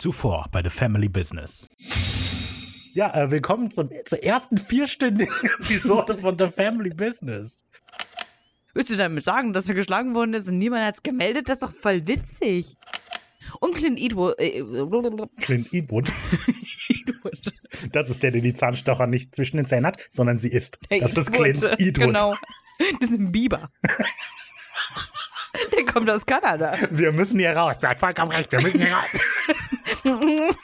Zuvor bei The Family Business. Ja, äh, willkommen zum, zur ersten vierstündigen Episode von The Family Business. Willst du damit sagen, dass er geschlagen worden ist und niemand hat es gemeldet? Das ist doch voll witzig. Und Clint Eastwood. Äh, Clint Eastwood. Das ist der, der die Zahnstocher nicht zwischen den Zähnen hat, sondern sie isst. der das ist Eastwood, Clint Eastwood. Genau. Das ist ein Biber. der kommt aus Kanada. Wir müssen hier raus. Du hast vollkommen recht, wir müssen hier raus.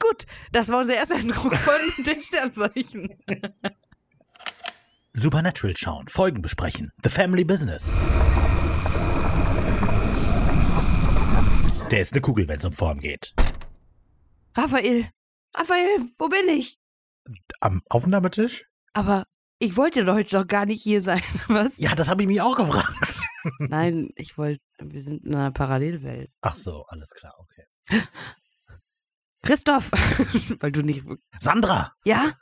Gut, das war unser erster Eindruck von den Sternzeichen. Supernatural schauen, Folgen besprechen. The Family Business. Der ist eine Kugel, wenn es um Form geht. Raphael, Raphael, wo bin ich? Am Aufnahmetisch? Aber ich wollte doch heute doch gar nicht hier sein, was? Ja, das habe ich mich auch gefragt. Nein, ich wollte, wir sind in einer Parallelwelt. Ach so, alles klar, okay. Christoph, weil du nicht. Sandra, Ja?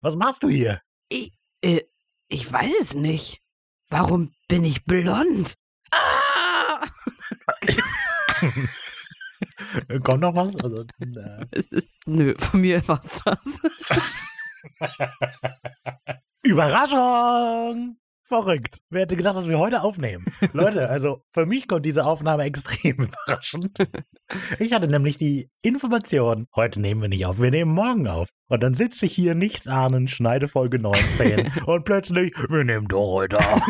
was machst du hier? Ich, äh, ich weiß es nicht. Warum bin ich blond? Ah! Kommt noch was? Also, Nö, von mir war's das. Überraschung! Verrückt. Wer hätte gedacht, dass wir heute aufnehmen? Leute, also für mich kommt diese Aufnahme extrem überraschend. Ich hatte nämlich die Information, heute nehmen wir nicht auf, wir nehmen morgen auf. Und dann sitze ich hier nichts ahnend, schneide Folge 19 und plötzlich, wir nehmen doch heute auf.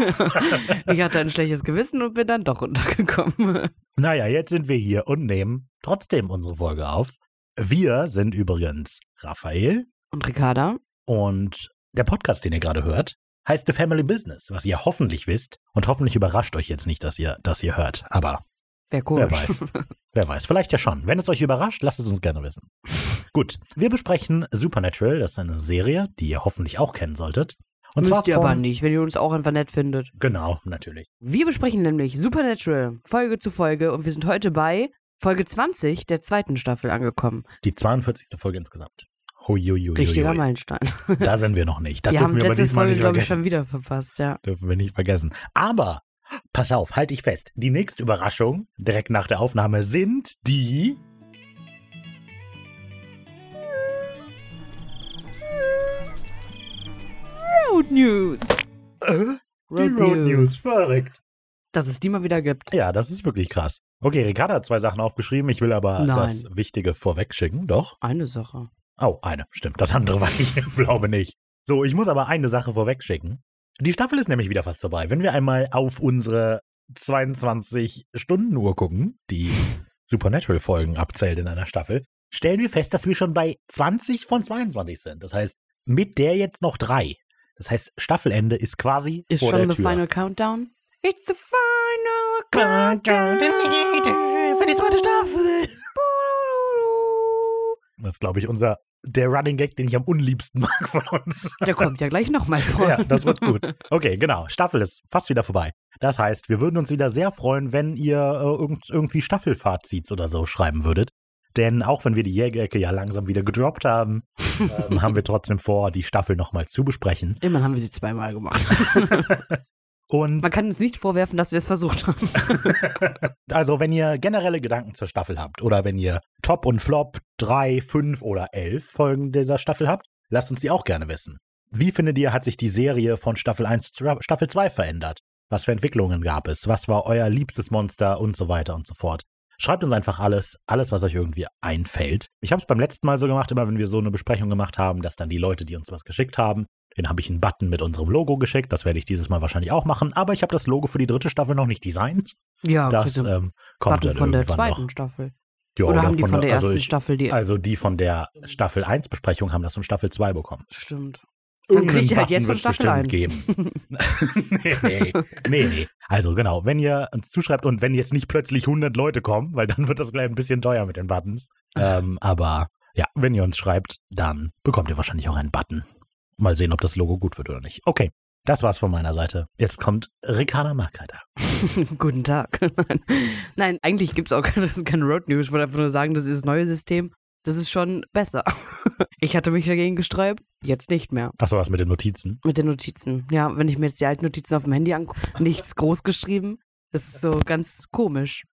Ich hatte ein schlechtes Gewissen und bin dann doch runtergekommen. Naja, jetzt sind wir hier und nehmen trotzdem unsere Folge auf. Wir sind übrigens Raphael Und Ricarda? und der Podcast, den ihr gerade hört, heißt The Family Business, was ihr hoffentlich wisst. Und hoffentlich überrascht euch jetzt nicht, dass ihr das ihr hört. Aber Wäre wer weiß. Wer weiß, vielleicht ja schon. Wenn es euch überrascht, lasst es uns gerne wissen. Gut, wir besprechen Supernatural, das ist eine Serie, die ihr hoffentlich auch kennen solltet. Und Müsst ihr von- aber nicht, wenn ihr uns auch einfach nett findet. Genau, natürlich. Wir besprechen nämlich Supernatural, Folge zu Folge, und wir sind heute bei Folge 20 der zweiten Staffel angekommen. Die 42. Folge insgesamt. Huiuiui. Richtiger Meilenstein. Da sind wir noch nicht. Das wir haben dürfen wir aber diesmal Folge, nicht glaube ich, vergessen. schon wieder verpasst, ja. Dürfen wir nicht vergessen. Aber, pass auf, halte ich fest. Die nächste Überraschung, direkt nach der Aufnahme, sind die. Road News. Äh, die Road News. Verrückt. Dass es die mal wieder gibt. Ja, das ist wirklich krass. Okay, Ricarda hat zwei Sachen aufgeschrieben. Ich will aber Nein. das Wichtige vorwegschicken. Doch. Eine Sache. Oh, eine. Stimmt. Das andere war ich glaube nicht. So, ich muss aber eine Sache vorwegschicken. Die Staffel ist nämlich wieder fast vorbei. Wenn wir einmal auf unsere 22-Stunden-Uhr gucken, die Supernatural-Folgen abzählt in einer Staffel, stellen wir fest, dass wir schon bei 20 von 22 sind. Das heißt, mit der jetzt noch drei. Das heißt, Staffelende ist quasi Ist vor schon der the Tür. final countdown? It's the final countdown. Für die zweite Staffel. Das ist, glaube ich, unser der Running Gag, den ich am unliebsten mag von uns. Der kommt ja gleich nochmal vor. Ja, das wird gut. Okay, genau. Staffel ist fast wieder vorbei. Das heißt, wir würden uns wieder sehr freuen, wenn ihr äh, irgend, irgendwie Staffelfazits oder so schreiben würdet. Denn auch wenn wir die Jägerecke ja langsam wieder gedroppt haben, ähm, haben wir trotzdem vor, die Staffel nochmal zu besprechen. Immerhin haben wir sie zweimal gemacht. Und Man kann uns nicht vorwerfen, dass wir es versucht haben. also, wenn ihr generelle Gedanken zur Staffel habt oder wenn ihr Top und Flop drei, fünf oder elf Folgen dieser Staffel habt, lasst uns die auch gerne wissen. Wie findet ihr, hat sich die Serie von Staffel 1 zu Staffel 2 verändert? Was für Entwicklungen gab es? Was war euer liebstes Monster und so weiter und so fort? Schreibt uns einfach alles, alles, was euch irgendwie einfällt. Ich habe es beim letzten Mal so gemacht, immer wenn wir so eine Besprechung gemacht haben, dass dann die Leute, die uns was geschickt haben, den habe ich einen Button mit unserem Logo geschickt. Das werde ich dieses Mal wahrscheinlich auch machen. Aber ich habe das Logo für die dritte Staffel noch nicht designt. Ja, Das ähm, kommt Button dann von der zweiten noch. Staffel. Ja, Oder haben die von der also ersten ich, Staffel die. Also die von der Staffel 1 Besprechung haben das von Staffel 2 bekommen. Stimmt. Dann kriegt ihr halt jetzt von Staffel bestimmt nee, nee, nee, nee. Also genau, wenn ihr uns zuschreibt und wenn jetzt nicht plötzlich 100 Leute kommen, weil dann wird das gleich ein bisschen teuer mit den Buttons. Ähm, aber ja, wenn ihr uns schreibt, dann bekommt ihr wahrscheinlich auch einen Button. Mal sehen, ob das Logo gut wird oder nicht. Okay, das war's von meiner Seite. Jetzt kommt Ricarda Markreiter. Guten Tag. Nein. Eigentlich gibt es auch keine, keine Road News. Ich wollte einfach nur sagen, das ist das neue System. Das ist schon besser. Ich hatte mich dagegen gesträubt, jetzt nicht mehr. Achso, was mit den Notizen? Mit den Notizen. Ja, wenn ich mir jetzt die alten Notizen auf dem Handy angucke, nichts groß geschrieben. Das ist so ganz komisch.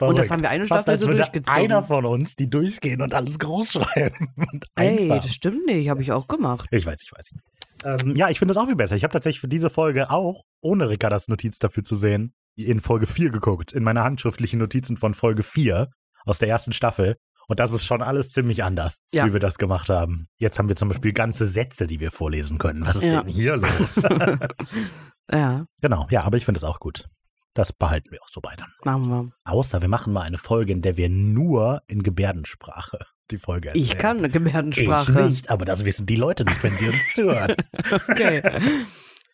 Und das haben wir eine Fast Staffel als so würde durchgezogen. einer von uns, die durchgehen und alles groß schreiben. Ey, das stimmt nicht, habe ich auch gemacht. Ich weiß, ich weiß. Ähm, ja, ich finde das auch viel besser. Ich habe tatsächlich für diese Folge auch, ohne Ricardas Notiz dafür zu sehen, in Folge 4 geguckt. In meine handschriftlichen Notizen von Folge 4 aus der ersten Staffel. Und das ist schon alles ziemlich anders, Ja. wie wir das gemacht haben. Jetzt haben wir zum Beispiel ganze Sätze, die wir vorlesen können. Was ist Ja. denn hier los? Ja, genau, ja, aber ich finde es auch gut. Das behalten wir auch so bei dann. machen wir. Außer wir machen mal eine Folge, in der wir nur in Gebärdensprache die Folge erzählen. Ich kann eine Ich Gebärdensprache. nicht, aber das wissen die Leute nicht, wenn sie uns zuhören. Okay.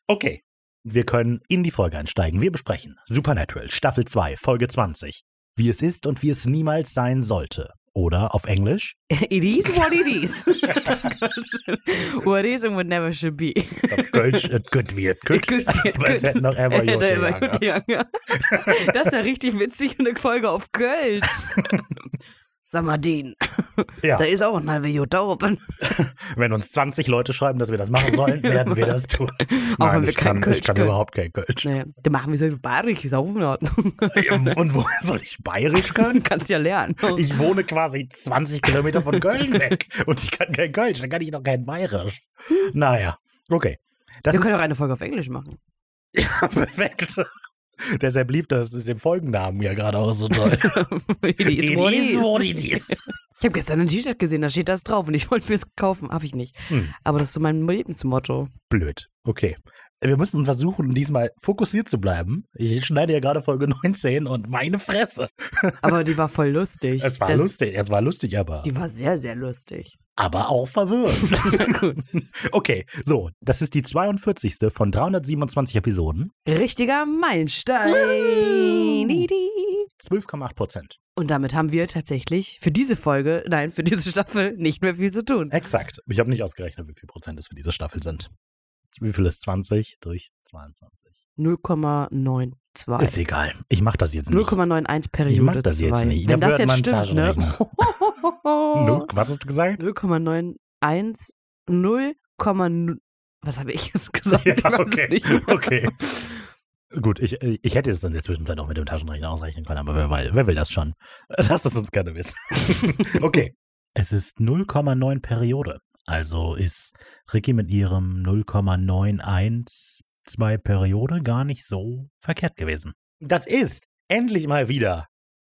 Okay, wir können in die Folge einsteigen. Wir besprechen Supernatural, Staffel 2, Folge 20. Wie es ist und wie es niemals sein sollte. Oder auf Englisch, It is what it is. what is and what never should be. auf Kölsch, es gut wird gut. Gut wird Aber es gut. hätte noch ever Hätte immer Jager. Junger. Das wäre richtig witzig, eine Folge auf Kölsch. Sag mal, den. Ja, Da ist auch ein halber Jota oben. wenn uns 20 Leute schreiben, dass wir das machen sollen, werden wir das tun. Auch Nein, wenn wir ich kein kann, Kölsch ich kann können. überhaupt kein Kölsch. Naja, dann machen wir so bayerisch, ist auch in Ordnung. Und wo soll ich bayerisch können? Kannst ja lernen. Ich wohne quasi 20 Kilometer von Köln weg und ich kann kein Kölsch, dann kann ich noch kein Bayerisch. Naja, okay. Das wir können auch eine Folge auf Englisch machen. ja, perfekt. Deshalb lief das mit dem Folgennamen ja gerade auch so toll. It is what it is. what it is. Ich habe gestern ein T-Shirt gesehen, da steht das drauf und ich wollte mir es kaufen. Habe ich nicht. Hm. Aber das ist so mein Lebensmotto. Blöd. Okay. Wir müssen versuchen, diesmal fokussiert zu bleiben. Ich schneide ja gerade Folge 19 und meine Fresse. Aber die war voll lustig. Es war das, lustig, es war lustig, aber, Die war sehr, sehr lustig. aber auch verwirrend. okay, so, das ist die 42. von 327 Episoden. Richtiger Meilenstein. Didi. 12,8 Prozent. Und damit haben wir tatsächlich für diese Folge, nein, für diese Staffel nicht mehr viel zu tun. Exakt. Ich habe nicht ausgerechnet, wie viel Prozent es für diese Staffel sind. Wie viel ist 20 durch 22? 0,92. Ist egal. Ich mache das jetzt nicht. 0,91 Ich Periode mach das jetzt 2. nicht. Wenn Dafür das jetzt stimmt, ne? Was hast du gesagt? 0,91, 0,0. Was habe ich jetzt gesagt? Ja, Ich okay. okay. Gut, ich, ich hätte es in der Zwischenzeit auch mit dem Taschenrechner ausrechnen können, aber wer, will- wer will das schon? Lasst es uns gerne wissen. okay. Es ist 0,9 Periode. Also ist Ricky mit ihrem 0,912 Periode gar nicht so verkehrt gewesen. Das ist endlich mal wieder,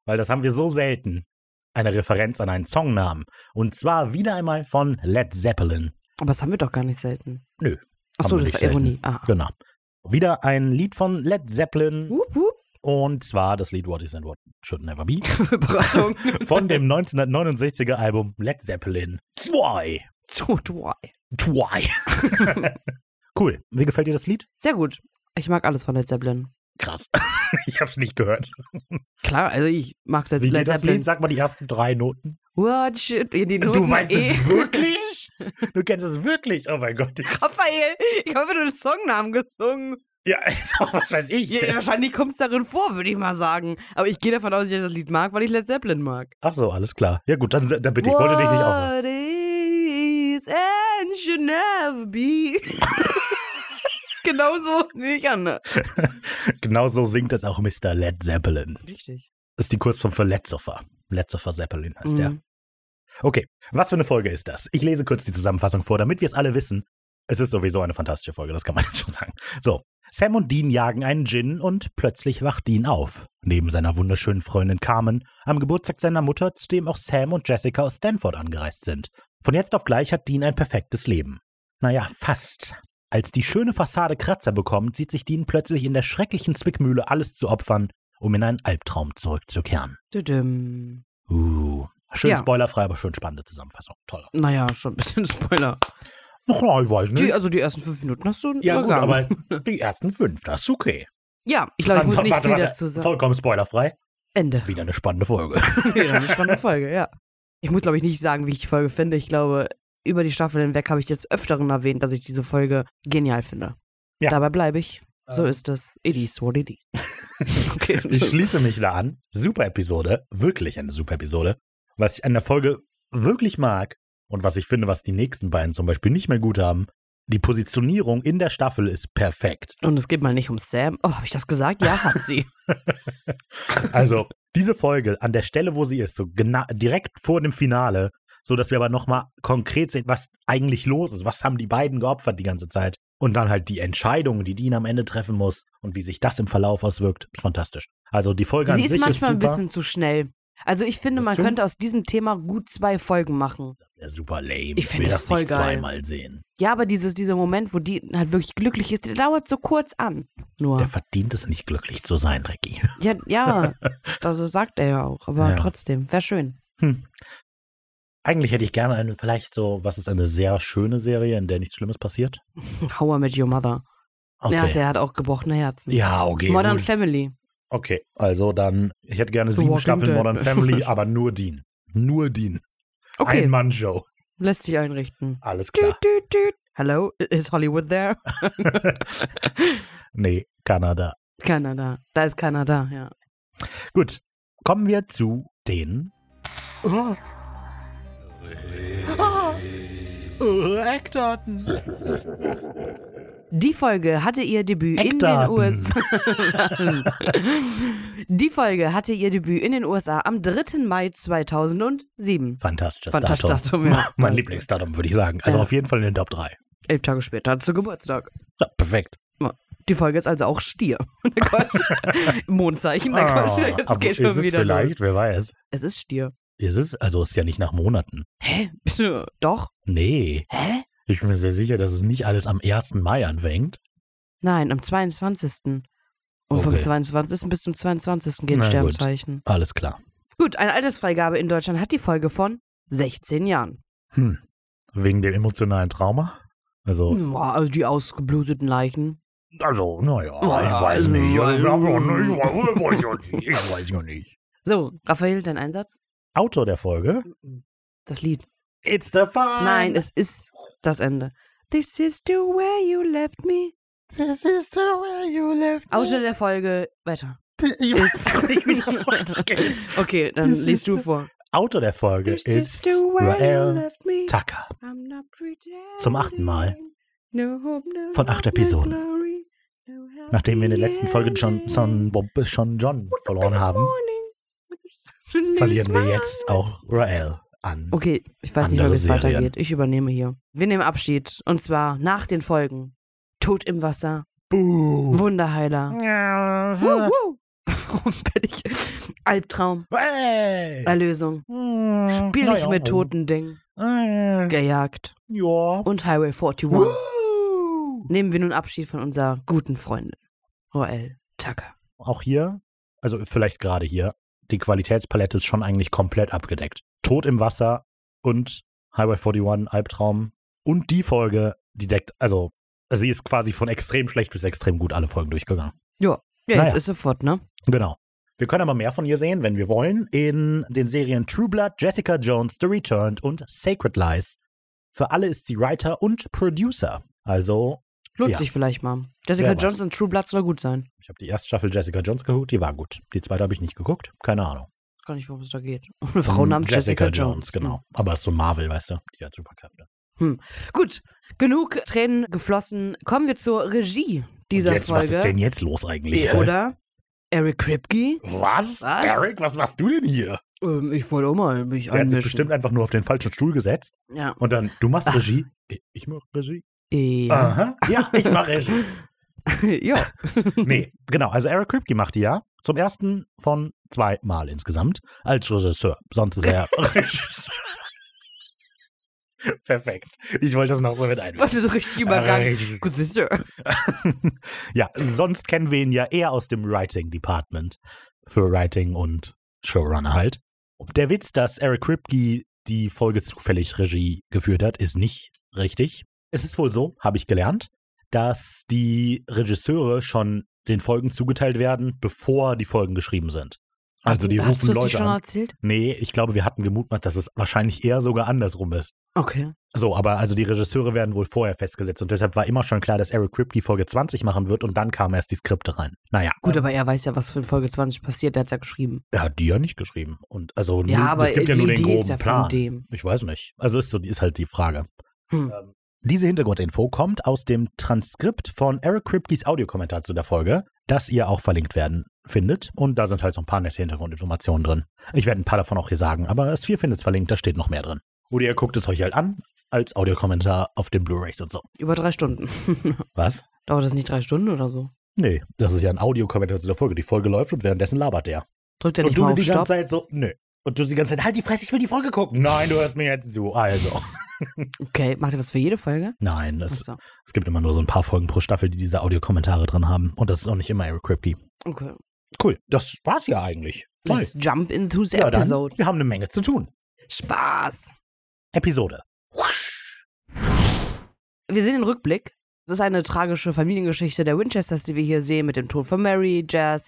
weil das haben wir so selten, eine Referenz an einen Songnamen. Und zwar wieder einmal von Led Zeppelin. Aber das haben wir doch gar nicht selten. Nö, Achso, das war nicht selten. Ironie. Ah. Genau. Wieder ein Lied von Led Zeppelin Wup, wup. und zwar das Lied What Is and What Should Never Be Überraschung. von dem 1969er Album Led Zeppelin 2. Zwei. 2. cool. Wie gefällt dir das Lied? Sehr gut. Ich mag alles von Led Zeppelin. Krass. ich hab's nicht gehört. Klar, also ich mag Led, Wie Led Zeppelin. Lied? Sag mal die ersten drei Noten. What shit? Die Du Noten weißt eh. es wirklich? Du kennst es wirklich? Oh mein Gott. Raphael, ich habe nur den Songnamen gesungen. ja, was weiß ich. Ja, wahrscheinlich kommt es darin vor, würde ich mal sagen. Aber ich gehe davon aus, dass ich das Lied mag, weil ich Led Zeppelin mag. Ach so, alles klar. Ja gut, dann, dann bitte, ich wollte dich nicht auch. And should never be. Genauso nehme ich an. Ne? Genauso singt es auch Mr. Led Zeppelin. Richtig. Das ist die Kurzform für Letzofer. Letzofer Zeppelin heißt der. Mhm. Okay, was für eine Folge ist das? Ich lese kurz die Zusammenfassung vor, damit wir es alle wissen. Es ist sowieso eine fantastische Folge, das kann man jetzt schon sagen. So, Sam und Dean jagen einen Gin und plötzlich wacht Dean auf. Neben seiner wunderschönen Freundin Carmen, am Geburtstag seiner Mutter, zu dem auch Sam und Jessica aus Stanford angereist sind. Von jetzt auf gleich hat Dean ein perfektes Leben. Naja, fast. Als die schöne Fassade Kratzer bekommt, sieht sich Dean plötzlich in der schrecklichen Zwickmühle alles zu opfern, um in einen Albtraum zurückzukehren. Düdüm. Uh. Schön Ja. spoilerfrei, aber schön spannende Zusammenfassung. Toll. Naja, schon ein bisschen Spoiler. Ach, na, ich weiß nicht. Die, also die ersten fünf Minuten hast du ja, gut, aber die ersten fünf, das ist okay. Ja, ich glaube, ich muss Ansonsten- nicht warte, viel warte, dazu sagen. Vollkommen spoilerfrei. Ende. Wieder eine spannende Folge. Wieder eine spannende Folge, ja. Ich muss, glaube ich, nicht sagen, wie ich die Folge finde. Ich glaube, über die Staffel hinweg habe ich jetzt öfteren erwähnt, dass ich diese Folge genial finde. Ja. Dabei bleibe ich. So Ähm. ist es. It is what it is. okay. Ich schließe mich da an. Super Episode. Wirklich eine super Episode. Was ich an der Folge wirklich mag und was ich finde, was die nächsten beiden zum Beispiel nicht mehr gut haben, die Positionierung in der Staffel ist perfekt. Und es geht mal nicht um Sam. Oh, habe ich das gesagt? Ja, hat sie. Also, Diese Folge an der Stelle, wo sie ist, so gena- direkt vor dem Finale, so dass wir aber nochmal konkret sehen, was eigentlich los ist. Was haben die beiden geopfert die ganze Zeit? Und dann halt die Entscheidung, die Dean am Ende treffen muss und wie sich das im Verlauf auswirkt. Fantastisch. Also die Folge Sie an ist sich manchmal ist ein super. bisschen zu schnell. Also ich finde, Das man stimmt. könnte aus diesem Thema gut zwei Folgen machen. Wäre super lame. Ich find will das das voll nicht geil. zweimal sehen. Ja, aber dieses, dieser Moment, wo die halt wirklich glücklich ist, der dauert so kurz an. Nur. Der verdient es nicht, glücklich zu sein, Ricky. Ja, ja, das sagt er ja auch. Aber Ja. trotzdem, wäre schön. Hm. Eigentlich hätte ich gerne eine, vielleicht so, was ist eine sehr schöne Serie, in der nichts Schlimmes passiert? How I Met Your Mother. Okay. Ja, der hat auch gebrochene Herzen. Ja, okay. Modern gut. Family. Okay, also dann, ich hätte gerne The sieben Walking Staffeln Dead. Modern Family, aber nur Dean. Nur Dean. Okay, Ein-Mann-Show. lässt sich einrichten. Alles Düt, klar. düt, düt. Hello, is Hollywood there? nee, Kanada. Kanada. Da ist Kanada, ja. Gut, kommen wir zu den Eckdaten. Die Folge hatte ihr Debüt in den Eckdaten. USA. Die Folge hatte ihr Debüt in den USA am 3. Mai 2007. Fantastisches Fantastisches Datum. Datum, ja. mein Lieblingsdatum, würde ich sagen. Also Ja. auf jeden Fall in den Top 3. Elf Tage später hat sie Geburtstag. Ja, perfekt. Die Folge ist also auch Stier. Mondzeichen. Ah, Jetzt aber geht ist schon es wieder vielleicht, los. wer weiß. Es ist Stier. Ist es? Also ist ja nicht nach Monaten. Hä? Doch? Nee. Hä? Ich bin mir sehr sicher, dass es nicht alles am 1. Mai anfängt. Nein, am 22. Und vom Okay. 22. bis zum 22. gehen Na. Sternzeichen. Alles klar. Gut, eine Altersfreigabe in Deutschland hat die Folge von 16 Jahren. Hm. Wegen dem emotionalen Trauma? Also, Boah, also die ausgebluteten Leichen. also, naja, Oh, ich weiß also, nicht. Ich also- weiß ja nicht. Ich weiß ja nicht. So, Raphael, dein Einsatz? Autor der Folge? Das Lied. It's the fun. Nein, es ist das Ende. This is the way you left me. This is the way you left me. Autor der Folge, weiter. Ich weiß nicht, wie das weitergeht. Okay, dann This liest du vor. Autor der Folge This is ist the way you Rael left me. Tucker. Zum achten Mal. No no Von acht Episoden. no Nachdem wir in der letzten Folge schon, ending. schon, Bob, schon John verloren haben, verlieren wir jetzt auch Rael an. Okay, ich weiß nicht mehr, wie es Serien. weitergeht. Ich übernehme hier. Wir nehmen Abschied. Und zwar nach den Folgen. Tod im Wasser. Buh. Wunderheiler. Wuh, wuh. Warum bin ich? Albtraum. Hey. Erlösung. Spiel Na nicht ja. mit toten Dingen. Äh, Gejagt. Ja. Und Highway 41. Wuh. Nehmen wir nun Abschied von unserer guten Freundin. Roel Tucker. Auch hier, also vielleicht gerade hier, die Qualitätspalette ist schon eigentlich komplett abgedeckt. Tod im Wasser und Highway 41, Albtraum und die Folge, die deckt, also sie ist quasi von extrem schlecht bis extrem gut alle Folgen durchgegangen. Ja, Naja. jetzt ist sie fort, ne? Genau. Wir können aber mehr von ihr sehen, wenn wir wollen, in den Serien True Blood, Jessica Jones, The Returned und Sacred Lies. Für alle ist sie Writer und Producer. Also, Lohnt Ja. sich vielleicht mal. Jessica. Jones und True Blood soll gut sein. ich habe die erste Staffel Jessica Jones geguckt, die war gut. Die zweite habe ich nicht geguckt, keine Ahnung. Gar nicht, worum es da geht. Eine Frau namens Jessica, Jones. genau. Aber es ist so Marvel, weißt du, die hat Superkräfte. Gut, genug Tränen geflossen. Kommen wir zur Regie dieser Und jetzt, Folge. was ist denn jetzt los eigentlich? Oder? Eric Kripke? Was? Was? Eric, was machst du denn hier? Ähm, ich wollte auch mal mich Der hat sich bestimmt einfach nur auf den falschen Stuhl gesetzt Ja. und dann, du machst Ach. Regie. Ich- Ich mache Regie. Ja. Aha. Ja, ich mache Regie. ja. Nee, genau. Also Eric Kripke macht die ja zum ersten von zwei Mal insgesamt als Regisseur. Sonst ist er Regisseur. Perfekt. Ich wollte das noch so mit einbauen. Wollte so richtig Übergang. Richtig. Gut, Sir. ja, sonst kennen wir ihn ja eher aus dem Writing Department. Für Writing und Showrunner halt. Der Witz, dass Eric Kripke die Folge zufällig Regie geführt hat, ist nicht richtig. Es ist wohl so, habe ich gelernt, dass die Regisseure schon den Folgen zugeteilt werden, bevor die Folgen geschrieben sind. Also die Hast du rufen es dir Leute schon an. erzählt? Nee, ich glaube, wir hatten gemutmaßt, dass es wahrscheinlich eher sogar andersrum ist. Okay. So, aber also die Regisseure werden wohl vorher festgesetzt und deshalb war immer schon klar, dass Eric Kripke Folge 20 machen wird und dann kamen erst die Skripte rein. Naja, Gut, aber er weiß ja, was für in Folge 20 passiert. Der hat's ja geschrieben. er hat die ja nicht geschrieben. Und also Ja, nur, aber es gibt ja nur den groben ist ja Plan. dem. Ich weiß nicht. Also ist so, die ist halt die Frage. Hm. Diese Hintergrundinfo kommt aus dem Transkript von Eric Kripkes Audiokommentar zu der Folge. das ihr auch verlinkt werden findet. Und da sind halt so ein paar nette Hintergrundinformationen drin. Ich werde ein paar davon auch hier sagen, aber das Sphere findet es verlinkt, da steht noch mehr drin. Oder ihr guckt es euch halt an, als Audiokommentar auf den Blu-Rays und so. Über drei Stunden. Was? Dauert das nicht drei Stunden oder so? Nee, das ist ja ein Audiokommentar zu der Folge. Die Folge läuft und währenddessen labert der. Drückt er und nicht du mal die auf ganze Stopp? Zeit so, nö. Und du die ganze Zeit, halt die Fresse, ich will die Folge gucken. Nein, du hörst mir jetzt zu. Also. Okay, macht er das für jede Folge? Nein, das, Achso. es gibt immer nur so ein paar Folgen pro Staffel, die diese Audiokommentare drin haben. Und das ist auch nicht immer Eric Kripke. Okay. Cool, das war's ja eigentlich. Toll. Let's jump into the Ja, dann, episode. wir haben eine Menge zu tun. Spaß. Episode. Wir sehen den Rückblick. Es ist eine tragische Familiengeschichte der Winchesters, die wir hier sehen, mit dem Tod von Mary, Jazz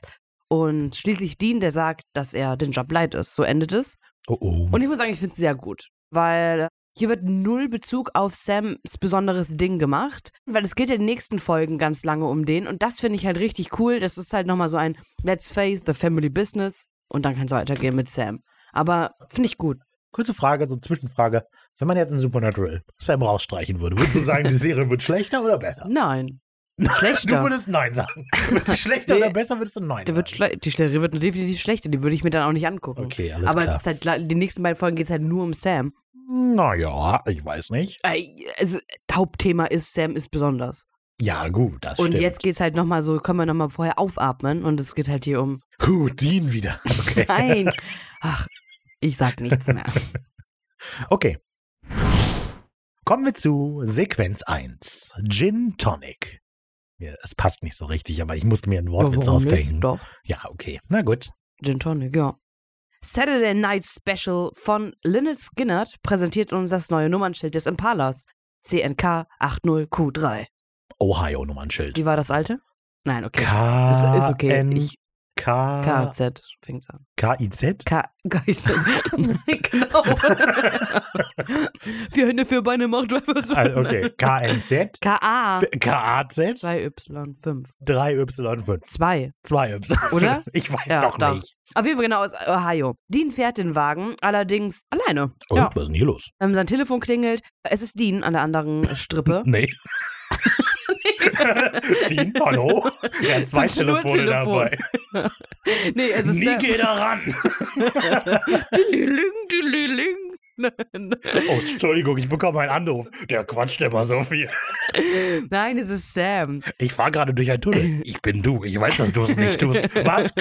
und schließlich Dean, der sagt, dass er den Job leid ist. So endet es. Oh oh. Und ich muss sagen, ich finde es sehr gut, weil hier wird null Bezug auf Sams besonderes Ding gemacht, weil es geht in den nächsten Folgen ganz lange um den und das finde ich halt richtig cool. Das ist halt nochmal so ein Let's face the family business und dann kann es weitergehen mit Sam. Aber finde ich gut. Kurze Frage, so Zwischenfrage. Wenn man jetzt in Supernatural Sam rausstreichen würde, würdest du sagen, die Serie wird schlechter oder besser? Nein. Du Schlechter. würdest Nein sagen. Wird schlechter Nee. oder besser, würdest du Nein Der wird sagen. schle die Serie wird definitiv schlechter, die würde ich mir dann auch nicht angucken. Okay, alles Aber klar. es ist halt, die nächsten beiden Folgen geht es halt nur um Sam. Naja, ich weiß nicht. Äh, Also, Hauptthema ist, Sam ist besonders. Ja, gut, das Und stimmt. jetzt geht's halt nochmal so, können wir nochmal vorher aufatmen und es geht halt hier um. Huh, Dean wieder. Okay. Nein! Ach, ich sag nichts mehr. Okay. Kommen wir zu Sequenz 1. Gin Tonic. Ja, es passt nicht so richtig, aber ich musste mir ein Wort jetzt warum ausdenken. nicht? Doch. Ja, okay. Na gut. Gin Tonic, ja. Saturday Night Special von Lynyrd Skynyrd präsentiert uns das neue Nummernschild des Impalas. CNK 80Q3. Ohio Nummernschild. Wie war das alte? Nein, okay. K Ist, ist okay. Ich, K KZ fängt's an. K I Z. K KZ. genau. vier Hände, vier Beine macht einfach so. Ah, okay. K N Z. KA. K A Z. 2Y5. 3 Y 5. 2. 2 Y. Oder? Ich weiß Ja, doch doch. nicht. Auf jeden Fall genau aus Ohio. Dean fährt den Wagen, allerdings alleine. Und Ja. was ist denn hier los? Ähm, sein Telefon klingelt. Es ist Dean an der anderen Strippe. Nee. Dean, hallo? Er hat zwei ein Telefone dabei. nee, es ist Nie geht er ran. Oh, Entschuldigung, ich bekomme einen Anruf. Der quatscht immer so viel. Nein, es ist Sam. Ich fahre gerade durch einen Tunnel. Ich bin du. Ich weiß, dass du es nicht tust. Was?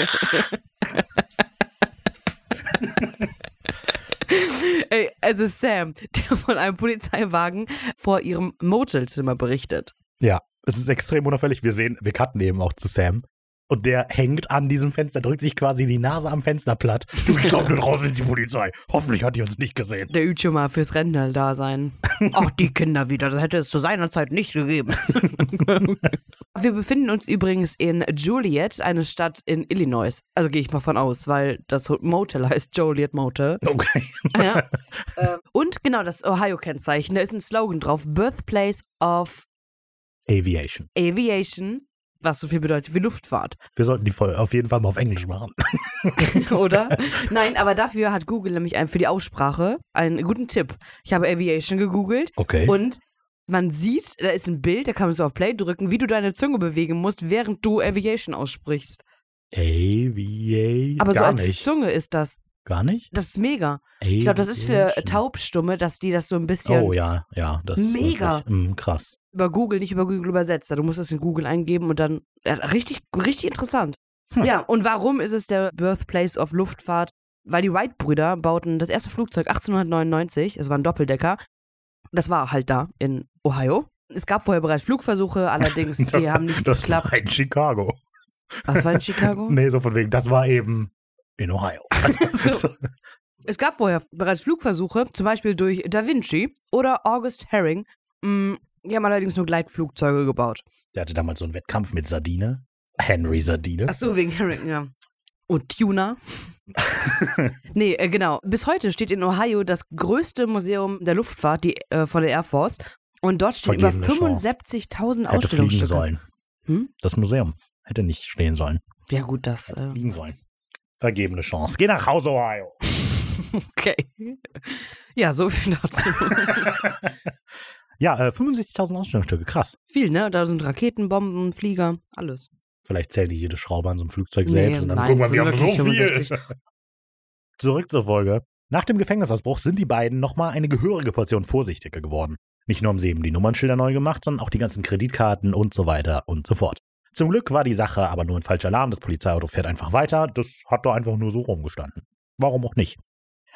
Ey, es ist Sam, der von einem Polizeiwagen vor ihrem Motelzimmer berichtet. Ja, es ist extrem unauffällig. Wir sehen, wir cutten eben auch zu Sam. Und der hängt an diesem Fenster, drückt sich quasi die Nase am Fenster platt. Du, ich glaube, da draußen ist die Polizei. Hoffentlich hat die uns nicht gesehen. Der übt schon mal fürs Rentner-Dasein. Ach, die Kinder wieder, das hätte es zu seiner Zeit nicht gegeben. Wir befinden uns übrigens in Joliet, eine Stadt in Illinois. Also gehe ich mal von aus, weil das Motel heißt Joliet Motel. Okay. Ja. Ähm, Und genau das Ohio-Kennzeichen, da ist ein Slogan drauf: Birthplace of Aviation. Aviation, was so viel bedeutet wie Luftfahrt. Wir sollten die Folge auf jeden Fall mal auf Englisch machen. Oder? Nein, aber dafür hat Google nämlich einen für die Aussprache einen guten Tipp. Ich habe Aviation gegoogelt Okay. und man sieht, da ist ein Bild, da kann man so auf Play drücken, wie du deine Zunge bewegen musst, während du Aviation aussprichst. Aviation. Aber so als nicht. Zunge ist das. Gar nicht? Das ist mega. Ich glaube, das ist für Aviation. Taubstumme, dass die das so ein bisschen Oh ja, ja. Das ist Mega. Wirklich, mm, krass. Über Google, nicht über Google übersetzt. Du musst das in Google eingeben und dann ja, richtig, richtig interessant. Hm. Ja, und warum ist es der Birthplace of Luftfahrt? Weil die Wright-Brüder bauten das erste Flugzeug 1899, es war ein Doppeldecker. Das war halt da in Ohio. Es gab vorher bereits Flugversuche, allerdings die Das- haben nicht das geklappt. war in Chicago. Was war in Chicago? Nee, so von wegen, das war eben in Ohio. So. Es gab vorher bereits Flugversuche, zum Beispiel durch Da Vinci oder August Herring. Die haben allerdings nur Gleitflugzeuge gebaut. Der hatte damals so einen Wettkampf mit Sardine. Henry Sardine. Ach so, wegen Herring, ja. Und Tuna. nee, äh, genau. Bis heute steht in Ohio das größte Museum der Luftfahrt, die äh, von der Air Force. Und dort stehen über Vergebene Chance. 75.000 Hätte fliegen Ausstellungsstücke. sollen. Hm? Das Museum hätte nicht stehen sollen. Ja, gut, das. Äh, Fliegen sollen. Vergebene Chance. Geh nach Hause, Ohio. okay. Ja, so viel dazu. Ja, äh, 65.000 Ausstellungsstücke. Krass. viel, ne? Da sind Raketen, Bomben, Flieger, alles. Vielleicht zählt die jede Schraube an so einem Flugzeug Nee, selbst und dann nein, gucken wir, wir haben so wirklich viel. 65. Zurück zur Folge. Nach dem Gefängnisausbruch sind die beiden nochmal eine gehörige Portion vorsichtiger geworden. Nicht nur haben sie eben die Nummernschilder neu gemacht, sondern auch die ganzen Kreditkarten und so weiter und so fort. Zum Glück war die Sache aber nur ein falscher Alarm. Das Polizeiauto fährt einfach weiter. Das hat da einfach nur so rumgestanden. Warum auch nicht?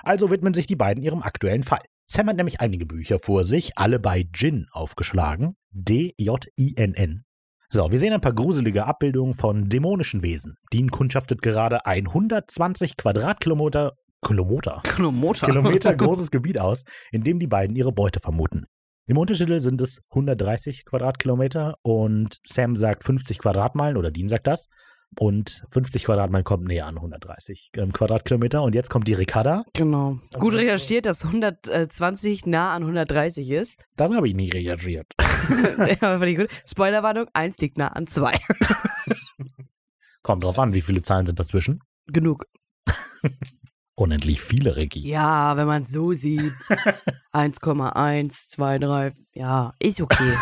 Also widmen sich die beiden ihrem aktuellen Fall. Sam hat nämlich einige Bücher vor sich, alle bei Jin aufgeschlagen. D-J-I-N-N. So, wir sehen ein paar gruselige Abbildungen von dämonischen Wesen. Dean kundschaftet gerade ein 120 Quadratkilometer Kilometer, Kilometer. Kilometer großes Gebiet aus, in dem die beiden ihre Beute vermuten. Im Untertitel sind es 130 Quadratkilometer und Sam sagt 50 Quadratmeilen oder Dean sagt das. Und 50 Quadratmeilen kommt näher an 130 ähm, Quadratkilometer. Und jetzt kommt die Ricarda. Genau. Gut recherchiert, dass 120 nah an 130 ist. Das habe ich ich gut. Spoilerwarnung, 1 liegt nah an 2. Kommt drauf an, wie viele Zahlen sind dazwischen. Genug. Unendlich viele, Regie. Ja, wenn man es so sieht. 1,1, 2, 3. Ja, ist okay.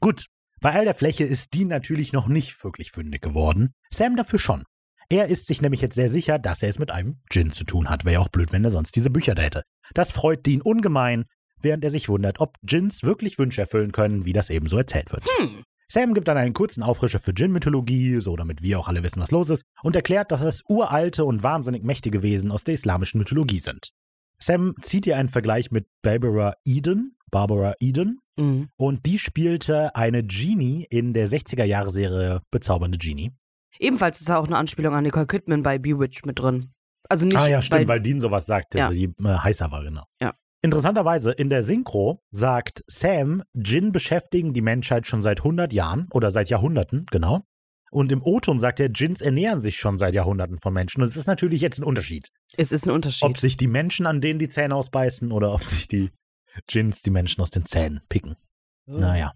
Gut, bei all der Fläche ist Dean natürlich noch nicht wirklich fündig geworden. Sam dafür schon. Er ist sich nämlich jetzt sehr sicher, dass er es mit einem Djinn zu tun hat. Wäre ja auch blöd, wenn er sonst diese Bücher da hätte. Das freut Dean ungemein, während er sich wundert, ob Djinns wirklich Wünsche erfüllen können, wie das eben so erzählt wird. Hm. Sam gibt dann einen kurzen Auffrischer für Djinn-Mythologie, so damit wir auch alle wissen, was los ist, und erklärt, dass es uralte und wahnsinnig mächtige Wesen aus der islamischen Mythologie sind. Sam zieht ihr einen Vergleich mit Barbara Eden, Barbara Eden, Mhm. und die spielte eine Genie in der 60er-Jahre-Serie Bezaubernde Genie. Ebenfalls ist da auch eine Anspielung an Nicole Kidman bei Bewitched mit drin. Also nicht ah ja, stimmt, bei, weil Dean sowas sagt, dass Ja. sie äh, heißer war, genau. Ja. Interessanterweise, in der Synchro sagt Sam, Jin beschäftigen die Menschheit schon seit 100 Jahren oder seit Jahrhunderten, genau. Und im O-Ton sagt er, Jins ernähren sich schon seit Jahrhunderten von Menschen. Und es ist natürlich jetzt ein Unterschied. es ist ein Unterschied. Ob sich die Menschen an denen die Zähne ausbeißen oder ob sich die Jins die Menschen aus den Zähnen picken. Naja.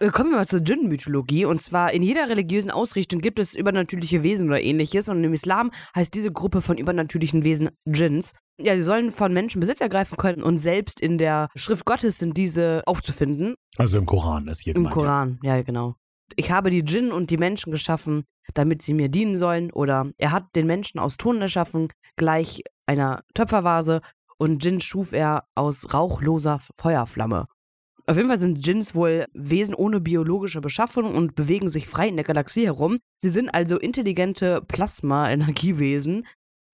Äh, Kommen wir mal zur Djinn-Mythologie. Und zwar in jeder religiösen Ausrichtung gibt es übernatürliche Wesen oder ähnliches. Und im Islam heißt diese Gruppe von übernatürlichen Wesen Djinns. Ja, sie sollen von Menschen Besitz ergreifen können und selbst in der Schrift Gottes sind diese aufzufinden. Also im Koran ist hier Im gemeint jetzt. Koran, ja, genau. Ich habe die Djinn und die Menschen geschaffen, damit sie mir dienen sollen. Oder er hat den Menschen aus Ton erschaffen, gleich einer Töpfervase. Und Djinn schuf er aus rauchloser Feuerflamme. Auf jeden Fall sind Djinns wohl Wesen ohne biologische Beschaffung und bewegen sich frei in der Galaxie herum. Sie sind also intelligente Plasma-Energiewesen.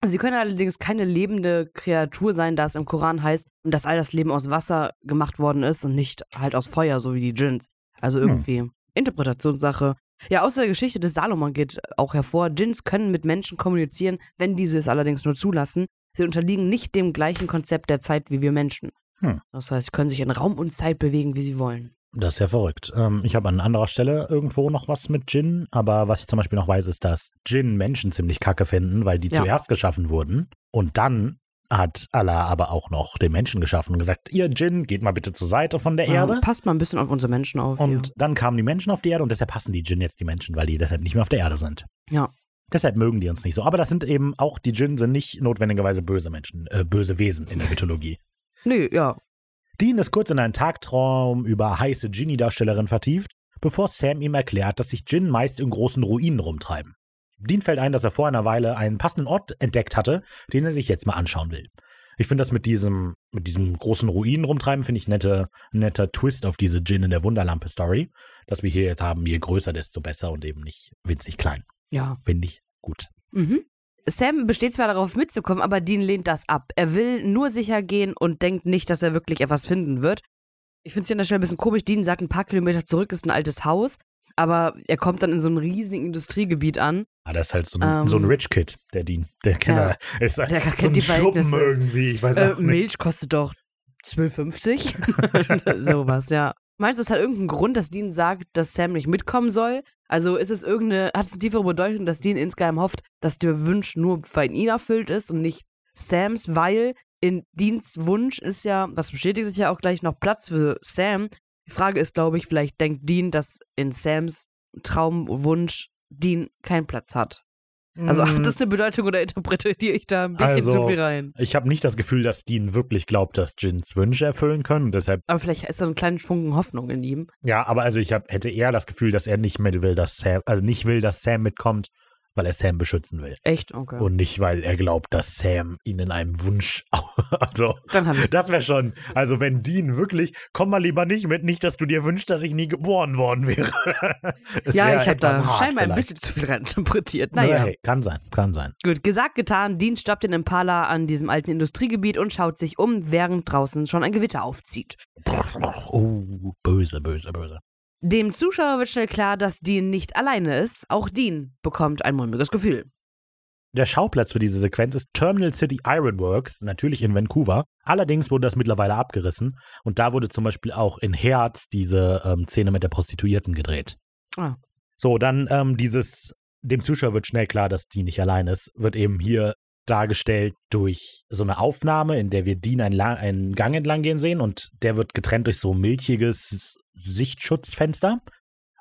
Sie können allerdings keine lebende Kreatur sein, da es im Koran heißt, dass all das Leben aus Wasser gemacht worden ist und nicht halt aus Feuer, so wie die Djinns. Also irgendwie Interpretationssache. Ja, aus der Geschichte des Salomon geht auch hervor, Djinns können mit Menschen kommunizieren, wenn diese es allerdings nur zulassen. Sie unterliegen nicht dem gleichen Konzept der Zeit wie wir Menschen. Hm. Das heißt, sie können sich in Raum und Zeit bewegen, wie sie wollen. Das ist ja verrückt. Ähm, ich habe an anderer Stelle irgendwo noch was mit Jin, aber was ich zum Beispiel noch weiß, ist, dass Jin Menschen ziemlich kacke finden, weil die Ja. zuerst geschaffen wurden. Und dann hat Allah aber auch noch den Menschen geschaffen und gesagt, ihr Jin, geht mal bitte zur Seite von der Erde. Ja, passt mal ein bisschen auf unsere Menschen auf. Und hier. dann kamen die Menschen auf die Erde und deshalb passen die Jin jetzt die Menschen, weil die deshalb nicht mehr auf der Erde sind. Ja. Deshalb mögen die uns nicht so. Aber das sind eben auch, die Jin sind nicht notwendigerweise böse Menschen, äh, böse Wesen in der Mythologie. Nö, ja. Dean ist kurz in einen Tagtraum über heiße Genie-Darstellerin vertieft, bevor Sam ihm erklärt, dass sich Jin meist in großen Ruinen rumtreiben. Dean fällt ein, dass er vor einer Weile einen passenden Ort entdeckt hatte, den er sich jetzt mal anschauen will. Ich finde das mit diesem, mit diesem großen Ruinen rumtreiben, finde ich nette, netter Twist auf diese Jin in der Wunderlampe-Story. Dass wir hier jetzt haben, je größer, desto besser und eben nicht winzig klein. Ja. Finde ich gut. Mhm. Sam besteht zwar darauf mitzukommen, aber Dean lehnt das ab. Er will nur sicher gehen und denkt nicht, dass er wirklich etwas finden wird. Ich finde es hier an der Stelle ein bisschen komisch. Dean sagt, ein paar Kilometer zurück ist ein altes Haus, aber er kommt dann in so einem riesigen Industriegebiet an. Ah, das ist halt so ein, Ähm, so ein Rich Kid, der Dean. Der kennt Ja. er. Ist halt Der so ein die Schuppen irgendwie. Ich weiß Äh, auch nicht. Milch kostet doch 12,50. Sowas, ja. Meinst du, es hat irgendeinen Grund, dass Dean sagt, dass Sam nicht mitkommen soll? Also ist es irgendeine, hat es eine tiefere Bedeutung, dass Dean insgeheim hofft, dass der Wunsch nur bei ihn erfüllt ist und nicht Sams, weil in Deans Wunsch ist ja, was bestätigt sich ja auch gleich, noch Platz für Sam. Die Frage ist, glaube ich, vielleicht denkt Dean, dass in Sams Traumwunsch Dean keinen Platz hat. Also hat Mm, das eine Bedeutung oder interpretiere ich da ein bisschen Also- zu viel rein? Ich habe nicht das Gefühl, dass Dean wirklich glaubt, dass Jins Wünsche erfüllen können. Deshalb, Aber vielleicht ist da so ein kleiner Schwung Hoffnung in ihm. ja, aber also ich hab, hätte eher das Gefühl, dass er nicht mehr will, dass Sam, also nicht will, dass Sam mitkommt, weil er Sam beschützen will. Echt? Okay. Und nicht, weil er glaubt, dass Sam ihn in einem Wunsch. Also, das wäre schon. Also, wenn Dean wirklich, komm mal lieber nicht mit, nicht, dass du dir wünschst, dass ich nie geboren worden wäre. Ja, wär ich habe da scheinbar ein vielleicht. bisschen zu viel rein interpretiert. Naja. Naja. Hey, kann sein, kann sein. Gut, gesagt, getan. Dean stoppt den Impala an diesem alten Industriegebiet und schaut sich um, während draußen schon ein Gewitter aufzieht. Oh, böse, böse, böse. Dem Zuschauer wird schnell klar, dass Dean nicht alleine ist. Auch Dean bekommt ein mulmiges Gefühl. Der Schauplatz für diese Sequenz ist Terminal City Ironworks, natürlich in Vancouver. Allerdings wurde das mittlerweile abgerissen und da wurde zum Beispiel auch in Herz diese ähm, Szene mit der Prostituierten gedreht. Ah. So, dann ähm, dieses, dem Zuschauer wird schnell klar, dass die nicht allein ist, wird eben hier dargestellt durch so eine Aufnahme, in der wir Dean einen, einen Gang entlang gehen sehen und der wird getrennt durch so milchiges Sichtschutzfenster.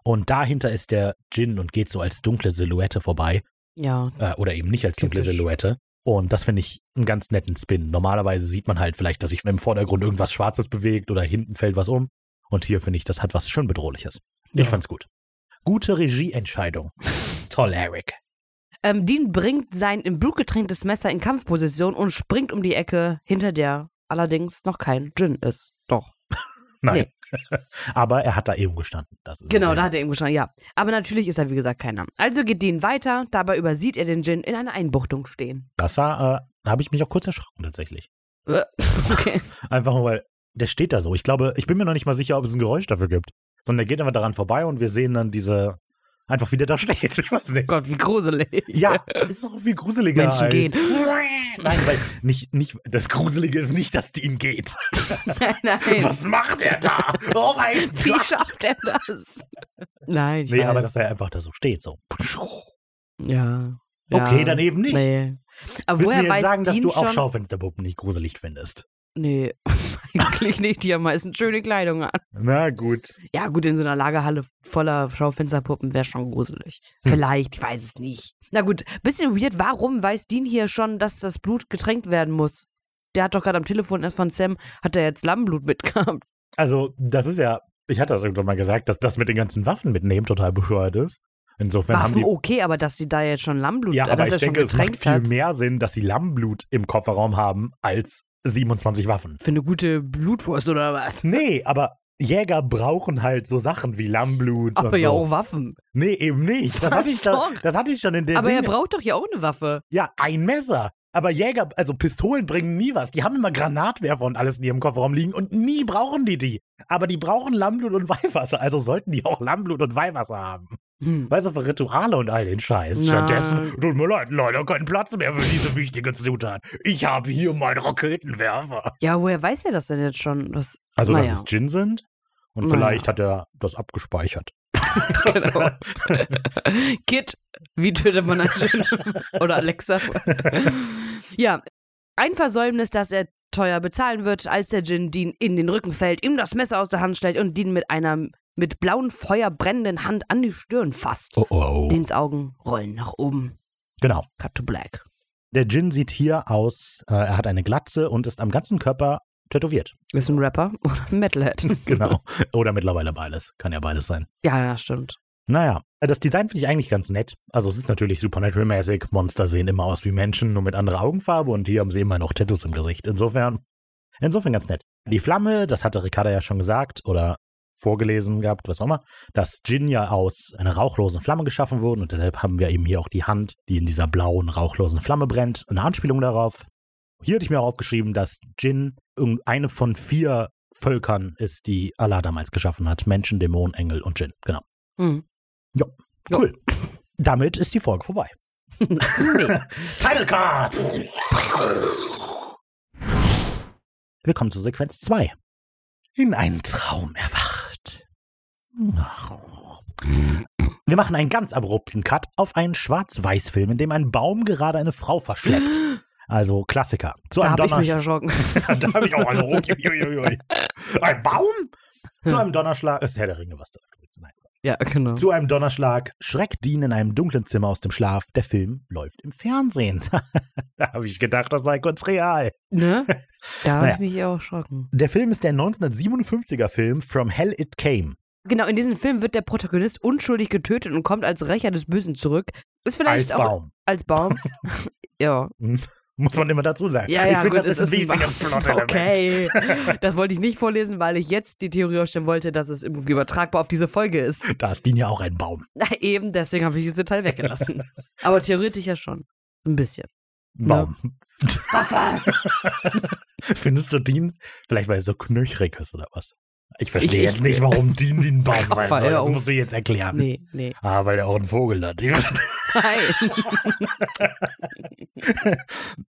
Und dahinter ist der Djinn und geht so als dunkle Silhouette vorbei Ja, äh, oder eben nicht als dunkle Typisch. Silhouette. Und das finde ich einen ganz netten Spin. Normalerweise sieht man halt vielleicht, dass sich im Vordergrund irgendwas Schwarzes bewegt oder hinten fällt was um. Und hier finde ich, das hat was schön Bedrohliches. Ja. Ich fand's gut. Gute Regieentscheidung. Toll, Eric. Ähm, Dean bringt sein im Blut getränktes Messer in Kampfposition und springt um die Ecke, hinter der allerdings noch kein Djinn ist. Doch. Nein. Aber er hat da eben gestanden. Das ist Genau, da hat er irgendwo schon, ja. Aber natürlich ist er, wie gesagt, keiner. Also geht Dean weiter, dabei übersieht er den Djinn in einer Einbuchtung stehen. Das war, äh, da habe ich mich auch kurz erschrocken tatsächlich. Äh, okay. Einfach nur, weil der steht da so. Ich glaube, ich bin mir noch nicht mal sicher, ob es ein Geräusch dafür gibt. Sondern der geht einfach daran vorbei und wir sehen dann diese, einfach wie der da steht. Ich weiß nicht. Gott, wie gruselig. Ja, ist doch viel gruseliger. Menschen als, gehen. Nein, weil nicht, nicht, das Gruselige ist nicht, dass Dean geht. Nein, nein. Was macht er da? Oh mein Wie Gott. schafft er das? Nein, ich Nee, weiß. aber dass er einfach da so steht, so. Ja. Okay, ja. dann eben nicht. Nee. Aber Willst woher mir weiß sagen, dass Dean du auch schon? Schaufensterpuppen nicht gruselig findest? Nee, eigentlich nicht. Die haben meistens schöne Kleidung an. Na gut. Ja, gut, in so einer Lagerhalle voller Schaufensterpuppen wäre schon gruselig. Hm. Vielleicht, ich weiß es nicht. Na gut, bisschen weird. Warum weiß Dean hier schon, dass das Blut getränkt werden muss? Der hat doch gerade am Telefon erst von Sam, hat er jetzt Lammblut mitgehabt. Also, das ist ja, ich hatte das irgendwann mal gesagt, dass das mit den ganzen Waffen mitnehmen total bescheuert ist. Insofern haben Waffen die. okay, aber dass sie da jetzt schon Lammblut, Ja, aber dass ich er schon denke, es macht getränkt viel hat. mehr Sinn, dass sie Lammblut im Kofferraum haben, als 27 Waffen. Für eine gute Blutwurst oder was? Nee, aber Jäger brauchen halt so Sachen wie Lammblut. Aber ja so. auch Waffen. Nee, eben nicht. Das Was hatte ich, schon, doch? das hatte ich schon in der aber er Dinge. braucht doch ja auch eine Waffe. Ja, ein Messer. Aber Jäger, also Pistolen bringen nie was. Die haben immer Granatwerfer und alles in ihrem Kofferraum liegen und nie brauchen die die. Aber die brauchen Lammblut und Weihwasser. Also sollten die auch Lammblut und Weihwasser haben. Hm. Weißt du, für Rituale und all den Scheiß. Na. Stattdessen, tut mir leid, leider keinen Platz mehr für diese wichtige Zutat. Ich habe hier meinen Raketenwerfer. Ja, woher weiß er das denn jetzt schon? Das, Also, naja. dass es Gin sind. Und Naja. vielleicht hat er das abgespeichert. Genau. Kit, wie tötet man einen Djinn? Oder Alexa. ja, ein Versäumnis, das er teuer bezahlen wird, als der Djinn Dean in den Rücken fällt, ihm das Messer aus der Hand stellt und Dean mit einer mit blauen Feuer brennenden Hand an die Stirn fasst. Oh, oh. Deans Augen rollen nach oben. Genau. Cut to black. Der Djinn sieht hier aus, äh, er hat eine Glatze und ist am ganzen Körper tätowiert. Ist ein Rapper oder ein Metalhead? Genau. Oder mittlerweile beides. Kann ja beides sein. ja, ja, stimmt. Naja, äh, das Design finde ich eigentlich ganz nett. Also es ist natürlich Supernatural-mäßig. Monster sehen immer aus wie Menschen, nur mit anderer Augenfarbe und hier haben sie immer noch Tattoos im Gesicht. Insofern, insofern ganz nett. Die Flamme, das hatte Ricarda ja schon gesagt oder vorgelesen gehabt, was auch immer, dass Djinn ja aus einer rauchlosen Flamme geschaffen wurden und deshalb haben wir eben hier auch die Hand, die in dieser blauen, rauchlosen Flamme brennt. Eine Anspielung darauf. Hier hatte ich mir auch aufgeschrieben, dass Djinn eine von vier Völkern ist, die Allah damals geschaffen hat. Menschen, Dämonen, Engel und Djinn. Genau. Hm. Ja. Cool. Damit ist die Folge vorbei. Title Card! Willkommen zu Sequenz 2. In einen Traum erwacht. Wir machen einen ganz abrupten Cut auf einen Schwarz-Weiß-Film, in dem ein Baum gerade eine Frau verschleppt. Also Klassiker. Zu Da einem habe ich mich Donnerschlag. erschrocken. da habe ich auch also. Ein Baum? Zu einem Donnerschlag. Ist Herr der Ringe, was da. Nein. Ja, genau. Zu einem Donnerschlag schreckt Dean in einem dunklen Zimmer aus dem Schlaf. Der Film läuft im Fernsehen. da habe ich gedacht, das sei kurz real. Ne? Da habe Naja. ich mich auch erschrocken. Der Film ist der 1957er Film From Hell It Came. Genau, in diesem Film wird der Protagonist unschuldig getötet und kommt als Rächer des Bösen zurück. Ist vielleicht Als auch Baum. als Baum. ja. Muss man immer dazu sagen. Ja, ich ja, finde, das ist es ein ist wichtiges ein Plot-Element. Okay. Das wollte ich nicht vorlesen, weil ich jetzt die Theorie aufstellen wollte, dass es irgendwie übertragbar auf diese Folge ist. Da ist Dean ja auch ein Baum. Na, eben, deswegen habe ich dieses Detail weggelassen. Aber theoretisch ja schon. Ein bisschen. Baum. Findest du Dean? Vielleicht, weil er so knöchrig ist oder was? Ich verstehe jetzt ich- nicht, warum Dean wie ein Baum sein soll. Das musst du jetzt erklären. Nee, nee. Ah, weil er auch einen Vogel hat. Nein.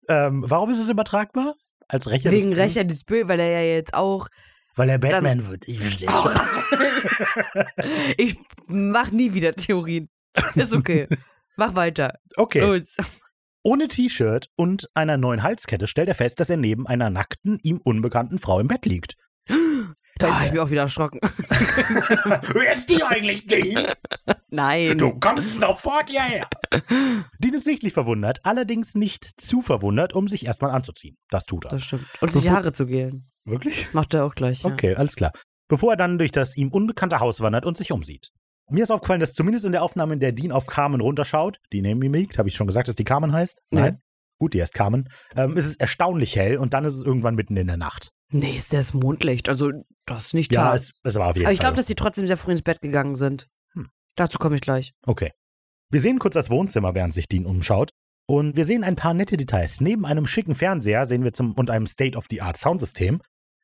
ähm, warum ist es übertragbar? Als Rächer? Wegen des- Rächer des Bösen, weil er ja jetzt auch. Weil er Batman wird. Ich verstehe Oh, ich mach nie wieder Theorien. Ist okay. Mach weiter. Okay. Los. Ohne T-Shirt und einer neuen Halskette stellt er fest, dass er neben einer nackten, ihm unbekannten Frau im Bett liegt. Da ist ich mich auch wieder erschrocken. Wer ist die eigentlich, Dean? Nein. Du kommst sofort hierher. Dean ist sichtlich verwundert, allerdings nicht zu verwundert, um sich erstmal anzuziehen. Das tut er. Das stimmt. Und sich die Haare zu gelen. Wirklich? Macht er auch gleich. Ja. Okay, alles klar. Bevor er dann durch das ihm unbekannte Haus wandert und sich umsieht. Mir ist aufgefallen, dass zumindest in der Aufnahme, in der Dean auf Carmen runterschaut, die neben ihm liegt, habe ich schon gesagt, dass die Carmen heißt? Nee. Nein. Gut, die heißt Carmen. Ähm, ist es erstaunlich hell und dann ist es irgendwann mitten in der Nacht. Nee, ist das Mondlicht. Also, das ist nicht Ja, ja, es, es war auf jeden Aber ich glaube, dass sie trotzdem sehr früh ins Bett gegangen sind. Hm. Dazu komme ich gleich. Okay. Wir sehen kurz das Wohnzimmer, während sich Dean umschaut. Und wir sehen ein paar nette Details. Neben einem schicken Fernseher sehen wir zum und einem State-of-the-Art Soundsystem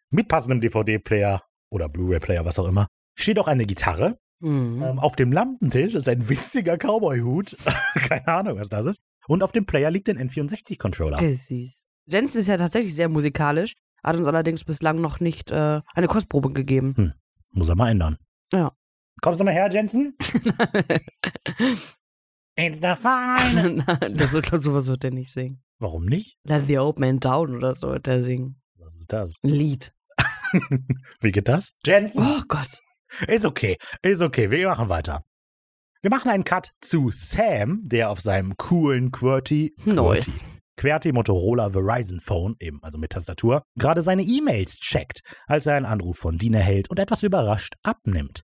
mit passendem DVD-Player oder Blu-ray-Player, was auch immer, steht auch eine Gitarre. Mhm. Ähm, auf dem Lampentisch ist ein winziger Cowboy-Hut. Keine Ahnung, was das ist. Und auf dem Player liegt ein N64-Controller. Okay, süß. Jensen ist ja tatsächlich sehr musikalisch, hat uns allerdings bislang noch nicht äh, eine Kostprobe gegeben. Muss er mal ändern. Ja. Kommst du mal her, Jensen? It's the fine. das wird, sowas wird er nicht singen. Warum nicht? Let the old man down oder so wird er singen. Was ist das? Ein Lied. Wie geht das? Jensen? Oh Gott. Ist okay, ist okay, wir machen weiter. Wir machen einen Cut zu Sam, der auf seinem coolen QWERTY, Nice. QWERTY Motorola Verizon Phone, eben also mit Tastatur, gerade seine E-Mails checkt, als er einen Anruf von Dean erhält und etwas überrascht abnimmt.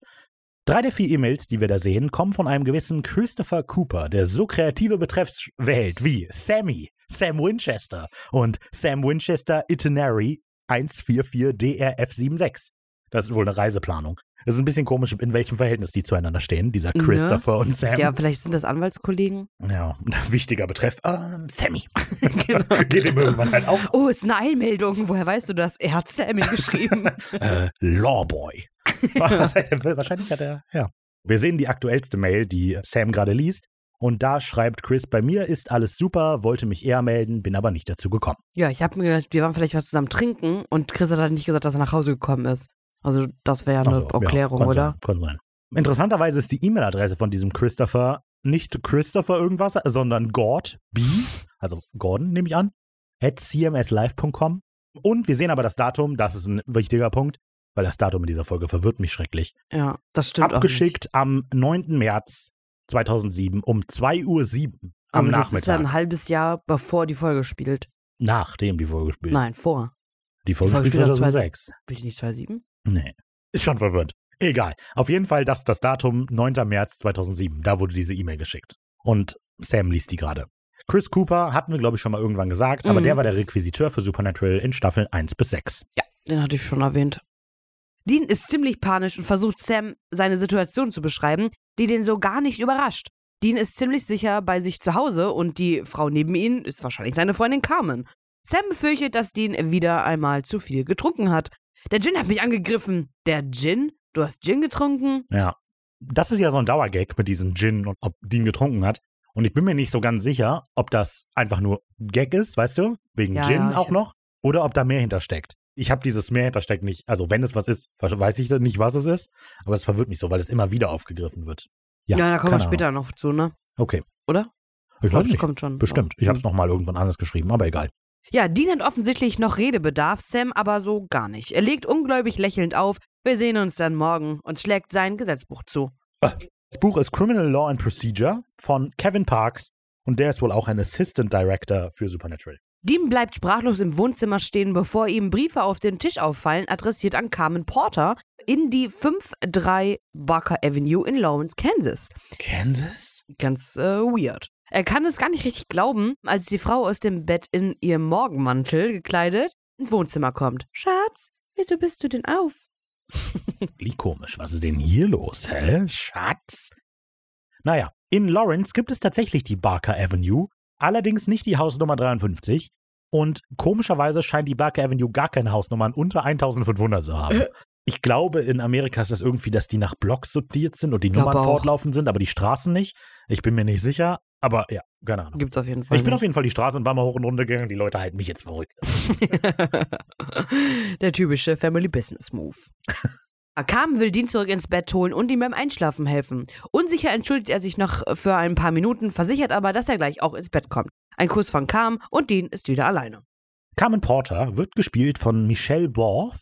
Drei der vier E-Mails, die wir da sehen, kommen von einem gewissen Christopher Cooper, der so kreative Betreffs wählt wie Sammy, Sam Winchester und Sam Winchester Itinerary 144DRF76. Das ist wohl eine Reiseplanung. Es ist ein bisschen komisch, in welchem Verhältnis die zueinander stehen, dieser Ne? Christopher und Sam. Ja, vielleicht sind das Anwaltskollegen. Ja, wichtiger Betreff. Ähm, Sammy. Genau. Geht ihm irgendwann halt auch. Oh, ist eine Einmeldung. Woher weißt du das? Er hat Sammy geschrieben. Äh, Lawboy. Wahrscheinlich hat er, ja. Wir sehen die aktuellste Mail, die Sam gerade liest. Und da schreibt Chris, bei mir ist alles super, wollte mich eher melden, bin aber nicht dazu gekommen. ja, ich habe mir gedacht, wir waren vielleicht was zusammen trinken und Chris hat halt nicht gesagt, dass er nach Hause gekommen ist. Also, das wäre ja eine so, Erklärung, kann oder? Sein, kann sein. Interessanterweise ist die E-Mail-Adresse von diesem Christopher nicht Christopher irgendwas, sondern Gord B, also Gordon nehme ich an, at cmslive.com. Und wir sehen aber das Datum, das ist ein wichtiger Punkt, weil das Datum in dieser Folge verwirrt mich schrecklich. Ja, das stimmt Abgeschickt am 9. März 2007 um 2.07 Uhr am. Also, das ist ja Nachmittag. ein halbes Jahr, bevor die Folge spielt. Nachdem die Folge spielt. Nein, vor. Die Folge Die Folge spielt spielt am 2006. Spielt die nicht 2.7? Nee. Ist schon verwirrt. Egal. Auf jeden Fall das, das Datum 9. März 2007. Da wurde diese E-Mail geschickt. Und Sam liest die gerade. Chris Cooper hatten wir, glaube ich, schon mal irgendwann gesagt, aber Mhm. der war der Requisiteur für Supernatural in Staffeln 1 bis 6. Ja, den hatte ich schon erwähnt. Dean ist ziemlich panisch und versucht Sam seine Situation zu beschreiben, die den so gar nicht überrascht. Dean ist ziemlich sicher bei sich zu Hause und die Frau neben ihm ist wahrscheinlich seine Freundin Carmen. Sam befürchtet, dass Dean wieder einmal zu viel getrunken hat. Der Gin hat mich angegriffen. Der Gin? Du hast Gin getrunken? Ja. Das ist ja so ein Dauergag mit diesem Gin und ob Dean getrunken hat. Und ich bin mir nicht so ganz sicher, ob das einfach nur Gag ist, weißt du? Wegen Ja, Gin ja, auch noch. Oder ob da mehr hintersteckt. Ich habe dieses mehr hintersteckt nicht. Also, wenn es was ist, weiß ich nicht, was es ist. Aber es verwirrt mich so, weil es immer wieder aufgegriffen wird. Ja, da kommen wir später noch zu, ne? Ahnung. Okay. Oder? Ich Glaub, weiß das nicht. kommt schon. Bestimmt. Ich habe es nochmal irgendwann anders geschrieben, aber egal. Ja, Dean hat offensichtlich noch Redebedarf, Sam aber so gar nicht. Er legt ungläubig lächelnd auf, wir sehen uns dann morgen und schlägt sein Gesetzbuch zu. Das Buch ist Criminal Law and Procedure von Kevin Parks und der ist wohl auch ein Assistant Director für Supernatural. Dean bleibt sprachlos im Wohnzimmer stehen, bevor ihm Briefe auf den Tisch auffallen, adressiert an Carmen Porter in die 5-3 Barker Avenue in Lawrence, Kansas. Kansas? Ganz äh, weird. Er kann es gar nicht richtig glauben, als die Frau aus dem Bett in ihrem Morgenmantel gekleidet ins Wohnzimmer kommt. Schatz, wieso bist du denn auf? Wie komisch, was ist denn hier los, hä? Schatz? Naja, in Lawrence gibt es tatsächlich die Barker Avenue, allerdings nicht die Hausnummer 53. Und komischerweise scheint die Barker Avenue gar keine Hausnummern unter 1500 zu haben. Ich glaube, in Amerika ist das irgendwie, dass die nach Blocks sortiert sind und die Nummern auch. fortlaufend sind, aber die Straßen nicht. Ich bin mir nicht sicher, aber ja, keine Ahnung. Gibt's auf jeden Fall. Ich bin nicht. auf jeden Fall die Straße und war mal hoch und runter gegangen. Die Leute halten mich jetzt verrückt. Der typische Family Business Move. Carmen will Dean zurück ins Bett holen und ihm beim Einschlafen helfen. Unsicher entschuldigt er sich noch für ein paar Minuten, versichert aber, dass er gleich auch ins Bett kommt. Ein Kuss von Carmen und Dean ist wieder alleine. Carmen Porter wird gespielt von Michelle Borth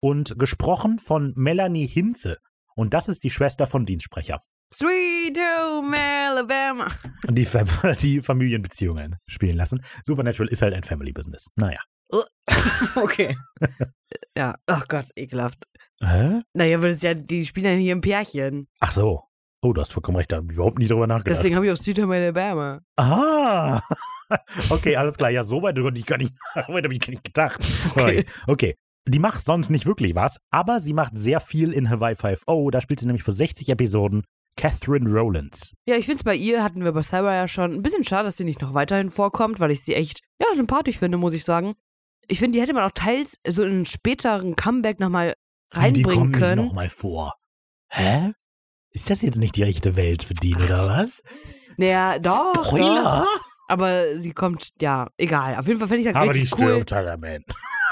und gesprochen von Melanie Hinze. Und das ist die Schwester von Dienstsprecher. Sweet Home Alabama. Die, Fam die Familienbeziehungen spielen lassen. Supernatural ist halt ein Family Business. Naja. Okay. ja, ach Gott, ekelhaft. Hä? Naja, weil es ja, die spielen ja hier ein Pärchen. Ach so. Oh, du hast vollkommen recht, da habe ich überhaupt nie drüber nachgedacht. Deswegen habe ich auch Sweet Home Alabama. Ah. Okay, alles klar. Ja, so weit konnte ich gar nicht, so weit habe ich gar nicht gedacht. Okay. okay. Die macht sonst nicht wirklich was, aber sie macht sehr viel in Hawaii 5.0. Da spielt sie nämlich für 60 Episoden Catherine Rowlands. Ja, ich finde es bei ihr, hatten wir bei Sarah ja schon, ein bisschen schade, dass sie nicht noch weiterhin vorkommt, weil ich sie echt, ja, sympathisch finde, muss ich sagen. Ich finde, die hätte man auch teils so in einen späteren Comeback nochmal die reinbringen kommen können. nicht nochmal vor. Hä? Ist das jetzt nicht die rechte Welt für die, oder was? Naja, doch. doch. Spoiler! Aber sie kommt, ja, egal. Auf jeden Fall fände ich das Aber die richtig cool. halt am Ende.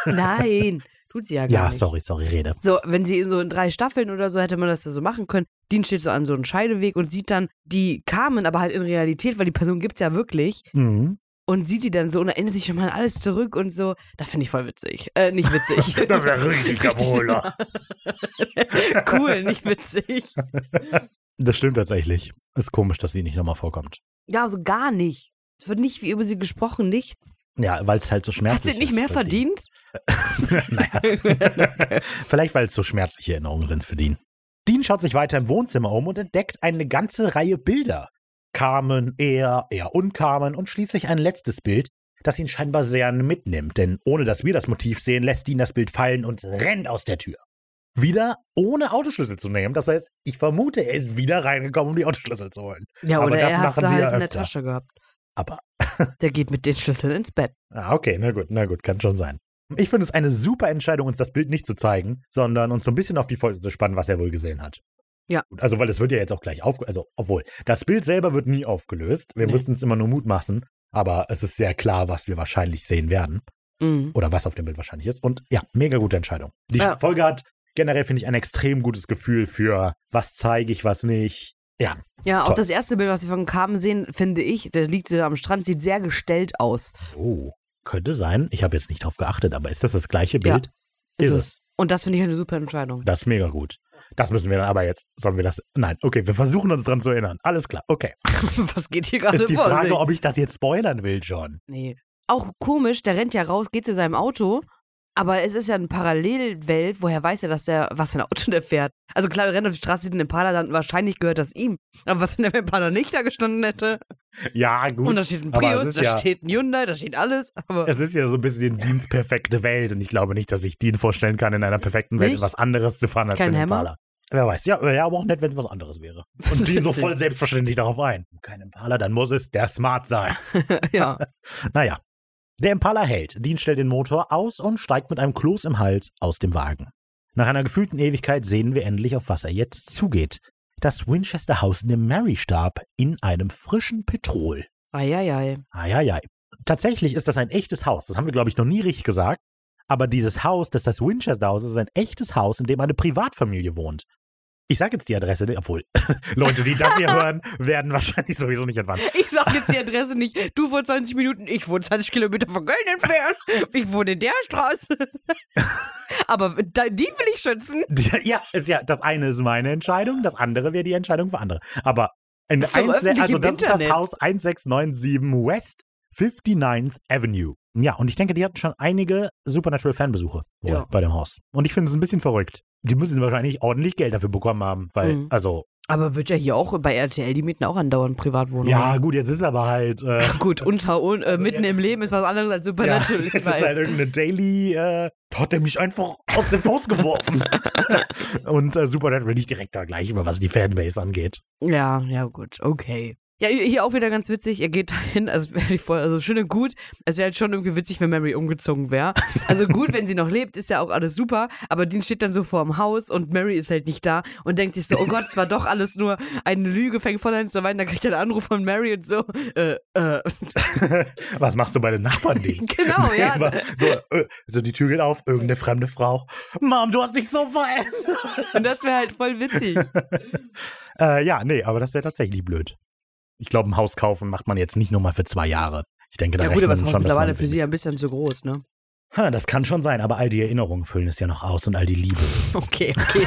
Nein, tut sie ja gar Ja, nicht. sorry, sorry, rede. So, wenn sie so in drei Staffeln oder so hätte man das ja so machen können. Dean steht so an so einem Scheideweg und sieht dann die Carmen, aber halt in Realität, weil die Person gibt's ja wirklich. Mhm. Und sieht die dann so und erinnert sich schon mal an alles zurück und so. Das finde ich voll witzig. Äh, nicht witzig. Das wäre richtig Brüller. cool, nicht witzig. Das stimmt tatsächlich. Ist komisch, dass sie nicht nochmal vorkommt. Ja, so gar nicht. Es wird nicht wie über sie gesprochen, nichts. Ja, weil es halt so Hat schmerzlich sie nicht ist mehr für die. verdient? naja. Vielleicht, weil es so schmerzliche Erinnerungen sind für Dean. Dean schaut sich weiter im Wohnzimmer um und entdeckt eine ganze Reihe Bilder. Carmen, er, er und Carmen und schließlich ein letztes Bild, das ihn scheinbar sehr mitnimmt, denn ohne dass wir das Motiv sehen, lässt Dean das Bild fallen und rennt aus der Tür. Wieder ohne Autoschlüssel zu nehmen. Das heißt, ich vermute, er ist wieder reingekommen, um die Autoschlüssel zu holen. Ja, Aber oder das er hat machen sie halt in der öfter. Tasche gehabt. Aber, Der geht mit den Schlüsseln ins Bett. ah, okay, na gut, na gut, kann schon sein. Ich finde es eine super Entscheidung, uns das Bild nicht zu zeigen, sondern uns so ein bisschen auf die Folge zu spannen, was er wohl gesehen hat. Ja. Also, weil es wird ja jetzt auch gleich aufgelöst. Also, obwohl, das Bild selber wird nie aufgelöst. Wir Nee. müssten es immer nur mutmaßen. Aber es ist sehr klar, was wir wahrscheinlich sehen werden. Mhm. Oder was auf dem Bild wahrscheinlich ist. Und ja, mega gute Entscheidung. Die Ja. Folge hat generell, finde ich, ein extrem gutes Gefühl für, was zeige ich, was nicht. Ja, Ja, auch Toll. das erste Bild, was wir von Carmen sehen, finde ich, der liegt so am Strand, sieht sehr gestellt aus. oh, könnte sein. Ich habe jetzt nicht drauf geachtet, aber ist das das gleiche Ja, Bild? ist Ist es. es. Und das finde ich eine super Entscheidung. Das ist mega gut. Das müssen wir dann aber jetzt, sollen wir das, nein, okay, wir versuchen uns dran zu erinnern. Alles klar, okay. Was geht hier gerade Ist die vor Frage, sich? ob ich das jetzt spoilern will, John. Nee. Auch komisch, der rennt ja raus, geht zu seinem Auto, aber es ist ja eine Parallelwelt, woher weiß er, dass der, was für ein Auto der fährt? Also klar, er rennt auf die Straße, sieht einen Impala, dann wahrscheinlich gehört das ihm. Aber was, wenn der Impala nicht da gestanden hätte? Ja, gut. Und da steht ein Prius, da ja- steht ein Hyundai, da steht alles, aber Es ist ja so ein bisschen Deans perfekte Welt und ich glaube nicht, dass ich Dean vorstellen kann, in einer perfekten Welt Nicht? was anderes zu fahren als Kein den Hammer? Impala. Wer weiß. Ja, wäre aber auch nett, wenn es was anderes wäre. Und Dean so voll selbstverständlich darauf ein. Kein Impala, dann muss es der Smart sein. ja. Naja. Der Impala hält. Dean stellt den Motor aus und steigt mit einem Kloß im Hals aus dem Wagen. Nach einer gefühlten Ewigkeit sehen wir endlich, auf was er jetzt zugeht. Das Winchester Haus in dem Mary starb in einem frischen Petrol. Eieiei. Eieiei. Tatsächlich ist das ein echtes Haus. Das haben wir, glaube ich, noch nie richtig gesagt. Aber dieses Haus, das das Winchester Haus ist, ist ein echtes Haus, in dem eine Privatfamilie wohnt. Ich sage jetzt die Adresse, obwohl Leute, die das hier hören, werden wahrscheinlich sowieso nicht entwandt. Ich sag jetzt die Adresse nicht. Du wohnst 20 Minuten, ich wohne 20 Kilometer von Köln entfernt. Ich wohne in der Straße. Aber da, die will ich schützen. Ja, ist ja, das eine ist meine Entscheidung, das andere wäre die Entscheidung für andere. Aber in Das ist doch eins- also das ist das Internet. Haus 1697 West 59th Avenue. Ja, und ich denke, die hatten schon einige Supernatural-Fanbesuche Ja. bei dem Haus. Und ich finde es ein bisschen verrückt. Die müssen wahrscheinlich ordentlich Geld dafür bekommen haben, weil, Mhm. also, Aber wird ja hier auch bei RTL, die mieten auch andauernd Privatwohnungen. ja, gut, jetzt ist aber halt. Äh, Gut, unter un, äh, mitten im Leben ist was anderes als Ja, Supernatural. ich es ist halt irgendeine Daily, äh, da hat er mich einfach aus dem Haus geworfen. und äh, Supernatural nicht direkt da gleich über, was die Fanbase angeht. Ja, ja, gut, okay. Ja, hier auch wieder ganz witzig, er geht dahin, also, wäre voll, also schön und gut. Es wäre halt schon irgendwie witzig, wenn Mary umgezogen wäre. Also gut, wenn sie noch lebt, ist ja auch alles super, aber Dean steht dann so vor dem Haus und Mary ist halt nicht da und denkt sich so, oh Gott, es war doch alles nur eine Lüge, fängt von an zu weinen, dann kriegt er einen Anruf von Mary und so, äh, äh, Was machst du bei den Nachbarn, die? genau, ja. so, äh, so, die Tür geht auf, irgendeine fremde Frau. Mom, du hast dich so verändert. Und das wäre halt voll witzig. Äh, ja, nee, aber das wäre tatsächlich blöd. Ich glaube, ein Haus kaufen macht man jetzt nicht nur mal für zwei Jahre. Ich denke, da Ja gut, aber es ist schon, mittlerweile für sie ein bisschen zu groß, ne? Ha, Das kann schon sein, aber all die Erinnerungen füllen es ja noch aus und all die Liebe. Okay, okay.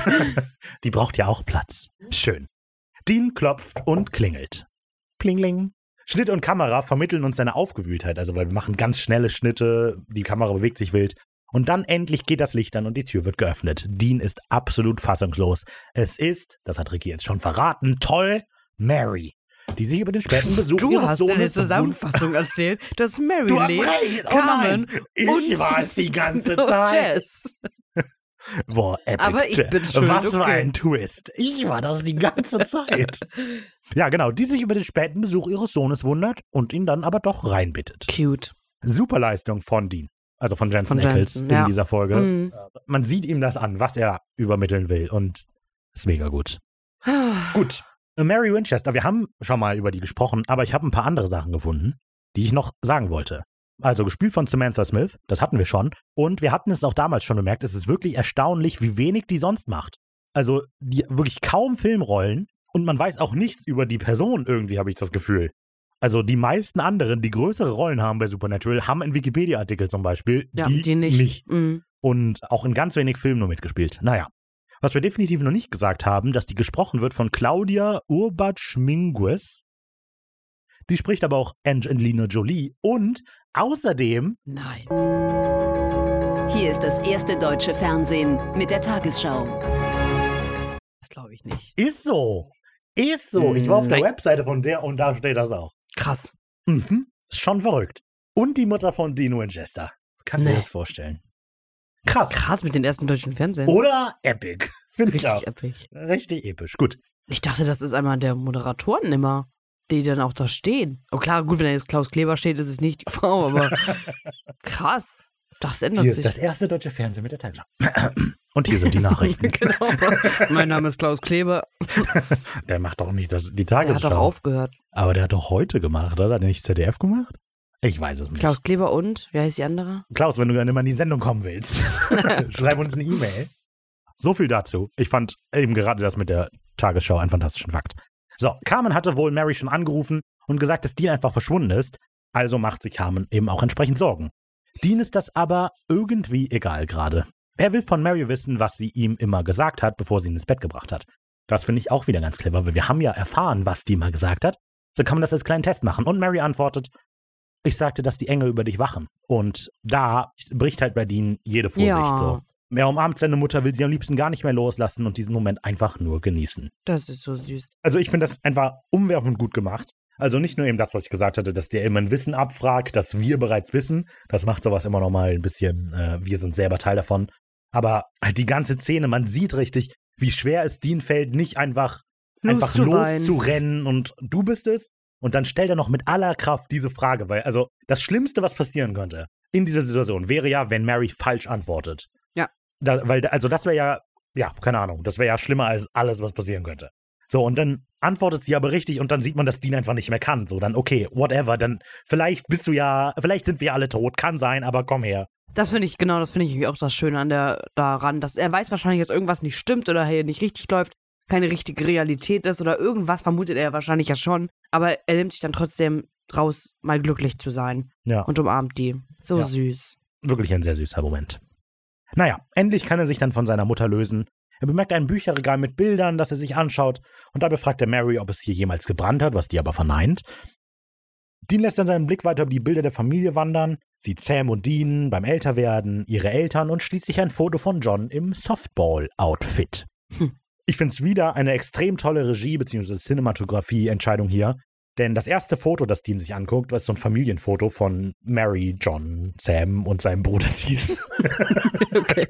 Die braucht ja auch Platz. Schön. Dean klopft und klingelt. Klingling. Schnitt und Kamera vermitteln uns seine Aufgewühltheit, also weil wir machen ganz schnelle Schnitte, die Kamera bewegt sich wild. Und dann endlich geht das Licht an und die Tür wird geöffnet. Dean ist absolut fassungslos. Es ist, das hat Ricky jetzt schon verraten, toll, Mary, die sich über den späten Besuch Du ihres hast Sohnes eine Zusammenfassung erzählt, dass Mary Du lebt, oh Carmen ich und war es die ganze und Zeit. Jess. Boah, epic. Aber ich bin schuld, Was okay. ein Twist. Ich war das die ganze Zeit. ja, genau, die sich über den späten Besuch ihres Sohnes wundert und ihn dann aber doch reinbittet. Cute. Superleistung von Dean, also von Jensen Von Ackles Jensen, in ja. dieser Folge. Mhm. Man sieht ihm das an, was er übermitteln will und ist mega gut. Gut, Mary Winchester, wir haben schon mal über die gesprochen, aber ich habe ein paar andere Sachen gefunden, die ich noch sagen wollte. Also gespielt von Samantha Smith, das hatten wir schon. Und wir hatten es auch damals schon bemerkt, es ist wirklich erstaunlich, wie wenig die sonst macht. Also die wirklich kaum Filmrollen und man weiß auch nichts über die Person irgendwie, habe ich das Gefühl. Also die meisten anderen, die größere Rollen haben bei Supernatural, haben einen Wikipedia-Artikel zum Beispiel, Ja, die, die, nicht. nicht Mhm. und auch in ganz wenig Filmen nur mitgespielt. Naja. Was wir definitiv noch nicht gesagt haben, dass die gesprochen wird von Claudia Urbatsch-Minguez. Die spricht aber auch Angelina Jolie und außerdem Nein. Hier ist das erste deutsche Fernsehen mit der Tagesschau. Das glaube ich nicht. ist so. Ist so. Ich war auf der Nein. Webseite von der und da steht das auch. Krass. Mhm. Ist schon verrückt. Und die Mutter von Dino Winchester. Kannst du Nee. dir das vorstellen? Krass. Krass mit den ersten deutschen Fernsehen. Oder epic. Finde ich auch. Richtig episch. Richtig episch. Gut. Ich dachte, das ist einmal der Moderatoren immer, die dann auch da stehen. Oh klar, gut, wenn da jetzt Klaus Kleber steht, ist es nicht die Frau, aber krass. Das ändert Hier sich. ist das erste deutsche Fernsehen mit der Tagesschau. Und hier sind die Nachrichten. genau. mein Name ist Klaus Kleber. Der macht doch nicht das, die Der hat Tagesschau. doch aufgehört. Aber der hat doch heute gemacht, oder? Hat er nicht ZDF gemacht? Ich weiß es nicht. Klaus, Klaus Kleber und, wie heißt die andere? wenn du gerne mal in die Sendung kommen willst, schreib uns eine E-Mail. So viel dazu. Ich fand eben gerade das mit der Tagesschau einen fantastischen Fakt. So, Carmen hatte wohl Mary schon angerufen und gesagt, dass Dean einfach verschwunden ist. Also macht sich Carmen eben auch entsprechend Sorgen. Dean ist das aber irgendwie egal gerade. Er will von Mary wissen, was sie ihm immer gesagt hat, bevor sie ihn ins Bett gebracht hat. Das finde ich auch wieder ganz clever, weil wir haben ja erfahren, was die mal gesagt hat. So kann man das als kleinen Test machen. Und Mary antwortet, ich sagte, dass die Engel über dich wachen. Und da bricht halt bei Dean jede Vorsicht Ja. so. Er umarmt seine Mutter, will sie am liebsten gar nicht mehr loslassen und diesen Moment einfach nur genießen. Das ist so süß. Also ich finde das einfach umwerfend gut gemacht. Also nicht nur eben das, was ich gesagt hatte, dass der immer ein Wissen abfragt, das wir bereits wissen. Das macht sowas immer noch mal ein bisschen, äh, wir sind selber Teil davon. Aber halt die ganze Szene, man sieht richtig, wie schwer es Dean fällt, nicht einfach, einfach loszurennen und du bist es. Und dann stellt er noch mit aller Kraft diese Frage, weil also das Schlimmste, was passieren könnte in dieser Situation, wäre ja, wenn Mary falsch antwortet. Ja. Da, weil, also das wäre ja, ja, keine Ahnung, das wäre ja schlimmer als alles, was passieren könnte. So, und dann antwortet sie aber richtig und dann sieht man, dass Dean einfach nicht mehr kann. So, dann, okay, whatever, dann vielleicht bist du ja, vielleicht sind wir alle tot, kann sein, aber komm her. Das finde ich, genau, das finde ich auch das Schöne an der daran, dass er weiß wahrscheinlich, dass irgendwas nicht stimmt oder hier nicht richtig läuft. Keine richtige Realität ist oder irgendwas, vermutet er wahrscheinlich ja schon. Aber er nimmt sich dann trotzdem raus, mal glücklich zu sein Ja, und umarmt die. So Ja. süß. wirklich ein sehr süßer Moment. Naja, endlich kann er sich dann von seiner Mutter lösen. Er bemerkt ein Bücherregal mit Bildern, das er sich anschaut, und dabei fragt er Mary, ob es hier jemals gebrannt hat, was die aber verneint. Dean lässt dann seinen Blick weiter über die Bilder der Familie wandern, sieht Sam und Dean beim Älterwerden, ihre Eltern und schließlich ein Foto von John im Softball-Outfit. Hm. Ich finde es wieder eine extrem tolle Regie- bzw. Cinematografie-Entscheidung hier, denn das erste Foto, das Dean sich anguckt, ist so ein Familienfoto von Mary, John, Sam und seinem Bruder Dean. Okay.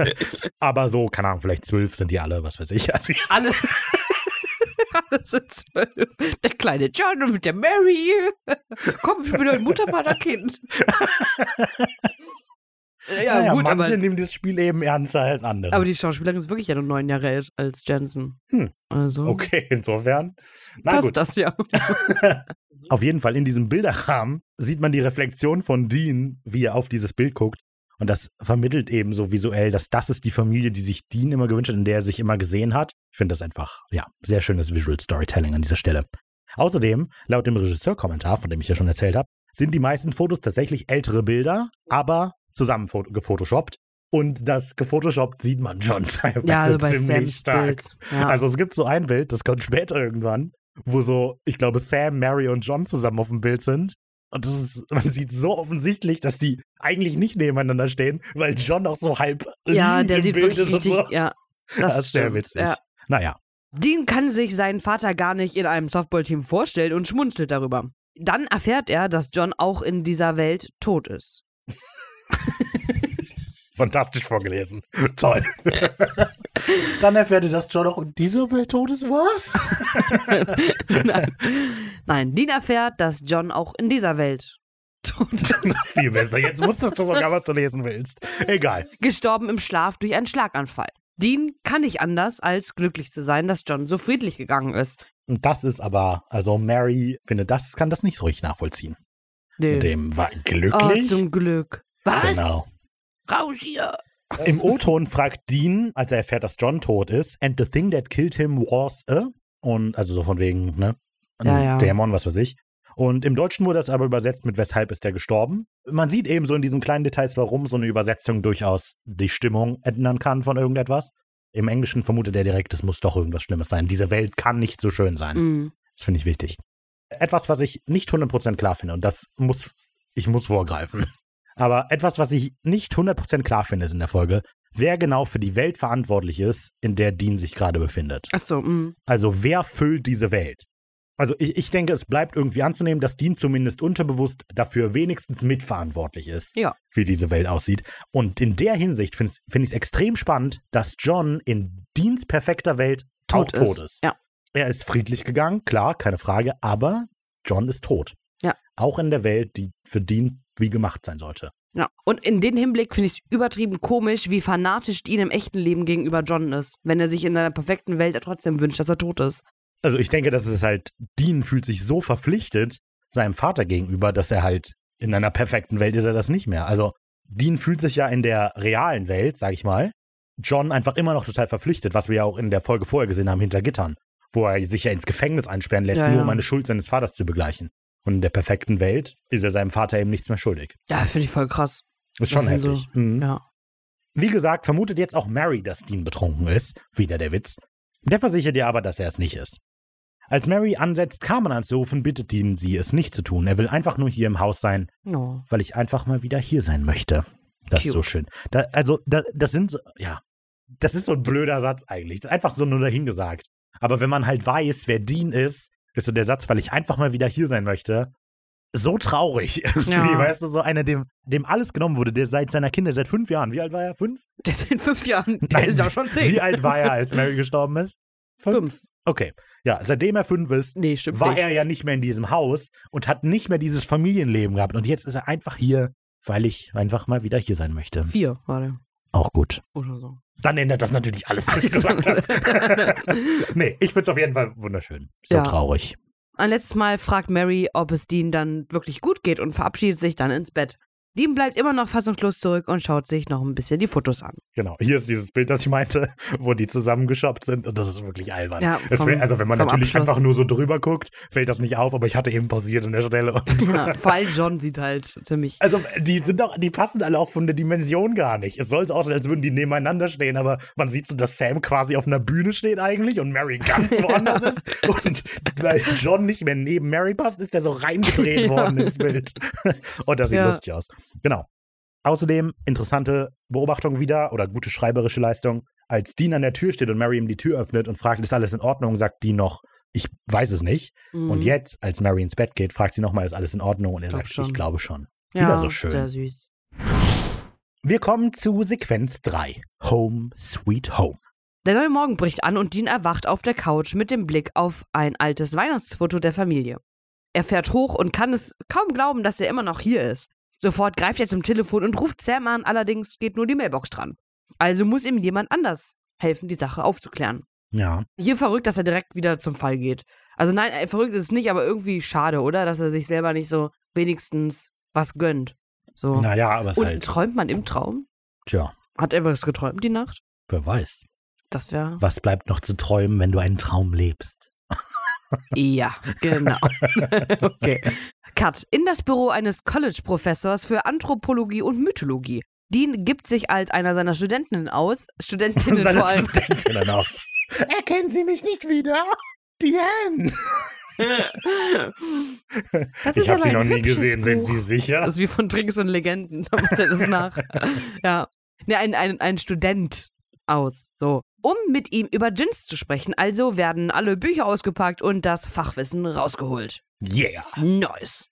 Aber so, keine Ahnung, vielleicht zwölf sind die alle, was weiß ich. Also Alle. Alle sind zwölf. Der kleine John und mit der Mary. Komm, ich bin heute Mutter, Vater, Kind. Ja, naja, gut, manche aber, nehmen das Spiel eben ernster als andere. aber die Schauspielerin ist wirklich ja nur neun Jahre älter als Jensen. Hm. Also okay, insofern. Na passt gut. das ja. Auf jeden Fall in diesem Bilderrahmen sieht man die Reflexion von Dean, wie er auf dieses Bild guckt. Und das vermittelt eben so visuell, dass das ist die Familie, die sich Dean immer gewünscht hat, in der er sich immer gesehen hat. Ich finde das einfach, ja, sehr schönes Visual Storytelling an dieser Stelle. Außerdem, laut dem Regisseurkommentar, von dem ich ja schon erzählt habe, sind die meisten Fotos tatsächlich ältere Bilder, aber zusammen fo- gefotoshoppt. Und das gefotoshoppt sieht man schon teilweise Ja, also bei ziemlich Sams stark. Ja. Also es gibt so ein Bild, das kommt später irgendwann, wo so, ich glaube, Sam, Mary und John zusammen auf dem Bild sind. Und das ist, man sieht so offensichtlich, dass die eigentlich nicht nebeneinander stehen, weil John auch so halb ja, der sieht Bild wirklich richtig, so. ja. Das, Das ist sehr witzig. Ja. Naja, Dean kann sich seinen Vater gar nicht in einem Softballteam vorstellen und schmunzelt darüber. Dann erfährt er, dass John auch in dieser Welt tot ist. fantastisch vorgelesen. Toll. Dann erfährt er, dass John auch in dieser Welt tot ist. Was? Nein. Nein, Dean erfährt, dass John auch in dieser Welt tot ist. Das ist viel besser. Jetzt wusstest du sogar, was du lesen willst. Egal. Gestorben im Schlaf durch einen Schlaganfall. Dean kann nicht anders, als glücklich zu sein, dass John so friedlich gegangen ist. Und das ist aber, also Mary findet das, kann das nicht so richtig nachvollziehen. Nee. Dem war Oh, glücklich. zum Glück. Was? Genau. Raus hier! Im O-Ton fragt Dean, als er erfährt, dass John tot ist, and the thing that killed him was a, und also so von wegen, ne, ein Ja, ja. Dämon, was weiß ich. Und im Deutschen wurde das aber übersetzt mit weshalb ist er gestorben. Man sieht eben so in diesen kleinen Details, warum so eine Übersetzung durchaus die Stimmung ändern kann von irgendetwas. Im Englischen vermutet er direkt, es muss doch irgendwas Schlimmes sein. Diese Welt kann nicht so schön sein. Mhm. Das finde ich wichtig. Etwas, was ich nicht 100% klar finde, und das muss, ich muss vorgreifen. Aber etwas, was ich nicht 100% klar finde, ist in der Folge, wer genau für die Welt verantwortlich ist, in der Dean sich gerade befindet. Achso, mhm. Also wer füllt diese Welt? Also ich, ich denke, es bleibt irgendwie anzunehmen, dass Dean zumindest unterbewusst dafür wenigstens mitverantwortlich ist, Ja. wie diese Welt aussieht. Und in der Hinsicht finde find ich es extrem spannend, dass John in Deans perfekter Welt auch tot, tot ist. ist. Ja. Er ist friedlich gegangen, klar, keine Frage, aber John ist tot. Ja. Auch in der Welt, die für Dean wie gemacht sein sollte. Ja. Und in dem Hinblick finde ich es übertrieben komisch, wie fanatisch Dean im echten Leben gegenüber John ist, wenn er sich in einer perfekten Welt trotzdem wünscht, dass er tot ist. Also ich denke, dass es halt, Dean fühlt sich so verpflichtet seinem Vater gegenüber, dass er halt in einer perfekten Welt ist er das nicht mehr. Also Dean fühlt sich ja in der realen Welt, sag ich mal, John einfach immer noch total verpflichtet, was wir ja auch in der Folge vorher gesehen haben, hinter Gittern, wo er sich ja ins Gefängnis einsperren lässt, Ja, nur ja. um eine Schuld seines Vaters zu begleichen. Und in der perfekten Welt ist er seinem Vater eben nichts mehr schuldig. Ja, finde ich voll krass. Ist schon sind so- heftig. Mhm. Ja. Wie gesagt, vermutet jetzt auch Mary, dass Dean betrunken ist. Wieder der Witz. Der versichert ihr aber, dass er es nicht ist. Als Mary ansetzt, Carmen anzurufen, bittet Dean, sie es nicht zu tun. Er will einfach nur hier im Haus sein, Oh. weil ich einfach mal wieder hier sein möchte. Das ist Cute. so schön. Da, also, da, das sind so, ja, das ist so ein blöder Satz eigentlich. Das ist einfach so nur dahingesagt. Aber wenn man halt weiß, wer Dean ist, ist so der Satz, weil ich einfach mal wieder hier sein möchte, so traurig. Ja. weißt du, so einer, dem, dem alles genommen wurde, der seit seiner Kinder, seit fünf Jahren, wie alt war er? Fünf? Der ist in fünf Jahren. Der Nein, ist ja schon zehn. Wie alt war er, als Mary gestorben ist? Fünf. Okay. Ja, seitdem er fünf ist, Nee, war nicht. er ja nicht mehr in diesem Haus und hat nicht mehr dieses Familienleben gehabt. Und jetzt ist er einfach hier, weil ich einfach mal wieder hier sein möchte. Vier war der. Auch gut. Oder so. Dann ändert das natürlich alles, was ich gesagt habe. nee, ich finde es auf jeden Fall wunderschön. So Ja. traurig. Ein letztes Mal fragt Mary, ob es Dean dann wirklich gut geht und verabschiedet sich dann ins Bett. Dean bleibt immer noch fassungslos zurück und schaut sich noch ein bisschen die Fotos an. Genau, hier ist dieses Bild, das ich meinte, wo die zusammengeschoppt sind und das ist wirklich albern. Ja, vom- wär, also wenn man natürlich Abschluss. einfach nur so drüber guckt, fällt das nicht auf, aber ich hatte eben pausiert an der Stelle. Ja, vor allem John sieht halt ziemlich. also die sind doch, die passen alle auch von der Dimension gar nicht. Es soll so aussehen, als würden die nebeneinander stehen, aber man sieht so, dass Sam quasi auf einer Bühne steht eigentlich und Mary ganz woanders ist. Und weil John nicht mehr neben Mary passt, ist der so reingedreht worden ins Bild. Und das sieht lustig aus. Genau. Außerdem interessante Beobachtung wieder oder gute schreiberische Leistung. Als Dean an der Tür steht und Mary ihm die Tür öffnet und fragt, ist alles in Ordnung, sagt Dean noch, ich weiß es nicht. Mhm. Und jetzt, als Mary ins Bett geht, fragt sie nochmal, ist alles in Ordnung? Und er Glaub sagt, schon. ich glaube schon. ja, wieder so schön. Sehr süß. Wir kommen zu Sequenz 3. Home Sweet Home. Der neue Morgen bricht an und Dean erwacht auf der Couch mit dem Blick auf ein altes Weihnachtsfoto der Familie. Er fährt hoch und kann es kaum glauben, dass er immer noch hier ist. Sofort greift er zum Telefon und ruft Sam an, allerdings geht nur die Mailbox dran. Also muss ihm jemand anders helfen, die Sache aufzuklären. Ja. Hier verrückt, dass er direkt wieder zum Fall geht. Also nein, äh, verrückt ist es nicht, aber irgendwie schade, oder? Dass er sich selber nicht so wenigstens was gönnt. So. Naja, aber es und halt, träumt man im Traum? tja, Hat er was geträumt die Nacht? wer weiß. Das wäre. Was bleibt noch zu träumen, wenn du einen Traum lebst? Ja, genau. okay. Cut. In das Büro eines College-Professors für Anthropologie und Mythologie. Dean gibt sich als einer seiner Studentinnen aus. Studentinnen vor allem. Studentinnen aus. Erkennen Sie mich nicht wieder? Diane! Das Ich habe sie noch nie gesehen, sind Buch. Sie sicher? Das ist wie von Tricks und Legenden. Da macht er das nach. Ja. Ne, ein, ein, ein Student aus. So. Um mit ihm über Djinns zu sprechen, also werden alle Bücher ausgepackt und das Fachwissen rausgeholt. Yeah. Nice.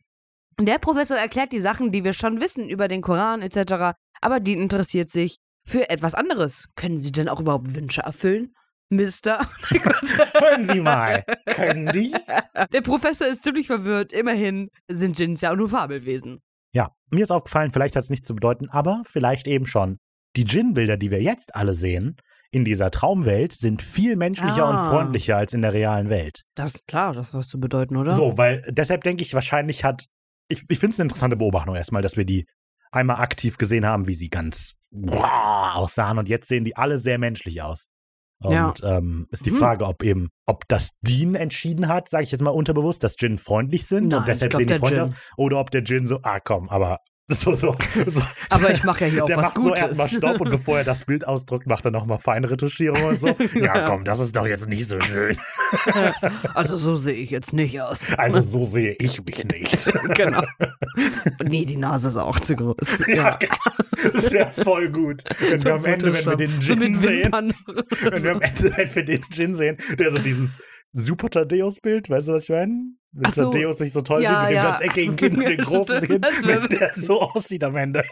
Der Professor erklärt die Sachen, die wir schon wissen über den Koran etc., aber Dean interessiert sich für etwas anderes. Können Sie denn auch überhaupt Wünsche erfüllen? Mister. Hören Sie mal. Können die? Der Professor ist ziemlich verwirrt. Immerhin sind Djinns ja auch nur Fabelwesen. Ja, mir ist aufgefallen, vielleicht hat es nichts zu bedeuten, aber vielleicht eben schon. Die Djinn-Bilder, die wir jetzt alle sehen, in dieser Traumwelt, sind viel menschlicher Ah. und freundlicher als in der realen Welt. Das ist klar, das was zu bedeuten, oder? So, weil deshalb denke ich, wahrscheinlich hat. Ich, ich finde es eine interessante Beobachtung erstmal, dass wir die einmal aktiv gesehen haben, wie sie ganz boah, aussahen und jetzt sehen die alle sehr menschlich aus. Und Ja. ähm, ist die Mhm. Frage, ob eben, ob das Dean entschieden hat, sage ich jetzt mal unterbewusst, dass Jin freundlich sind Nein, und deshalb glaub, sehen die freundlich aus, oder ob der Jin so, ah komm, aber so, so, so. Aber ich mache ja hier auch der was macht so Gutes. erstmal Stopp und bevor er das Bild ausdruckt, macht er nochmal Feinretuschierung und so. Ja, Ja. komm, das ist doch jetzt nicht so schön. Also so sehe ich jetzt nicht aus. Also so sehe ich mich nicht. genau. Nee, die Nase ist auch zu groß. Ja, genau. das wäre voll gut. Wenn wir am Ende, wenn wir den so Gin mit sehen, wenn wir am Ende, wenn wir den Gin sehen, der so dieses super Thaddeus-Bild, weißt du, was ich meine? Wenn so. Thaddeus sich so toll Ja, sieht mit dem ja. ganz eckigen Kind und dem großen. Kind, wenn der so aussieht am Ende.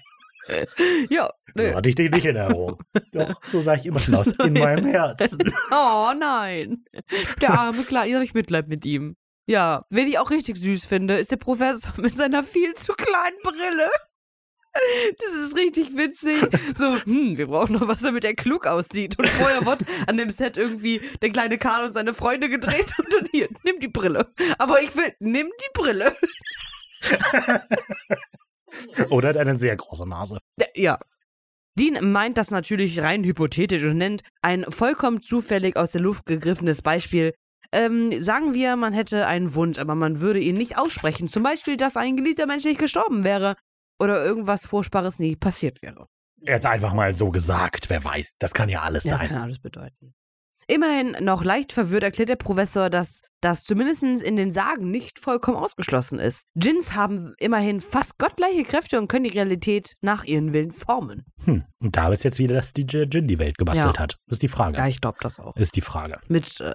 ja, So nö. hatte ich den nicht in Erinnerung. Doch, so sah ich immer schon aus. In meinem Herzen. Oh nein. Der arme Kleine, jetzt habe ich Mitleid mit ihm. Ja, wen ich auch richtig süß finde, ist der Professor mit seiner viel zu kleinen Brille. Das ist richtig witzig. So, hm, wir brauchen noch was, damit er klug aussieht. Und vorher wird an dem Set irgendwie der kleine Karl und seine Freunde gedreht und dann hier, nimm die Brille. Aber ich will, nimm die Brille. Oder hat eine sehr große Nase. Ja. Dean meint das natürlich rein hypothetisch und nennt ein vollkommen zufällig aus der Luft gegriffenes Beispiel. Ähm, sagen wir, man hätte einen Wunsch, aber man würde ihn nicht aussprechen. Zum Beispiel, dass ein geliebter Mensch nicht gestorben wäre oder irgendwas Furchtbares nie passiert wäre. Jetzt einfach mal so gesagt, wer weiß. Das kann ja alles Das sein. kann alles bedeuten. Immerhin noch leicht verwirrt erklärt der Professor, dass das zumindest in den Sagen nicht vollkommen ausgeschlossen ist. Djinns haben immerhin fast gottgleiche Kräfte und können die Realität nach ihren Willen formen. Hm. Und da ist jetzt wieder, dass DJ Jin die Welt gebastelt Ja. hat. Ist die Frage. Ja, ich glaube das auch. Ist die Frage. Mit, äh,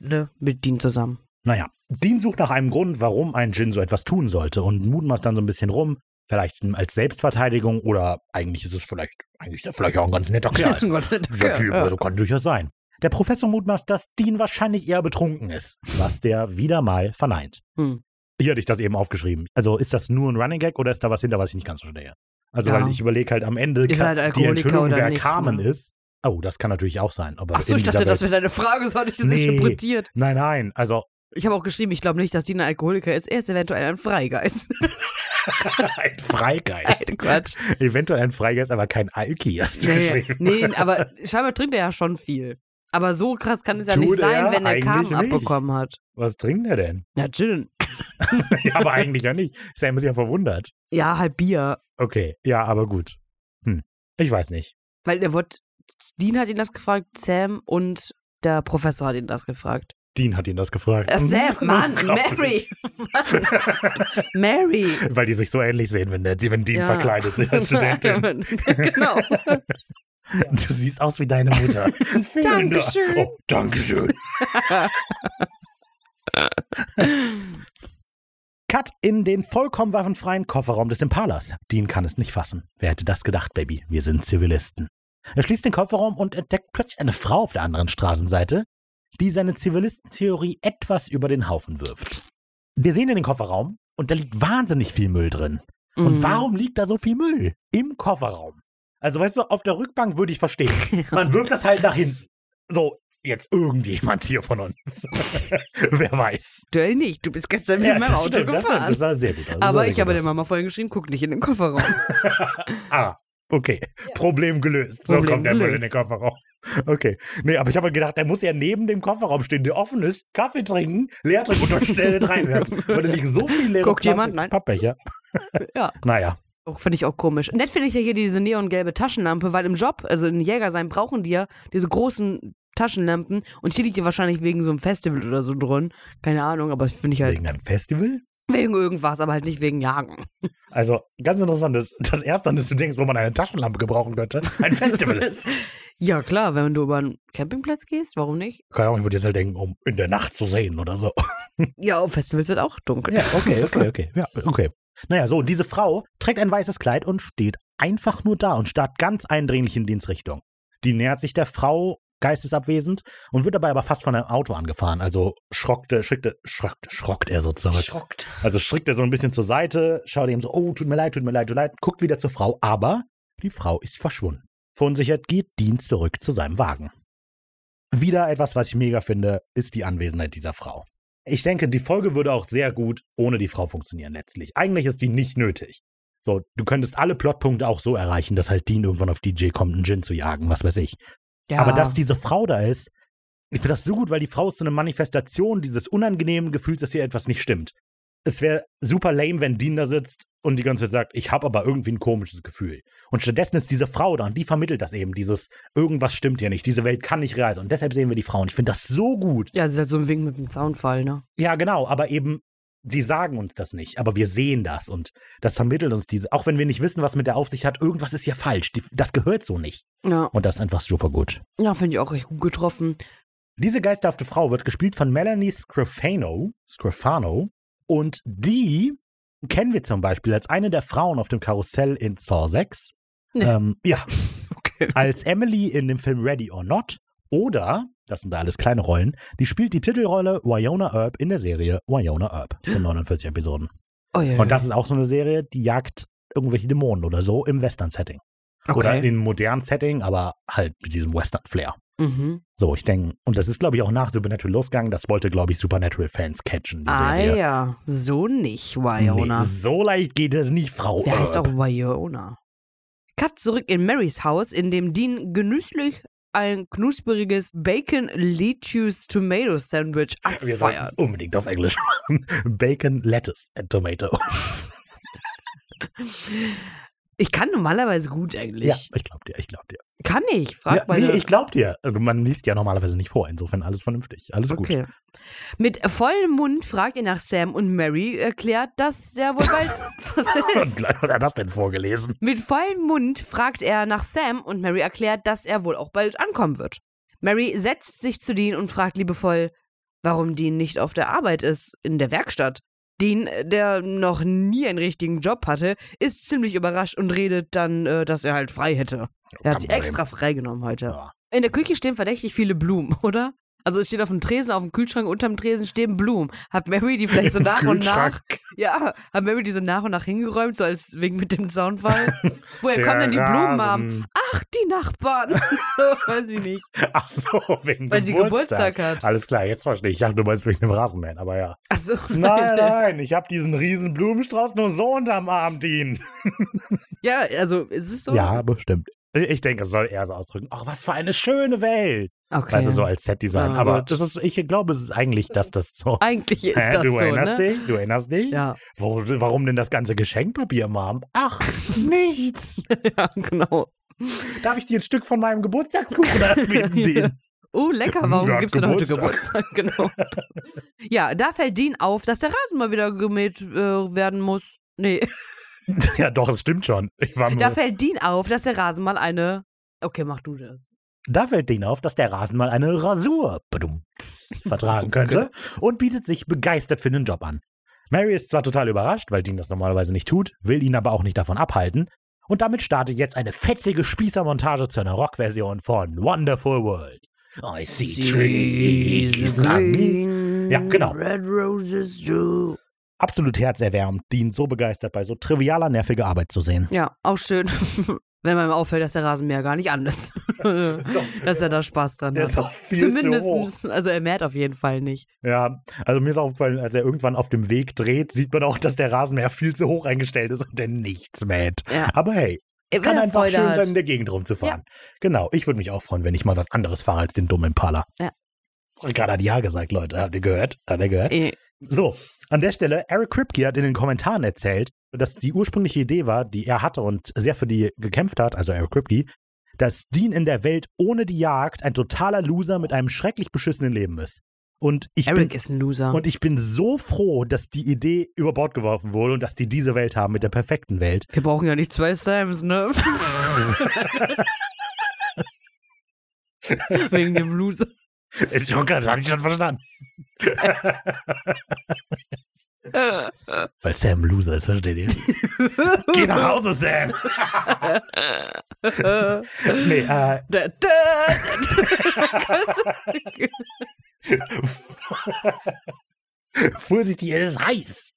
ne, mit Dean zusammen. Naja, Dean sucht nach einem Grund, warum ein Jin so etwas tun sollte und mutmaßt dann so ein bisschen rum. Vielleicht als Selbstverteidigung oder eigentlich ist es vielleicht, eigentlich ist vielleicht auch ein ganz netter Kerl. Ist ein ganz netter Dieser Kerl, Typ, ja. also kann durchaus sein. Der Professor mutmaßt, dass Dean wahrscheinlich eher betrunken ist, was der wieder mal verneint. Hm. Hier hatte ich das eben aufgeschrieben. Also ist das nur ein Running Gag oder ist da was hinter, was ich nicht ganz verstehe? Also, Ja. weil ich überlege halt am Ende, Ist halt die Enthüllung, wer nicht, Carmen ne? ist. Oh, das kann natürlich auch sein. Aber Ach so, ich dachte, dieser das Welt- wäre deine Frage, so hatte ich das Nee. interpretiert. Nein, nein, also Ich habe auch geschrieben, ich glaube nicht, dass Dean ein Alkoholiker ist. Er ist eventuell ein Freigeist. ein Freigeist. Quatsch. Eventuell ein Freigeist, aber kein Alki, hast du Nee, geschrieben. nee, aber scheinbar trinkt er ja schon viel. Aber so krass kann es ja Tut nicht sein, er wenn er nicht. abbekommen hat. Was trinkt er denn? Ja, Gin. ja, aber eigentlich ja nicht. Sam ist ja verwundert. Ja, halt Bier. Okay, ja, aber gut. Hm. Ich weiß nicht. Weil der wird, Dean hat ihn das gefragt, Sam und der Professor hat ihn das gefragt. Dean hat ihn das gefragt. Äh, Sam, Mann. Mary. Mann. Mary. Weil die sich so ähnlich sehen, wenn, der, wenn Dean Ja. verkleidet ist als Studentin. genau. Du siehst aus wie deine Mutter. Dankeschön. Oh, Dankeschön. Cut in den vollkommen waffenfreien Kofferraum des Impalas. Dean kann es nicht fassen. Wer hätte das gedacht, Baby? Wir sind Zivilisten. Er schließt den Kofferraum und entdeckt plötzlich eine Frau auf der anderen Straßenseite, die seine Zivilistentheorie etwas über den Haufen wirft. Wir sehen in den Kofferraum und da liegt wahnsinnig viel Müll drin. Und Mhm. warum liegt da so viel Müll? Im Kofferraum. Also, weißt du, auf der Rückbank würde ich verstehen. Man wirft das halt nach hinten. So, jetzt irgendjemand hier von uns. Wer weiß. Du nicht, du bist gestern mit meinem das Auto stimmt, gefahren. das sah sehr gut aus. Aber ich habe der Mama vorhin geschrieben, guck nicht in den Kofferraum. Ah, okay. Problem gelöst. So Problem kommt der Müll in gelöst. den Kofferraum. Okay. Nee, aber ich habe gedacht, der muss ja neben dem Kofferraum stehen, der offen ist, Kaffee trinken, leer trinken und dann schnell reinwerfen. Weil da liegen so viele leere Guckt jemand? Nein. Pappbecher. Ja. Naja. Auch finde ich auch komisch. Nett finde ich ja hier diese neongelbe Taschenlampe, weil im Job, also in Jäger sein, brauchen die ja diese großen Taschenlampen und hier liegt ja wahrscheinlich wegen so einem Festival oder so drin. Keine Ahnung, aber das finde ich halt Wegen einem Festival? Wegen irgendwas, aber halt nicht wegen Jagen. Also, ganz interessant ist, das erste, an das du denkst, wo man eine Taschenlampe gebrauchen könnte, ein Festival ist. Ja, klar, wenn du über einen Campingplatz gehst, warum nicht? Keine Ahnung, ich würde jetzt halt denken, um in der Nacht zu sehen oder so. Ja, auf Festivals wird auch dunkel. Ja, okay, okay, okay. Ja, okay. Naja, so, und diese Frau trägt ein weißes Kleid und steht einfach nur da und starrt ganz eindringlich in Deans Richtung. Die nähert sich der Frau geistesabwesend und wird dabei aber fast von einem Auto angefahren. Also schrockte, schrickte, schrockt, schrockt er so zurück. Schockt. Also schrickt er so ein bisschen zur Seite, schaut ihm so, oh, tut mir leid, tut mir leid, tut mir leid, guckt wieder zur Frau, aber die Frau ist verschwunden. Verunsichert geht Dean zurück zu seinem Wagen. Wieder etwas, was ich mega finde, ist die Anwesenheit dieser Frau. Ich denke, die Folge würde auch sehr gut ohne die Frau funktionieren letztlich. Eigentlich ist die nicht nötig. So, du könntest alle Plotpunkte auch so erreichen, dass halt Dean irgendwann auf DJ kommt, einen Gin zu jagen, was weiß ich. Ja. Aber dass diese Frau da ist, ich finde das so gut, weil die Frau ist so eine Manifestation dieses unangenehmen Gefühls, dass hier etwas nicht stimmt. Es wäre super lame, wenn Dean da sitzt und die ganze Zeit sagt, ich habe aber irgendwie ein komisches Gefühl. Und stattdessen ist diese Frau da und die vermittelt das eben, dieses irgendwas stimmt hier nicht, diese Welt kann nicht real sein. Und deshalb sehen wir die Frau und ich finde das so gut. ja, das ist halt so ein Wink mit dem Zaunfall, ne? Ja, genau, aber eben, die sagen uns das nicht, aber wir sehen das und das vermittelt uns diese, auch wenn wir nicht wissen, was mit der Aufsicht hat, irgendwas ist hier falsch. Die, das gehört so nicht. Ja, Und das ist einfach super gut. ja finde ich auch recht gut getroffen. Diese geisterhafte Frau wird gespielt von Melanie Scrofano, Scrofano und die kennen wir zum Beispiel als eine der Frauen auf dem Karussell in Saw 6. Nee. Ähm, ja, Okay. als Emily in dem Film Ready or Not oder, das sind da alles kleine Rollen, die spielt die Titelrolle Wyona Earp in der Serie Wyona Earp von 49 Episoden. Oh, ja, Und das ist auch so eine Serie, die jagt irgendwelche Dämonen oder so im Western-Setting. okay. Oder in einem modernen Setting, aber halt mit diesem Western-Flair. Mhm. So, ich denke, und das ist, glaube ich, auch nach Supernatural losgegangen. Das wollte, glaube ich, Supernatural-Fans catchen, die Ah Serie. ja, so nicht, Nee, Wyona. so leicht geht es nicht, Frau. Der heißt auch Wyona. Cut zurück in Marys Haus, in dem Dean genüsslich ein knuspriges Bacon Lettuce Tomato Sandwich Wir sollten es abfeiert. unbedingt auf Englisch machen. Bacon, Lettuce and Tomato. Ich kann normalerweise gut Englisch. Ja, ich glaube dir, ich glaube dir. Kann ich? Frag Ja, meine. nee, ich glaube dir. Also man liest ja normalerweise nicht vor, insofern alles vernünftig. Alles gut. Okay. Mit vollem Mund fragt ihr nach Sam und Mary erklärt, dass er wohl bald. Was Und ist? hat er das denn vorgelesen. Mit vollem Mund fragt er nach Sam und Mary erklärt, dass er wohl auch bald ankommen wird. Mary setzt sich zu Dean und fragt liebevoll, warum Dean nicht auf der Arbeit ist, in der Werkstatt. Dean, der noch nie einen richtigen Job hatte, ist ziemlich überrascht und redet dann, äh, dass er halt frei hätte. Er hat sich extra freigenommen heute. Ja. In der Küche stehen verdächtig viele Blumen, oder? Also es steht auf dem Tresen, auf dem Kühlschrank, unterm Tresen stehen Blumen. Hat Mary die vielleicht so nach und nach, ja, hat Mary die so nach und nach hingeräumt, so als wegen mit dem Zaunfall? Woher Der kommen denn die Blumen? Rasen. Ach, die Nachbarn. Weiß ich nicht. Ach so, wegen Weil sie Geburtstag. Hat. Alles klar, jetzt verstehe ich. Ich dachte, du meinst wegen dem Rasenmähen, aber ja. Ach so. Nein, nein, ich habe diesen riesen Blumenstrauß nur so unterm Arm, Dean. Ja, also ist es so? Ja, bestimmt. Ich denke, es soll eher so ausdrücken. Ach, was für eine schöne Welt. Okay. Du, so als Set-Design. Ah, aber gut. das ist, ich glaube, es ist eigentlich, dass das so. Eigentlich ist Hä, das du so, erinnerst ne? dich? Du erinnerst dich? Ja. Wo, warum denn das ganze Geschenkpapier Arm? Ach, nichts. ja, genau. Darf ich dir ein Stück von meinem Geburtstagskuchen anbieten? Oh, lecker, warum hat gibst du denn heute Geburtstag. Geburtstag? Genau. ja, da fällt Dean auf, dass der Rasen mal wieder gemäht äh, werden muss. Nee, Ja, doch, es stimmt schon. Da fällt Dean auf, dass der Rasen mal eine. Okay, mach du das. da fällt Dean auf, dass der Rasen mal eine Rasur badumts, vertragen könnte und bietet sich begeistert für den Job an. Mary ist zwar total überrascht, weil Dean das normalerweise nicht tut, will ihn aber auch nicht davon abhalten. Und damit startet jetzt eine fetzige Spießermontage zu einer Rockversion von Wonderful World. I see trees coming. Ja, genau. Red roses too. Absolut herzerwärmend, Dean so begeistert bei so trivialer, nerviger Arbeit zu sehen. Ja, auch schön. Wenn man auffällt, dass der Rasenmäher gar nicht an ist. dass er da Spaß dran Der hat. ist auch viel zu Zumindest, also er mäht auf jeden Fall nicht. Ja, also mir ist aufgefallen, als er irgendwann auf dem Weg dreht, sieht man auch, dass der Rasenmäher viel zu hoch eingestellt ist und der nichts mäht. Ja. Aber hey, es kann einfach Freude schön hat. sein, in der Gegend rumzufahren. Genau, ich würde mich auch freuen, wenn ich mal was anderes fahre als den dummen Impala. Ja. Und gerade hat Ja gesagt, Leute. Habt ihr gehört? Hat er gehört? Eh, So, an der Stelle, Eric Kripke hat in den Kommentaren erzählt, dass die ursprüngliche Idee war, die er hatte und sehr für die gekämpft hat, also Eric Kripke, dass Dean in der Welt ohne die Jagd ein totaler Loser mit einem schrecklich beschissenen Leben ist. Und ich bin Eric ist ein Loser. und ich bin so froh, dass die Idee über Bord geworfen wurde und dass die diese Welt haben mit der perfekten Welt. Wir brauchen ja nicht zwei Sams, ne? Wegen dem Loser. Ist schon das hatte ich schon verstanden. Weil Sam Loser ist, versteht ihr? Geh nach Hause, Sam! nee, äh, Da, da, vorsichtig, es ist heiß.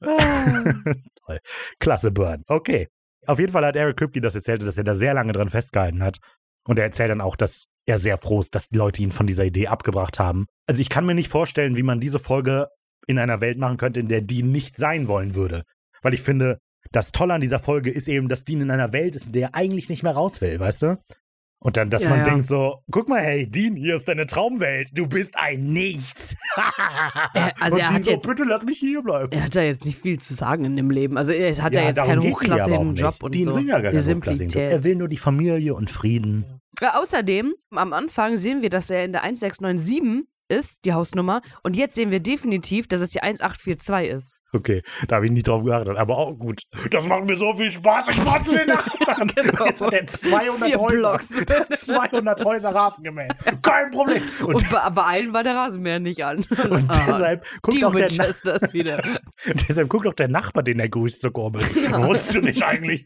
Toll. Klasse Burn. Okay. Auf jeden Fall hat Eric Kripke das erzählt, dass er da sehr lange dran festgehalten hat. Und er erzählt dann auch, dass er sehr froh ist, dass die Leute ihn von dieser Idee abgebracht haben. Also ich kann mir nicht vorstellen, wie man diese Folge in einer Welt machen könnte, in der Dean nicht sein wollen würde. Weil ich finde, das Tolle an dieser Folge ist eben, dass Dean in einer Welt ist, in der er eigentlich nicht mehr raus will, weißt du? Und dann, dass Ja, man ja. denkt so, guck mal, hey, Dean, hier ist deine Traumwelt. Du bist ein Nichts. also Und er Dean hat so, jetzt- bitte lass mich hier bleiben. Er hat da jetzt nicht viel zu sagen in dem Leben. Also er hat ja, jetzt keinen ja aber auch hochklassigen. Job und Dean so. will ja gar Die keinen hochklassigen Job. Er will nur die Familie und Frieden. Ja, außerdem, am Anfang sehen wir, dass er in der 1697 ist, die Hausnummer. Und jetzt sehen wir definitiv, dass es die 1842 ist. Okay, da habe ich nicht drauf geachtet, aber auch gut. Das macht mir so viel Spaß. Ich fahr zu den Nachbarn. Genau. Jetzt hat er 200 Vier Häuser. Blocks. 200 Häuser Rasen gemäht. Kein Problem. Und, Und bei, bei allen war der Rasenmäher nicht an. und Ah, deshalb guckt auch der, Na deshalb guckt auch der Nachbar, den er grüßt, so komisch. Wohnst du nicht eigentlich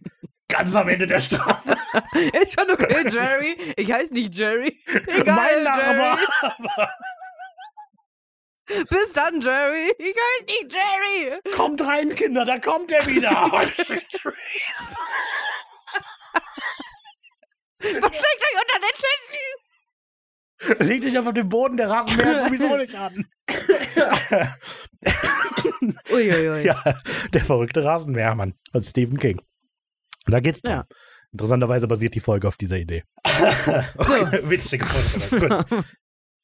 ganz am Ende der Straße? Ist schon okay, Jerry. Ich heiße nicht Jerry. Egal, mein Nachbar. Jerry. Bis dann, Jerry. Ich heiße nicht Jerry. Kommt rein, Kinder, da kommt er wieder. Versteckt euch unter den Tischen. Leg dich auf den Boden, der Rasenmäher ist sowieso nicht an. Uiuiui. Ja, der verrückte Rasenmähermann von Stephen King. Und da geht's drum. Ja. Interessanterweise basiert die Folge auf dieser Idee. Witzige Folge. Gut.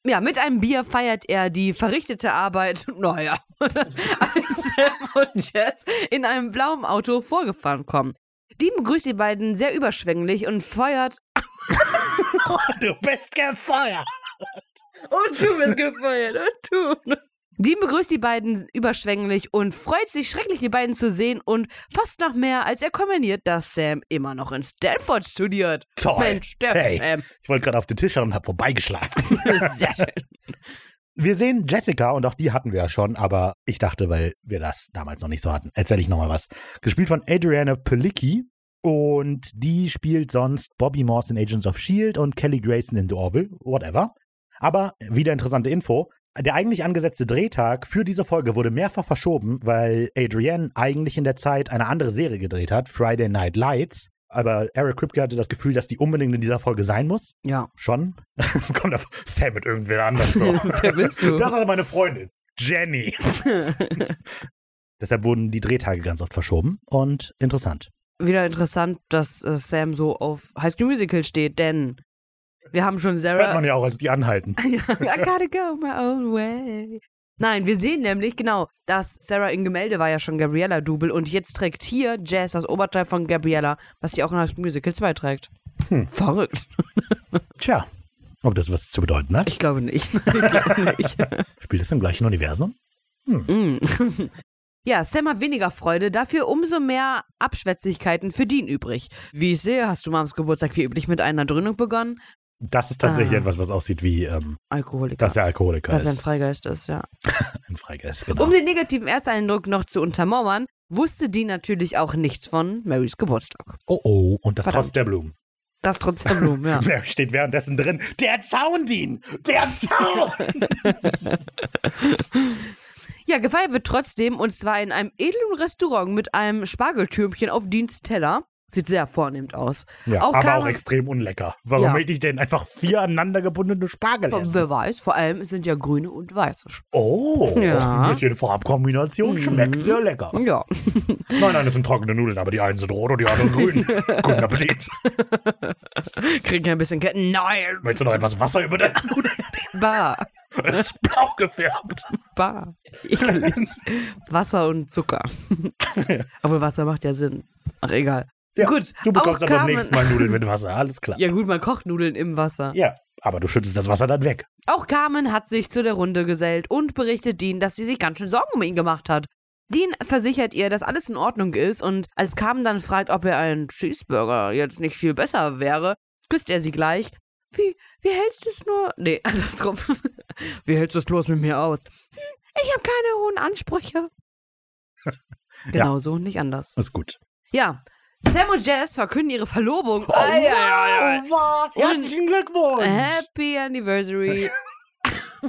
Ja, mit einem Bier feiert er die verrichtete Arbeit, naja, als Sam und Jess in einem blauen Auto vorgefahren kommen. Die begrüßt die beiden sehr überschwänglich und feuert. Du bist gefeuert. Und du bist gefeuert, und du. Die begrüßt die beiden überschwänglich und freut sich schrecklich, die beiden zu sehen und fast noch mehr, als er kommentiert, dass Sam immer noch in Stanford studiert. Toll. Mensch, der Hey. Sam. Ich wollte gerade auf den Tisch schauen und hab vorbeigeschlagen. Sehr schön. Wir sehen Jessica und auch die hatten wir ja schon, aber ich dachte, weil wir das damals noch nicht so hatten, erzähle ich nochmal was. Gespielt von Adriana Pelicki. Und die spielt sonst Bobby Morse in Agents of S.H.I.E.L.D. und Kelly Grayson in The Orville, whatever. Aber wieder interessante Info. Der eigentlich angesetzte Drehtag für diese Folge wurde mehrfach verschoben, weil Adrienne eigentlich in der Zeit eine andere Serie gedreht hat, Friday Night Lights. Aber Eric Kripke hatte das Gefühl, dass die unbedingt in dieser Folge sein muss. Ja. Schon. Kommt auf Sam mit irgendwer anders so. Wer bist du? Das ist meine Freundin. Jenny. Deshalb wurden die Drehtage ganz oft verschoben und interessant. Wieder interessant, dass äh, Sam so auf High School Musical steht, denn wir haben schon Hört Sarah. man ja auch, als die anhalten. I gotta go my own way. Nein, wir sehen nämlich genau, dass Sarah in Gemälde war ja schon Gabriella Double und jetzt trägt hier Jazz das Oberteil von Gabriella, was sie auch in School Musical 2 trägt. Hm. Verrückt. Tja, ob das was zu bedeuten hat? Ich glaube nicht. Ich glaube nicht. Spielt es im gleichen Universum? Mm. Ja, Sam hat weniger Freude, dafür umso mehr Abschwätzigkeiten für Dean übrig. Wie ich sehe, hast du Mams Geburtstag wie üblich mit einer Dröhnung begonnen. Das ist tatsächlich Ah. etwas, was aussieht wie, ähm, Alkoholiker. dass er Alkoholiker Dass er ein ist. Freigeist ist, ja. Ein Freigeist, genau. Um den negativen Ersteindruck noch zu untermauern, wusste Dean natürlich auch nichts von Marys Geburtstag. oh oh, und das Verdammt. trotz der Blumen. Das trotz der Blumen, ja. Wer steht währenddessen drin? Der Zaun, Dean! Der Zaun! Ja, gefeiert wird trotzdem und zwar in einem edlen Restaurant mit einem Spargeltürmchen auf Deans Teller. Sieht sehr vornehmend aus. ja, Auch aber auch extrem unlecker. Warum Ja. möchte ich denn einfach vier aneinander gebundene Spargel essen? Wer weiß, vor allem es sind ja grüne und weiße Spargel. Oh, Ja. ein bisschen Farbkombination schmeckt sehr lecker. Ja. Nein, nein, das sind trockene Nudeln, aber die einen sind rot und die anderen grün. Guten Appetit. Kriegen ja ein bisschen Ketten. Nein, Möchtest du noch etwas Wasser über deine Nudeln? bar. Es ist blau gefärbt. Bar. Ekelig. Wasser und Zucker. Aber Wasser macht ja Sinn. Ach, egal. Ja, Gut, Du bekommst auch aber beim nächsten Mal Nudeln mit Wasser, alles klar. Ja gut, man kocht Nudeln im Wasser. Ja, aber du schüttest das Wasser dann weg. Auch Carmen hat sich zu der Runde gesellt und berichtet Dean, dass sie sich ganz schön Sorgen um ihn gemacht hat. Dean versichert ihr, dass alles in Ordnung ist und als Carmen dann fragt, ob er ein Cheeseburger jetzt nicht viel besser wäre, küsst er sie gleich. Wie, wie hältst du es nur? Nee, andersrum. wie hältst du es bloß mit mir aus? Hm, ich habe keine hohen Ansprüche. Genau so und nicht anders. Ist gut. Ja, Sam und Jess verkünden ihre Verlobung. Oh, Ei, ei, ei, ei. was? Herzlichen Glückwunsch. Happy Anniversary.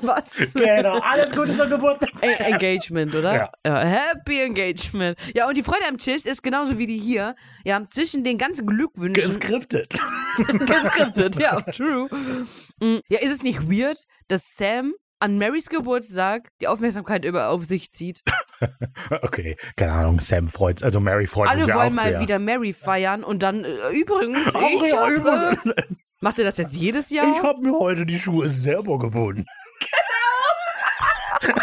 Was? Genau, alles Gute zum Geburtstag. E- Engagement, oder? Ja. Happy Engagement. Ja, und die Freude am Chiss ist genauso wie die hier. Ja, zwischen den ganzen Glückwünschen. Geskriptet. Geskriptet, ja, true. Mm, Ja, ist es nicht weird, dass Sam an Marys Geburtstag die Aufmerksamkeit über auf sich zieht? Okay, keine Ahnung, Sam freut, also Mary freut Alle sich ja wollen auch mal sehr. wieder Mary feiern und dann äh, übrigens, Ach ich ja, hab, übrigens. äh, macht ihr das jetzt jedes Jahr? Ich habe mir heute die Schuhe selber gebunden. Genau.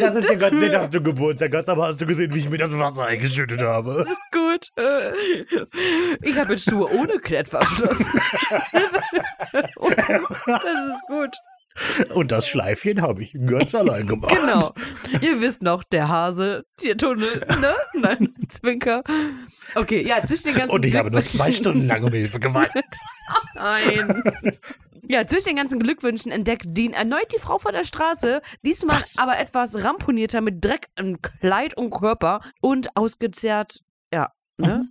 Das ist der Gott, den hast du Geburtstag hast, aber hast du gesehen, wie ich mir das Wasser eingeschüttet habe? Das ist gut. Ich habe jetzt Schuhe ohne Klettverschluss. das ist gut. Und das Schleifchen habe ich ganz allein gemacht. Genau. Ihr wisst noch, der Hase, der Tunnel, ne? Nein, Zwinker. Okay, ja, zwischen den ganzen Und ich habe nur zwei Stunden lang um Hilfe geweint. Nein. Ja, zwischen den ganzen Glückwünschen entdeckt Dean erneut die Frau von der Straße, diesmal Was? aber etwas ramponierter mit Dreck im Kleid und Körper und ausgezehrt, ja, ne?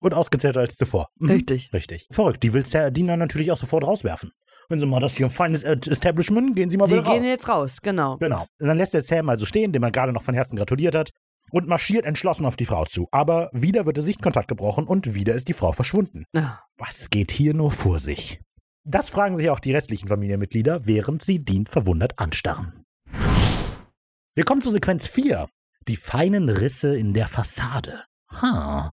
Und ausgezählt als zuvor. Mhm. Richtig. Richtig. Verrückt. Die will Dean dann natürlich auch sofort rauswerfen. Wenn Sie mal das hier ein feines Establishment, gehen Sie mal Sie wieder gehen raus. jetzt raus, genau. Genau. Und dann lässt der Sam also stehen, dem er gerade noch von Herzen gratuliert hat, und marschiert entschlossen auf die Frau zu. Aber wieder wird der Sichtkontakt gebrochen und wieder ist die Frau verschwunden. Ah. Was geht hier nur vor sich? Das fragen sich auch die restlichen Familienmitglieder, während sie Dean verwundert anstarren. Wir kommen zu Sequenz 4. Die feinen Risse in der Fassade. Ha.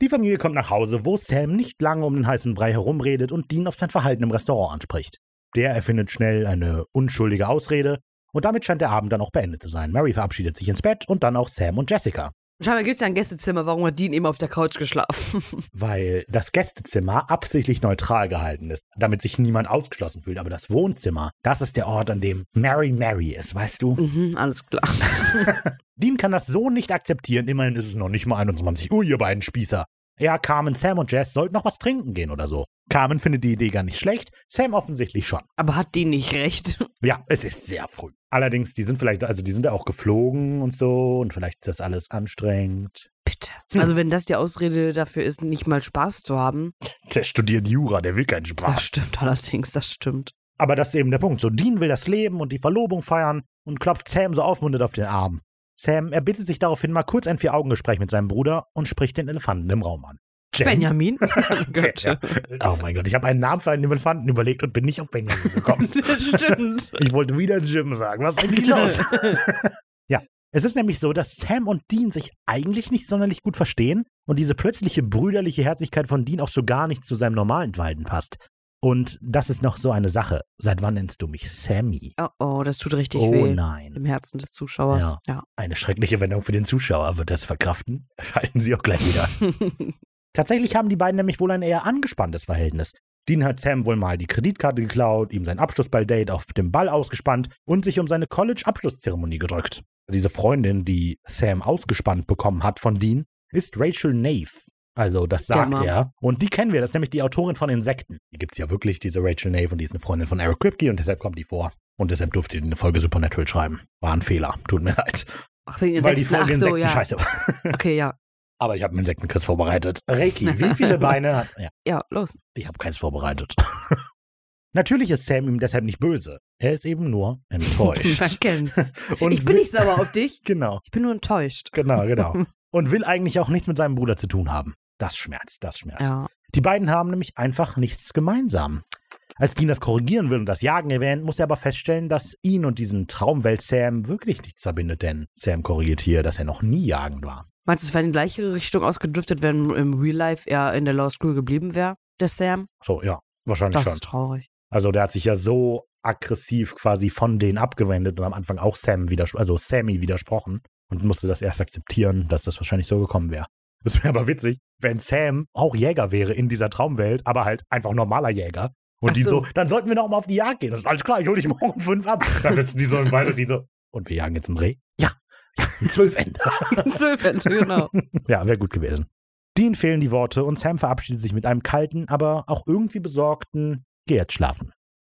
Die Familie kommt nach Hause, wo Sam nicht lange um den heißen Brei herumredet und Dean auf sein Verhalten im Restaurant anspricht. Der erfindet schnell eine unschuldige Ausrede und damit scheint der Abend dann auch beendet zu sein. Mary verabschiedet sich ins Bett und dann auch Sam und Jessica. Scheinbar gibt es ja ein Gästezimmer, warum hat Dean eben auf der Couch geschlafen? weil das Gästezimmer absichtlich neutral gehalten ist, damit sich niemand ausgeschlossen fühlt. Aber das Wohnzimmer, das ist der Ort, an dem Mary Mary ist, weißt du? mhm, alles klar. Dean kann das so nicht akzeptieren. Immerhin ist es noch nicht mal 21 Uhr, ihr beiden Spießer. Ja, Carmen, Sam und Jess sollten noch was trinken gehen oder so. Carmen findet die Idee gar nicht schlecht, Sam offensichtlich schon. Aber hat Dean nicht recht? Ja, es ist sehr früh. Allerdings, die sind vielleicht, also die sind ja auch geflogen und so und vielleicht ist das alles anstrengend. Leute. Also wenn das die Ausrede dafür ist, nicht mal Spaß zu haben. Der studiert Jura, der will keinen Das Spaß. stimmt allerdings, das stimmt. Aber das ist eben der Punkt. So, Dean will das Leben und die Verlobung feiern und klopft Sam so aufmunternd auf den Arm. Sam erbittet sich daraufhin mal kurz ein Vier-Augen-Gespräch mit seinem Bruder und spricht den Elefanten im Raum an. Jen- Benjamin. Ja. Oh mein Gott, ich habe einen Namen für einen Elefanten überlegt und bin nicht auf Benjamin gekommen. Stimmt. Ich wollte wieder Jim sagen. Was ist eigentlich los? ja, es ist nämlich so, dass Sam und Dean sich eigentlich nicht sonderlich gut verstehen und diese plötzliche brüderliche Herzlichkeit von Dean auch so gar nicht zu seinem normalen Verhalten passt. Und das ist noch so eine Sache. Seit wann nennst du mich Sammy? Oh, oh, das tut richtig oh weh. nein. Im Herzen des Zuschauers. Ja. Eine schreckliche Wendung für den Zuschauer. Wird das verkraften? Schalten Sie auch gleich wieder. Tatsächlich haben die beiden nämlich wohl ein eher angespanntes Verhältnis. Dean hat Sam wohl mal die Kreditkarte geklaut, ihm sein Abschlussballdate auf dem Ball ausgespannt und sich um seine College-Abschlusszeremonie gedrückt. Diese Freundin, die Sam ausgespannt bekommen hat von Dean, ist Rachel Nave. Also, das sagt Mom. er. Und die kennen wir, das ist nämlich die Autorin von Insekten. Die gibt's ja wirklich, diese Rachel Nave, und die ist eine Freundin von Eric Kripke und deshalb kommt die vor. Und deshalb durfte die eine Folge Supernatural schreiben. War ein Fehler, tut mir leid. Ach, wegen Weil die Insekten. Folge Ach so, Insekten ja. scheiße war. Okay, ja. Aber ich habe einen Insektenquiz vorbereitet. Reiki, wie viele Beine hat. Ja, Ja, los. ich habe keins vorbereitet. Natürlich ist Sam ihm deshalb nicht böse. Er ist eben nur enttäuscht. Und Ich bin nicht sauer auf dich. Genau, Ich bin nur enttäuscht. genau, genau. Und will eigentlich auch nichts mit seinem Bruder zu tun haben. Das schmerzt, das schmerzt. Ja. Die beiden haben nämlich einfach nichts gemeinsam. Als Dean das korrigieren will und das Jagen erwähnt, muss er aber feststellen, dass ihn und diesen Traumwelt Sam wirklich nichts verbindet, denn Sam korrigiert hier, dass er noch nie jagend war. Meinst du, es wäre in die gleiche Richtung ausgedriftet, wenn im Real Life er in der Law School geblieben wäre, der Sam? So, ja, wahrscheinlich Das schon. ist traurig. Also der hat sich ja so aggressiv quasi von denen abgewendet und am Anfang auch Sam widers also Sammy widersprochen und musste das erst akzeptieren, dass das wahrscheinlich so gekommen wäre. Das wäre aber witzig, wenn Sam auch Jäger wäre in dieser Traumwelt, aber halt einfach normaler Jäger. Und Ach die so. so. dann sollten wir noch mal auf die Jagd gehen. Das ist alles klar, ich hol dich morgen um fünf ab. Dann sitzen die so im Wald und die so, und wir jagen jetzt einen Reh? Ja, ja, ein Zwölfende. Zwölf Ende, genau. ja, wäre gut gewesen. Dean fehlen die Worte und Sam verabschiedet sich mit einem kalten, aber auch irgendwie besorgten Geh jetzt schlafen.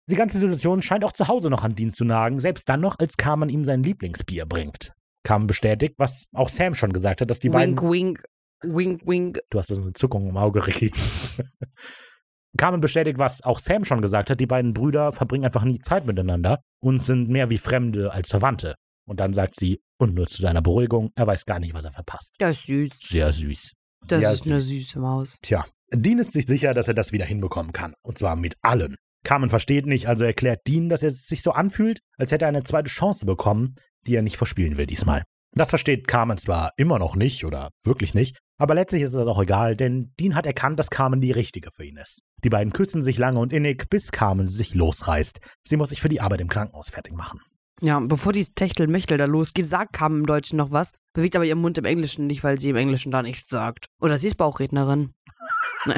Die ganze Situation scheint auch zu Hause noch an Dean zu nagen, selbst dann noch, als Carmen ihm sein Lieblingsbier bringt. Carmen bestätigt, was auch Sam schon gesagt hat, dass die beiden. wink, wink, wink, wink. Du hast so eine Zuckung im Auge, Ricky. Carmen bestätigt, was auch Sam schon gesagt hat, die beiden Brüder verbringen einfach nie Zeit miteinander und sind mehr wie Fremde als Verwandte. Und dann sagt sie, und nur zu deiner Beruhigung, er weiß gar nicht, was er verpasst. Das ist süß. Sehr süß. Das Sehr ist eine süße Maus. Tja, Dean ist sich sicher, dass er das wieder hinbekommen kann. Und zwar mit allen. Carmen versteht nicht, also erklärt Dean, dass er sich so anfühlt, als hätte er eine zweite Chance bekommen, die er nicht verspielen will diesmal. Das versteht Carmen zwar immer noch nicht oder wirklich nicht, aber letztlich ist es auch egal, denn Dean hat erkannt, dass Carmen die richtige für ihn ist. Die beiden küssen sich lange und innig, bis Carmen sich losreißt. Sie muss sich für die Arbeit im Krankenhaus fertig machen. Ja, bevor die Techtelmechtel da losgeht, sagt Carmen im Deutschen noch was, bewegt aber ihren Mund im Englischen nicht, weil sie im Englischen da nichts sagt. Oder sie ist Bauchrednerin.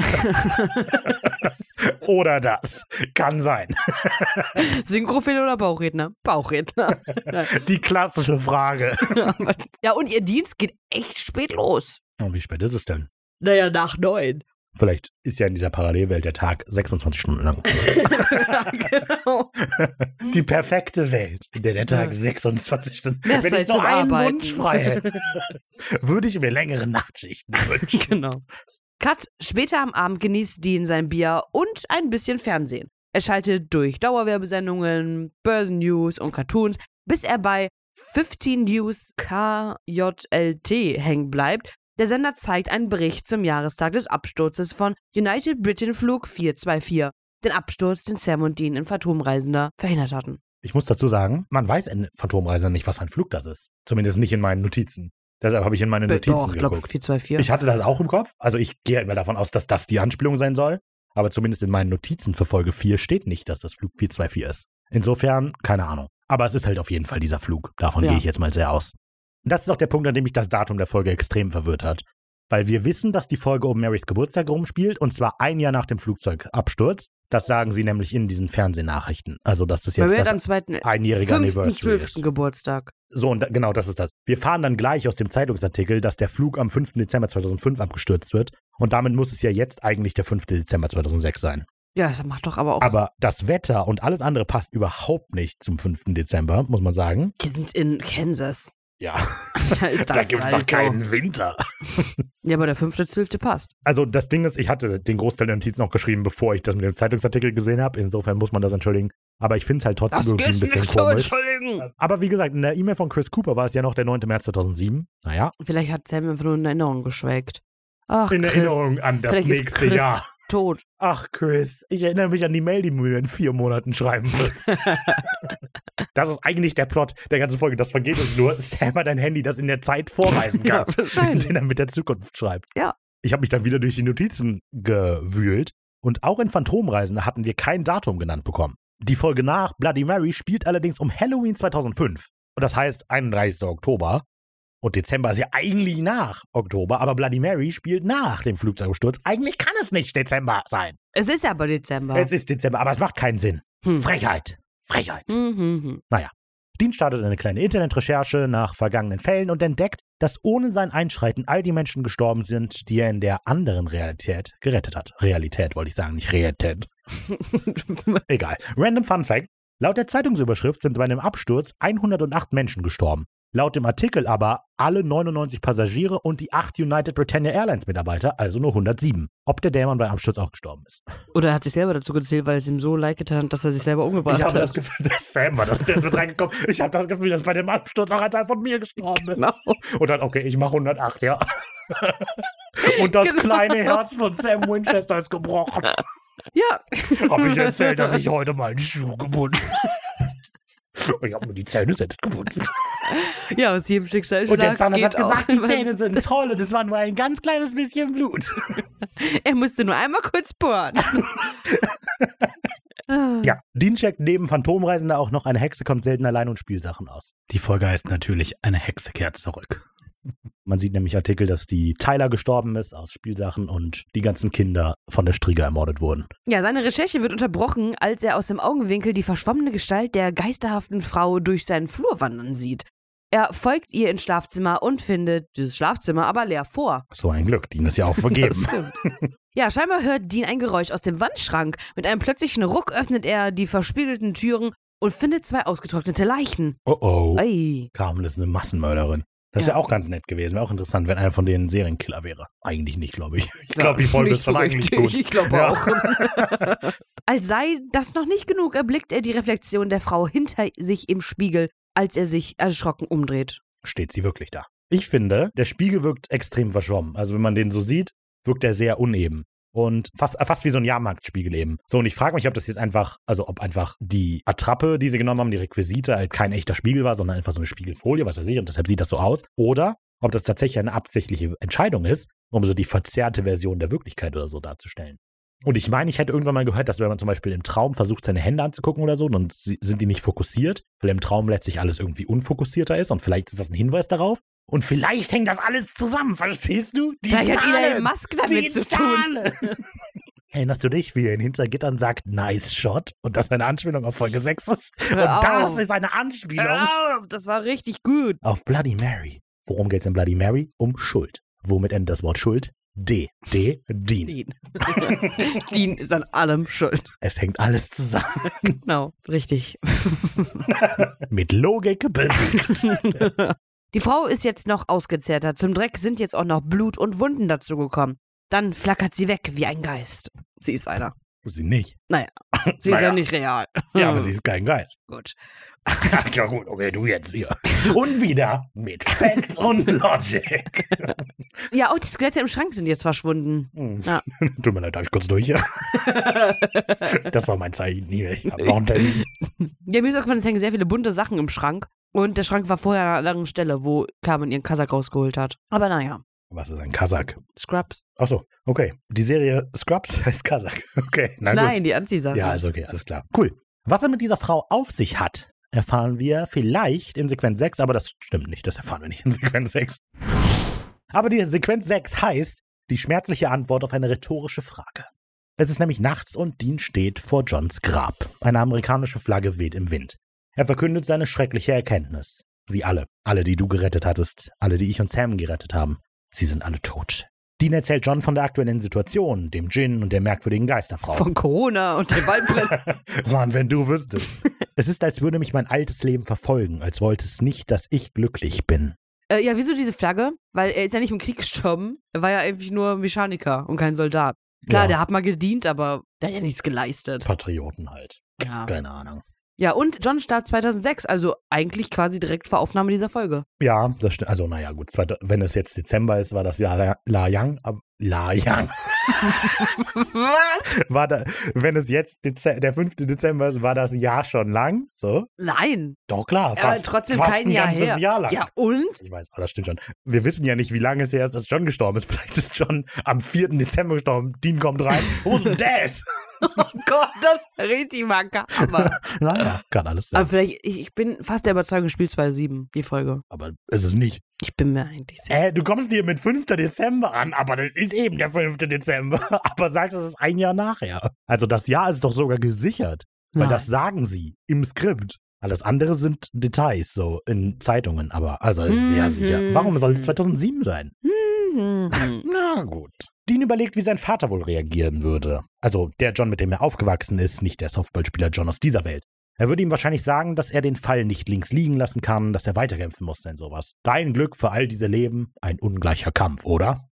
Oder das. Kann sein. Synchrofil oder Bauchredner? Bauchredner. Die klassische Frage. ja, und ihr Dienst geht echt spät los. Und wie spät ist es denn? Naja, nach neun. Vielleicht ist ja in dieser Parallelwelt der Tag 26 Stunden lang. genau. Die perfekte Welt, in der der Tag 26 Stunden. Mehr Wenn ich nur einen Arbeiten. Wunsch frei hätte, würde ich mir längere Nachtschichten wünschen. genau. Cut. Später am Abend genießt Dean sein Bier und ein bisschen Fernsehen. Er schaltet durch Dauerwerbesendungen, Börsennews und Cartoons, bis er bei 15 News KJLT hängen bleibt. Der Sender zeigt einen Bericht zum Jahrestag des Absturzes von United Britain Flug 424. Den Absturz, den Sam und Dean in Phantomreisender verhindert hatten. Ich muss dazu sagen, man weiß in Phantomreisender nicht, was ein Flug das ist. Zumindest nicht in meinen Notizen. Deshalb habe ich in meine Notizen Doch, geguckt. 424. Ich hatte das auch im Kopf. Also ich gehe immer davon aus, dass das die Anspielung sein soll. Aber zumindest in meinen Notizen für Folge 4 steht nicht, dass das Flug 424 ist. Insofern, keine Ahnung. Aber es ist halt auf jeden Fall dieser Flug. Davon Ja. gehe ich jetzt mal sehr aus. Das ist auch der Punkt, an dem mich das Datum der Folge extrem verwirrt hat. Weil wir wissen, dass die Folge um Marys Geburtstag rumspielt und zwar ein Jahr nach dem Flugzeugabsturz. Das sagen sie nämlich in diesen Fernsehnachrichten. Also, dass das jetzt das am zweiten, einjährige Anniversary 5.12. ist. Geburtstag. So, und da, genau das ist das. Wir fahren dann gleich aus dem Zeitungsartikel, dass der Flug am 5. Dezember 2005 abgestürzt wird. Und damit muss es ja jetzt eigentlich der 5. Dezember 2006 sein. Ja, das macht doch aber auch. Aber das Wetter und alles andere passt überhaupt nicht zum 5. Dezember, muss man sagen. die sind in Kansas. Ja, Da ist das da gibt es halt doch so. keinen Winter. Ja, aber der fünfte, zwölfte passt. Also das Ding ist, ich hatte den Großteil der Notizen noch geschrieben, bevor ich das mit dem Zeitungsartikel gesehen habe. Insofern muss man das entschuldigen. Aber ich finde es halt trotzdem irgendwie ein bisschen komisch. entschuldigen. Aber wie gesagt, in der E-Mail von Chris Cooper war es ja noch der 9. März 2007. Naja, Vielleicht hat Sam einfach nur in Erinnerung geschwelgt. Ach, in Chris. Erinnerung an das Vielleicht nächste Jahr. Tot. Ach, Chris, ich erinnere mich an die Mail, die du mir in vier Monaten schreiben wirst. das ist eigentlich der Plot der ganzen Folge. Das vergeht uns nur. Sam hat ein Handy, das in der Zeit vorreisen kann, wahrscheinlich. den er mit der Zukunft schreibt. Ja. Ich habe mich dann wieder durch die Notizen gewühlt und auch in Phantomreisen hatten wir kein Datum genannt bekommen. Die Folge nach, Bloody Mary, spielt allerdings um Halloween 2005. Und das heißt 31. Oktober. Und Dezember ist ja eigentlich nach Oktober, aber Bloody Mary spielt nach dem Flugzeugabsturz. Eigentlich kann es nicht Dezember sein. Es ist aber Dezember. Es ist Dezember, aber es macht keinen Sinn. Hm. Frechheit. Frechheit. Hm, hm, hm. Dean startet eine kleine Internetrecherche nach vergangenen Fällen und entdeckt, dass ohne sein Einschreiten all die Menschen gestorben sind, die er in der anderen Realität gerettet hat. Realität wollte ich sagen, nicht Realität. Egal. Random Fun Fact. Laut der Zeitungsüberschrift sind bei einem Absturz 108 Menschen gestorben. Laut dem Artikel aber alle 99 Passagiere und die 8 United Britannia Airlines Mitarbeiter, also nur 107. Ob der Dämon beim Absturz auch gestorben ist. Oder er hat sich selber dazu gezählt, weil es ihm so leid getan hat, dass er sich selber umgebracht Ich habe hat. das Gefühl, dass Sam war das, der ist mit reingekommen. Ich habe das Gefühl, dass bei dem Absturz auch ein Teil von mir gestorben ist. Genau. Und dann, okay, ich mache 108, ja. Und das Genau. kleine Herz von Sam Winchester ist gebrochen. Ja. Habe ich erzählt, dass ich heute meinen Schuh gebunden Und ich habe nur die Zähne selbst geputzt. Ja, aus jedem Stück Und der Zahnarzt hat gesagt, die Zähne sind toll und es war nur ein ganz kleines bisschen Blut. Er musste nur einmal kurz bohren. Ah. Ja, Dean checkt neben Phantomreisender auch noch eine Hexe kommt selten allein und Spielsachen aus. Die Folge heißt natürlich Eine Hexe kehrt zurück. Man sieht nämlich Artikel, dass die Tyler gestorben ist aus Spielsachen und die ganzen Kinder von der Striege ermordet wurden. Ja, seine Recherche wird unterbrochen, als er aus dem Augenwinkel die verschwommene Gestalt der geisterhaften Frau durch seinen Flur wandern sieht. Er folgt ihr ins Schlafzimmer und findet dieses Schlafzimmer aber leer vor. So ein Glück, Dean ist ja auch vergeben. Ja, scheinbar hört Dean ein Geräusch aus dem Wandschrank. Mit einem plötzlichen Ruck öffnet er die verspiegelten Türen und findet zwei ausgetrocknete Leichen. Oh oh. Ei. Carmen ist eine Massenmörderin. Das Ja. wäre auch ganz nett gewesen. Wäre auch interessant, wenn einer von denen Serienkiller wäre. Eigentlich nicht, glaube ich. Ich glaube, die Folge ist so eigentlich richtig. gut. Ich glaube Ja. auch. Als sei das noch nicht genug, erblickt er die Reflexion der Frau hinter sich im Spiegel, als er sich erschrocken umdreht. Steht sie wirklich da? Ich finde, der Spiegel wirkt extrem verschwommen. Also, wenn man den so sieht, wirkt er sehr uneben. Und fast, äh, fast wie so ein Jahrmarktspiegel eben. So, und ich frage mich, ob das jetzt einfach, also ob einfach die Attrappe, die sie genommen haben, die Requisite, halt kein echter Spiegel war, sondern einfach so eine Spiegelfolie, was weiß ich, und deshalb sieht das so aus. Oder ob das tatsächlich eine absichtliche Entscheidung ist, um so die verzerrte Version der Wirklichkeit oder so darzustellen. Und ich meine, ich hätte irgendwann mal gehört, dass wenn man zum Beispiel im Traum versucht, seine Hände anzugucken oder so, dann sind die nicht fokussiert, weil im Traum letztlich alles irgendwie unfokussierter ist und vielleicht ist das ein Hinweis darauf. Und vielleicht hängt das alles zusammen, verstehst du? Die Vielleicht hat Zahlen, Elon Musk damit die zu tun. Zahlen. Erinnerst du dich, wie er in Hintergittern sagt, nice shot? Und das eine Anspielung auf Folge 6 ist? Und Hör das auf. ist eine Anspielung Hör auf, das war richtig gut. auf Bloody Mary. Worum geht's in Bloody Mary? Um Schuld. Womit endet das Wort Schuld? D. D. Dean. Dean. Dean ist an allem schuld. Es hängt alles zusammen. Genau, richtig. Mit Logik besiegt. Die Frau ist jetzt noch ausgezehrter. Zum Dreck sind jetzt auch noch Blut und Wunden dazugekommen. Dann flackert sie weg wie ein Geist. Sie ist einer. Sie nicht. Sie ist Naja. ja nicht real. Ja, aber sie ist kein Geist. Gut. Ja gut, okay, du jetzt hier. Und wieder mit Facts und Logic. Ja, auch die Skelette im Schrank sind jetzt verschwunden. Hm. Ja. Tut mir leid, darf ich kurz durch? Das war mein Zeichen. Nie. Ich habe noch einen Termin. Ja, mir ist aufgefallen, es hängen sehr viele bunte Sachen im Schrank. Und der Schrank war vorher an einer anderen Stelle, wo Carmen ihren Kasak rausgeholt hat. Aber naja, Was ist ein Kasach? Scrubs. Achso, okay. Die Serie Scrubs heißt Kasach. Okay, na gut. Nein, die Anziehsachen. Ja, ist okay, alles klar. Cool. Was er mit dieser Frau auf sich hat, erfahren wir vielleicht in Sequenz 6, aber das stimmt nicht, das erfahren wir nicht in Sequenz 6. Aber die Sequenz 6 heißt die schmerzliche Antwort auf eine rhetorische Frage. Es ist nämlich nachts und Dean steht vor Johns Grab. Eine amerikanische Flagge weht im Wind. Er verkündet seine schreckliche Erkenntnis. Sie alle, alle, die du gerettet hattest, alle, die ich und Sam gerettet haben, sie sind alle tot. Dean erzählt John von der aktuellen Situation, dem Djinn und der merkwürdigen Geisterfrau. Von Corona und dem Waldbrand. Mann, wenn du wüsstest. Es ist, als würde mich mein altes Leben verfolgen, als wollte es nicht, dass ich glücklich bin. Äh, ja, wieso diese Flagge? Weil er ist ja nicht im Krieg gestorben. Er war ja einfach nur Mechaniker und kein Soldat. Klar, Ja. der hat mal gedient, aber der hat ja nichts geleistet. Patrioten halt. Ja. Keine Ahnung. Ja, und John starb 2006, also eigentlich quasi direkt vor Aufnahme dieser Folge. Ja, das stimmt. Also, naja, gut. Wenn es jetzt Dezember ist, war das ja La, Yang. La Yang. Was? War da, wenn es jetzt Dez der 5. Dezember ist, war das Jahr schon lang. So? Nein. Doch, klar. Aber Fast, trotzdem fast kein ein Jahr ganzes her. Jahr lang. Ja, und? Ich weiß, aber das stimmt schon. Wir wissen ja nicht, wie lange es her ist, dass John gestorben ist. Vielleicht ist John am 4. Dezember gestorben. Dean kommt rein. Who's dead? Oh Gott, das ist richtig makaber. naja, kann alles sein. aber vielleicht, ich, ich bin fast der Überzeugung, Spiel 2.7, die Folge. Aber es ist nicht. Ich bin mir eigentlich sicher. Äh, du kommst hier mit 5. Dezember an, aber das ist eben der 5. Dezember. Aber sagst, es ist ein Jahr nachher. Also das Jahr ist doch sogar gesichert. Weil Nein. das sagen sie im Skript. Alles andere sind Details, so in Zeitungen. Aber also ist sehr Mhm. sicher. Warum soll es 2007 sein? Mhm. Na gut. Dean überlegt, wie sein Vater wohl reagieren würde. Also der John, mit dem er aufgewachsen ist, nicht der Softballspieler John aus dieser Welt. Er würde ihm wahrscheinlich sagen, dass er den Fall nicht links liegen lassen kann, dass er weiterkämpfen muss in sowas. Dein Glück für all diese Leben, ein ungleicher Kampf, oder?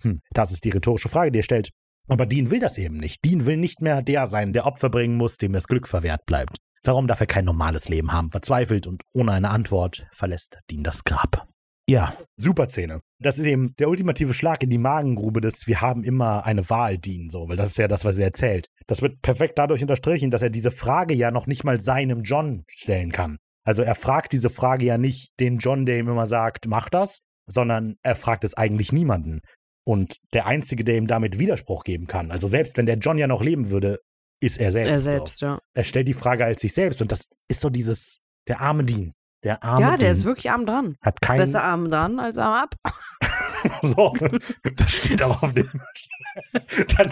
Hm, das ist die rhetorische Frage, die er stellt. Aber Dean will das eben nicht. Dean will nicht mehr der sein, der Opfer bringen muss, dem das Glück verwehrt bleibt. Warum darf er kein normales Leben haben? Verzweifelt und ohne eine Antwort verlässt Dean das Grab. Ja, super Szene. Das ist eben der ultimative Schlag in die Magengrube des Wir haben immer eine Wahl dienen, so, weil das ist ja das, was er erzählt. Das wird perfekt dadurch unterstrichen, dass er diese Frage ja noch nicht mal seinem John stellen kann. Also er fragt diese Frage ja nicht den John, der ihm immer sagt, mach das, sondern er fragt es eigentlich niemanden. Und der Einzige, der ihm damit Widerspruch geben kann, also selbst wenn der John ja noch leben würde, ist er selbst. Er selbst, ja. So. Er stellt die Frage als sich selbst und das ist so dieses, der arme Dean. Der arme Ja, der ist wirklich arm dran. hat keinen Besser arm dran als arm ab. so, das steht aber auf dem. Dann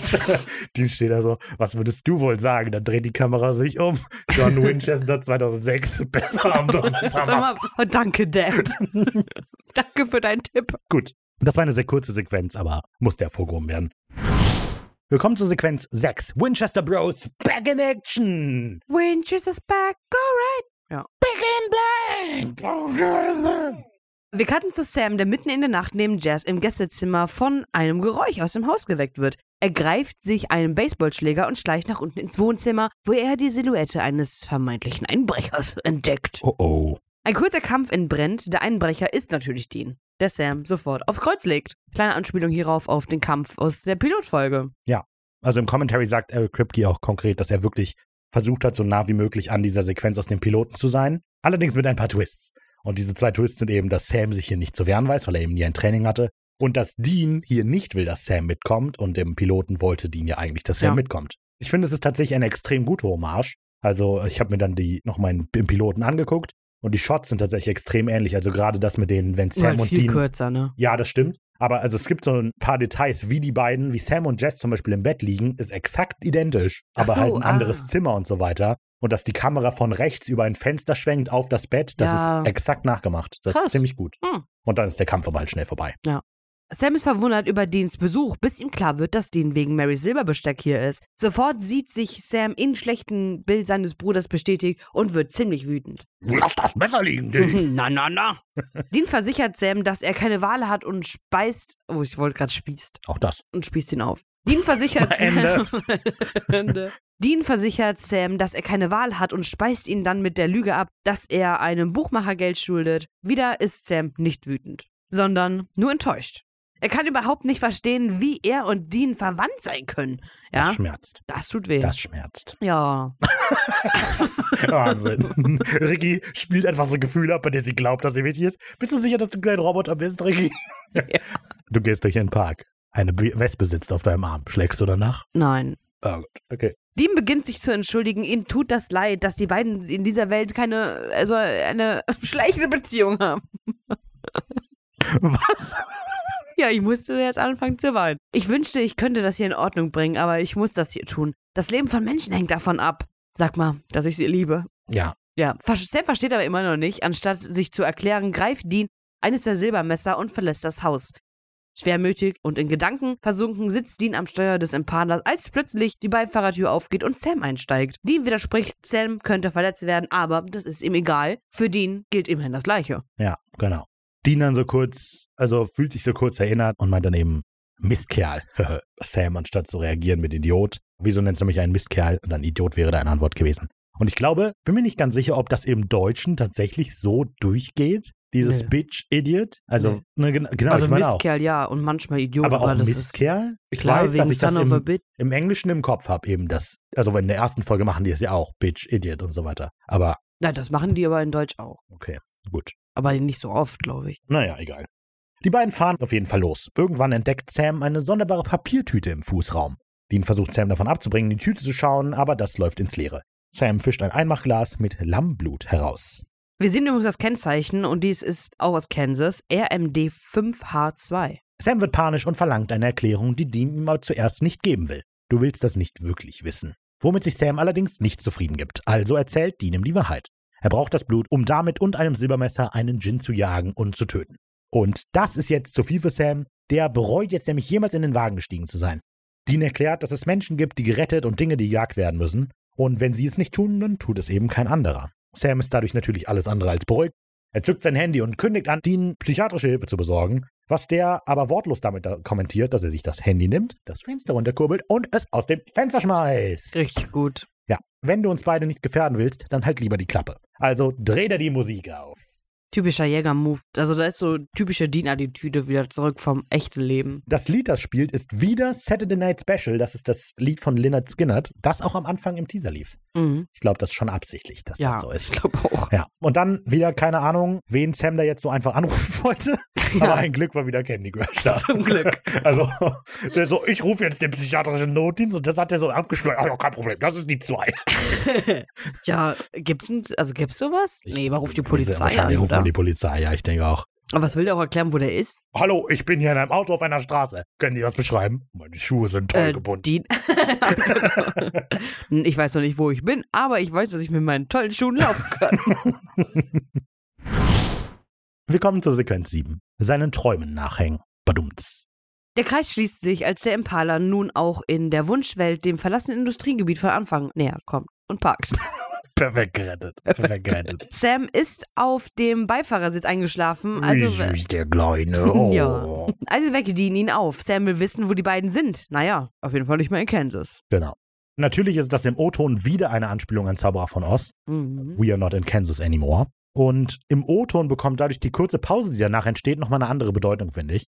die steht da so, was würdest du wohl sagen? Dann dreht die Kamera sich um. John Winchester 2006, besser am oh, danke, Dad. danke für deinen Tipp. Gut, das war eine sehr kurze Sequenz, aber musste hervorgehoben werden. Willkommen zur Sequenz 6. Winchester Bros. Back in Action. Winchester's back, alright. Back in Black. Wir cutten zu Sam, der mitten in der Nacht neben Jazz im Gästezimmer von einem Geräusch aus dem Haus geweckt wird. Er greift sich einen Baseballschläger und schleicht nach unten ins Wohnzimmer, wo er die Silhouette eines vermeintlichen Einbrechers entdeckt. Oh oh. Ein kurzer Kampf entbrennt, der Einbrecher ist natürlich Dean, der Sam sofort aufs Kreuz legt. Kleine Anspielung hierauf auf den Kampf aus der Pilotfolge. Also im Commentary sagt Eric Kripke auch konkret, dass er wirklich versucht hat, so nah wie möglich an dieser Sequenz aus dem Piloten zu sein. Allerdings mit ein paar Twists. Und diese zwei Twists sind eben, dass Sam sich hier nicht zu wehren weiß, weil er eben nie ein Training hatte. Und dass Dean hier nicht will, dass Sam mitkommt. Und im Piloten wollte Dean ja eigentlich, dass Sam Ja. mitkommt. Ich finde, es ist tatsächlich eine extrem gute Hommage. Also ich habe mir dann die nochmal im Piloten angeguckt. Und die Shots sind tatsächlich extrem ähnlich. Also gerade das mit denen, wenn Sam Halt und viel Dean kürzer, ne? ja, das stimmt. Aber also es gibt so ein paar Details, wie die beiden, wie Sam und Jess zum Beispiel im Bett liegen, ist exakt identisch. Aber so, halt ein ah. anderes Zimmer und so weiter. Und dass die Kamera von rechts über ein Fenster schwenkt auf das Bett, das Ja. ist exakt nachgemacht. Das Krass. ist ziemlich gut. Hm. Und dann ist der Kampf aber halt schnell vorbei. Sam ist verwundert über Deans Besuch, bis ihm klar wird, dass Dean wegen Marys Silberbesteck hier ist. Sofort sieht sich Sam in schlechten Bild seines Bruders bestätigt und wird ziemlich wütend. Lass das Messer liegen, Dean. na, na, na. Dean versichert Sam, dass er keine Wahl hat und speist. Oh, ich wollte gerade spießt. Auch das. Und spießt ihn auf. Dean versichert. Sam. Ende. Dean versichert Sam, dass er keine Wahl hat und speist ihn dann mit der Lüge ab, dass er einem Buchmacher Geld schuldet. Wieder ist Sam nicht wütend, sondern nur enttäuscht. Er kann überhaupt nicht verstehen, wie er und Dean verwandt sein können. Ja, Das schmerzt. das tut weh. Das schmerzt. ja. Wahnsinn. Ricky spielt einfach so Gefühle ab, bei der sie glaubt, dass sie wichtig ist. Bist du sicher, dass du ein kleiner Roboter bist, Ricky? Du gehst durch den Park. Eine Wespe sitzt auf deinem Arm. Schlägst du danach? Nein. Ah, gut. Okay. Dean beginnt sich zu entschuldigen. Ihm tut das leid, dass die beiden in dieser Welt keine, also eine schleichende Beziehung haben. Was? Ja, ich musste jetzt anfangen zu weinen. Ich wünschte, ich könnte das hier in Ordnung bringen, aber ich muss das hier tun. Das Leben von Menschen hängt davon ab. Sag mal, dass ich sie liebe. Ja. Ja, Sam versteht aber immer noch nicht. Anstatt sich zu erklären, greift Dean eines der Silbermesser und verlässt das Haus. Schwermütig und in Gedanken versunken sitzt Dean am Steuer des Impalas, als plötzlich die Beifahrertür aufgeht und Sam einsteigt. Dean widerspricht, Sam könnte verletzt werden, aber das ist ihm egal. Für Dean gilt immerhin das Gleiche. Ja, genau. Dean dann so kurz, also fühlt sich so kurz erinnert und meint dann eben, Mistkerl. Sam, anstatt zu reagieren mit Idiot. Wieso nennst du mich einen Mistkerl? Und dann Idiot wäre deine Antwort gewesen. Und ich glaube, bin mir nicht ganz sicher, ob das im Deutschen tatsächlich so durchgeht. Dieses Nee. Bitch Idiot. Also, ne, gen- genau, also ich auch. Mistkerl, ja, und manchmal Idiot, Aber auch das ist Mistkerl? Ich klar, weiß, dass ich das Son im, im Englischen im Kopf habe, eben das. Also in der ersten Folge machen die es ja auch. Bitch, Idiot und so weiter. Aber, Ja, das machen die aber in Deutsch auch. okay, gut. Aber nicht so oft, glaube ich. Naja, egal. Die beiden fahren auf jeden Fall los. Irgendwann entdeckt Sam eine sonderbare Papiertüte im Fußraum. Dean versucht Sam davon abzubringen, in die Tüte zu schauen, aber das läuft ins Leere. Sam fischt ein Einmachglas mit Lammblut heraus. Wir sehen übrigens das Kennzeichen und dies ist auch aus Kansas, RMD 5H2. Sam wird panisch und verlangt eine Erklärung, die Dean ihm aber zuerst nicht geben will. Du willst das nicht wirklich wissen. Womit sich Sam allerdings nicht zufrieden gibt. Also erzählt Dean ihm die Wahrheit. Er braucht das Blut, um damit und einem Silbermesser einen Djinn zu jagen und zu töten. Und das ist jetzt zu viel für Sam. Der bereut jetzt nämlich jemals in den Wagen gestiegen zu sein. Dean erklärt, dass es Menschen gibt, die gerettet und Dinge, die gejagt werden müssen. Und wenn sie es nicht tun, dann tut es eben kein anderer. Sam ist dadurch natürlich alles andere als beruhigt. Er zückt sein Handy und kündigt an, Dean psychiatrische Hilfe zu besorgen, was der aber wortlos damit da- kommentiert, dass er sich das Handy nimmt, das Fenster runterkurbelt und es aus dem Fenster schmeißt. Richtig gut. Ja, wenn du uns beide nicht gefährden willst, dann halt lieber die Klappe. Also dreh dir die Musik auf. Typischer Jäger-Move. Also da ist so typische Dean-Attitüde wieder zurück vom echten Leben. Das Lied, das spielt, ist wieder Saturday Night Special. Das ist das Lied von Lynyrd Skynyrd, das auch am Anfang im Teaser lief. Mhm. Ich glaube, das ist schon absichtlich, dass Ja, das so ist. ich glaube auch. Ja, und dann wieder keine Ahnung, wen Sam da jetzt so einfach anrufen wollte. Aber ein Glück war wieder Candy Crush da. Zum Glück. Also, der so, ich rufe jetzt den psychiatrischen Notdienst und das hat er so abgeschlossen. Ja, kein Problem, das ist die zwei. ja, gibt's also gibt's sowas? nee, aber ruft die Polizei an, oder? Man die Polizei, ja, ich denke auch. Aber was will der auch erklären, wo der ist? Hallo, ich bin hier in einem Auto auf einer Straße. Können Sie was beschreiben? Meine Schuhe sind toll Äh, gebunden. Dean. ich weiß noch nicht, wo ich bin, aber ich weiß, dass ich mit meinen tollen Schuhen laufen kann. Wir kommen zur Sequenz 7. Seinen Träumen nachhängen. Badumts. Der Kreis schließt sich, als der Impala nun auch in der Wunschwelt dem verlassenen Industriegebiet von Anfang näher kommt und parkt. Perfekt gerettet. Perfekt gerettet. Sam ist auf dem Beifahrersitz eingeschlafen, also, Wie süß der Kleine. Oh. Ja. also weckt Dean ihn auf. Sam will wissen, wo die beiden sind. Naja, auf jeden Fall nicht mehr in Kansas. Genau. Natürlich ist das im O-Ton wieder eine Anspielung an Zauberer von Oz. Mhm. We are not in Kansas anymore. Und im O-Ton bekommt dadurch die kurze Pause, die danach entsteht, nochmal eine andere Bedeutung, finde ich.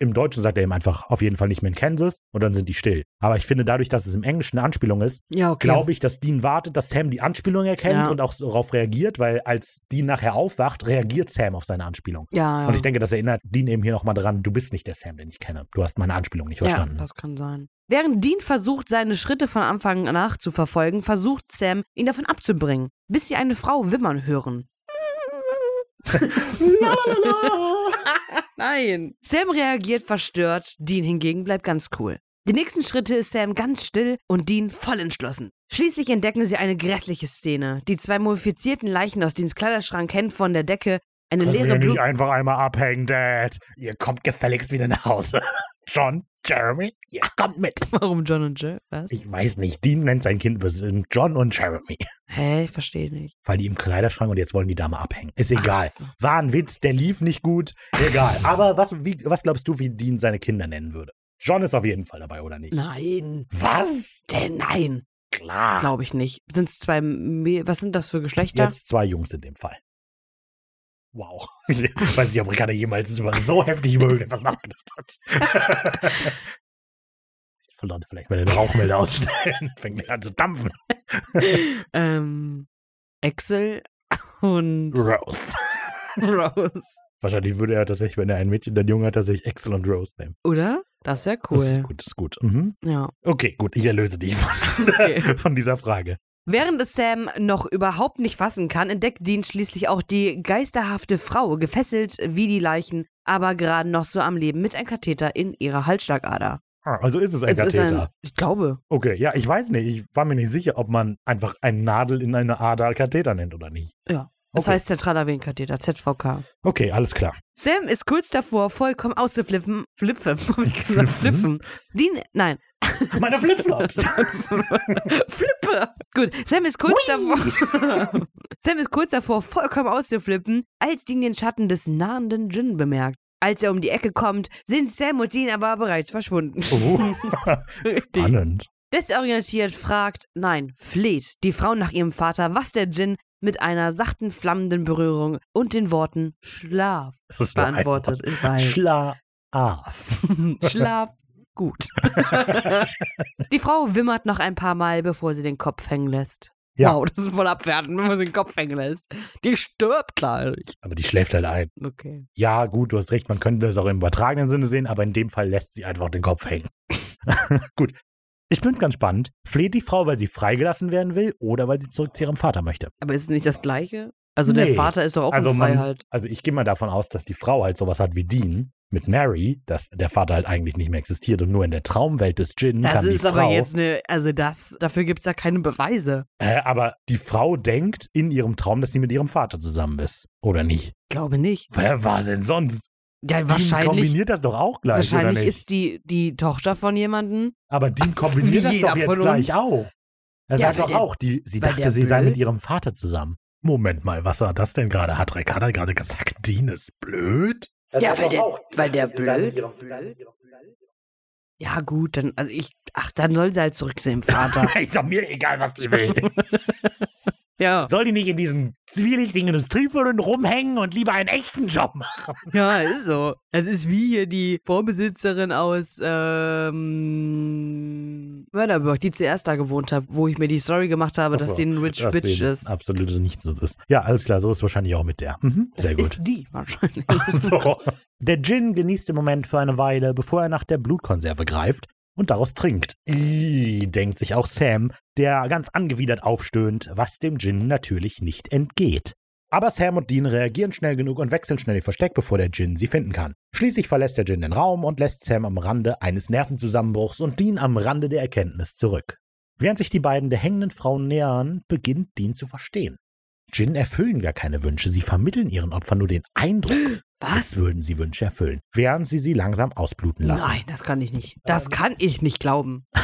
Im Deutschen sagt er ihm einfach auf jeden Fall nicht mehr in Kansas und dann sind die still. Aber ich finde, dadurch, dass es im Englischen eine Anspielung ist, Ja, okay. glaube ich, dass Dean wartet, dass Sam die Anspielung erkennt Ja. und auch darauf reagiert, weil als Dean nachher aufwacht, reagiert Sam auf seine Anspielung. Ja. Und ich denke, das erinnert Dean eben hier nochmal dran, du bist nicht der Sam, den ich kenne. Du hast meine Anspielung nicht verstanden. Ja, das kann sein. Während Dean versucht, seine Schritte von Anfang nachzuverfolgen, versucht Sam, ihn davon abzubringen, bis sie eine Frau wimmern hören. Nein. Sam reagiert verstört, Dean hingegen bleibt ganz cool. Die nächsten Schritte ist Sam ganz still und Dean voll entschlossen. Schließlich entdecken sie eine grässliche Szene. Die zwei mumifizierten Leichen aus Deans Kleiderschrank hängen von der Decke eine Können leere wir nicht Blut. einfach einmal abhängen, Dad? Ihr kommt gefälligst wieder nach Hause. John, Jeremy, ihr kommt mit. Warum John und Jill? Was? Ich weiß nicht, Dean nennt sein Kind bestimmt John und Jeremy. Hä, ich verstehe nicht. Weil die im Kleiderschrank und jetzt wollen die Dame abhängen. Ist egal. so. War ein Witz, der lief nicht gut. Egal. Aber was, wie, was glaubst du, wie Dean seine Kinder nennen würde? John ist auf jeden Fall dabei, oder nicht? Nein. Was? Äh, nein. Klar. Glaube ich nicht. Sind es zwei. Me- Was sind das für Geschlechter? Jetzt zwei Jungs in dem Fall. Wow. Ich weiß nicht, ob Ricardo jemals über so heftig über irgendetwas nachgedacht hat. Ich sollte vielleicht mal den Rauchmelder ausstellen. Fängt gleich an zu dampfen. ähm, Axel und Rose. Rose. Wahrscheinlich würde er tatsächlich, wenn er ein Mädchen, dann Junge hat, tatsächlich Axel und Rose nehmen. Oder? Das wäre Das cool. ist gut, das ist gut. Mhm. Ja. Okay, gut, ich erlöse dich von, Okay. von dieser Frage. Während es Sam noch überhaupt nicht fassen kann, entdeckt Dean schließlich auch die geisterhafte Frau, gefesselt wie die Leichen, aber gerade noch so am Leben mit einem Katheter in ihrer Halsschlagader. Ah, also ist es ein Es Katheter. ein, ich glaube. okay, ja, ich weiß nicht. Ich war mir nicht sicher, ob man einfach eine Nadel in eine Ader Katheter nennt oder nicht. Ja. Das Okay. heißt zentraler Venenkatheter, ZVK. Okay, alles klar. Sam ist kurz davor, vollkommen auszuflippen. Flippen, hab ich gesagt, flippen. Dean, nein, Meine Flipflops. Flippe! Gut, Sam ist kurz davor. Sam ist kurz davor, vollkommen auszuflippen, als Dean den Schatten des nahenden Djinn bemerkt. Als er um die Ecke kommt, sind Sam und Dean aber bereits verschwunden. oh, Richtig. spannend. Desorientiert fragt, nein, fleht die Frau nach ihrem Vater, was der Djinn mit einer sachten, flammenden Berührung und den Worten Schlaf beantwortet Wort. Weiß. Schlaf. Schlaf gut. die Frau wimmert noch ein paar Mal, bevor sie den Kopf hängen lässt. Ja. Wow, das ist voll abwertend, wenn man sie den Kopf hängen lässt. Die stirbt gleich. Aber die schläft halt ein. Okay. Ja, gut, du hast recht, man könnte das auch im übertragenen Sinne sehen, aber in dem Fall lässt sie einfach den Kopf hängen. gut. Ich bin ganz spannend. Fleht die Frau, weil sie freigelassen werden will oder weil sie zurück zu ihrem Vater möchte? Aber ist es nicht das Gleiche? Also Nee. der Vater ist doch auch Also, in man, Freiheit. also ich gehe mal davon aus, dass die Frau halt sowas hat wie Dean mit Mary, dass der Vater halt eigentlich nicht mehr existiert und nur in der Traumwelt des Djinn Das kann ist die aber Frau. jetzt eine, also das, dafür gibt es ja keine Beweise. Äh, aber die Frau denkt in ihrem Traum, dass sie mit ihrem Vater zusammen ist. Oder nicht? Glaube nicht. Wer war denn sonst? Ja, Dean wahrscheinlich, kombiniert das doch auch gleich, oder wahrscheinlich nicht? ist die, die Tochter von jemandem. aber Dean kombiniert das doch jetzt gleich auch. Er Ja, sagt doch der- auch, die, sie dachte, sie sei mit ihrem Vater zusammen. Moment mal, was war das denn gerade? Hat Ricarda gerade gesagt, Dean ist blöd? Er Ja, weil der- auch, weil der blöd- Ja, gut, dann, also ich, ach, dann soll sie halt zurück zu dem Vater. Ist doch mir egal, was die will. Ja. Soll die nicht in diesem zwielichtigen Industrievierteln rumhängen und lieber einen echten Job machen? Ja, ist so. Es ist wie hier die Vorbesitzerin aus ähm, Mörderburg, die zuerst da gewohnt hat, wo ich mir die Story gemacht habe, so, dass sie ein Rich dass Bitch ist. Absolut nicht so ist. Ja, alles klar, so ist wahrscheinlich auch mit der. Mhm, sehr das gut. ist die wahrscheinlich. So. Der Djinn genießt den Moment für eine Weile, bevor er nach der Blutkonserve greift und daraus trinkt. Ih, denkt sich auch Sam, der ganz angewidert aufstöhnt, was dem Djinn natürlich nicht entgeht. Aber Sam und Dean reagieren schnell genug und wechseln schnell ihr Versteck, bevor der Djinn sie finden kann. Schließlich verlässt der Djinn den Raum und lässt Sam am Rande eines Nervenzusammenbruchs und Dean am Rande der Erkenntnis zurück. Während sich die beiden der hängenden Frau nähern, beginnt Dean zu verstehen. Djinn erfüllen gar keine Wünsche, sie vermitteln ihren Opfern nur den Eindruck, als würden sie Wünsche erfüllen, während sie sie langsam ausbluten lassen. Nein, das kann ich nicht. Das kann ich nicht glauben.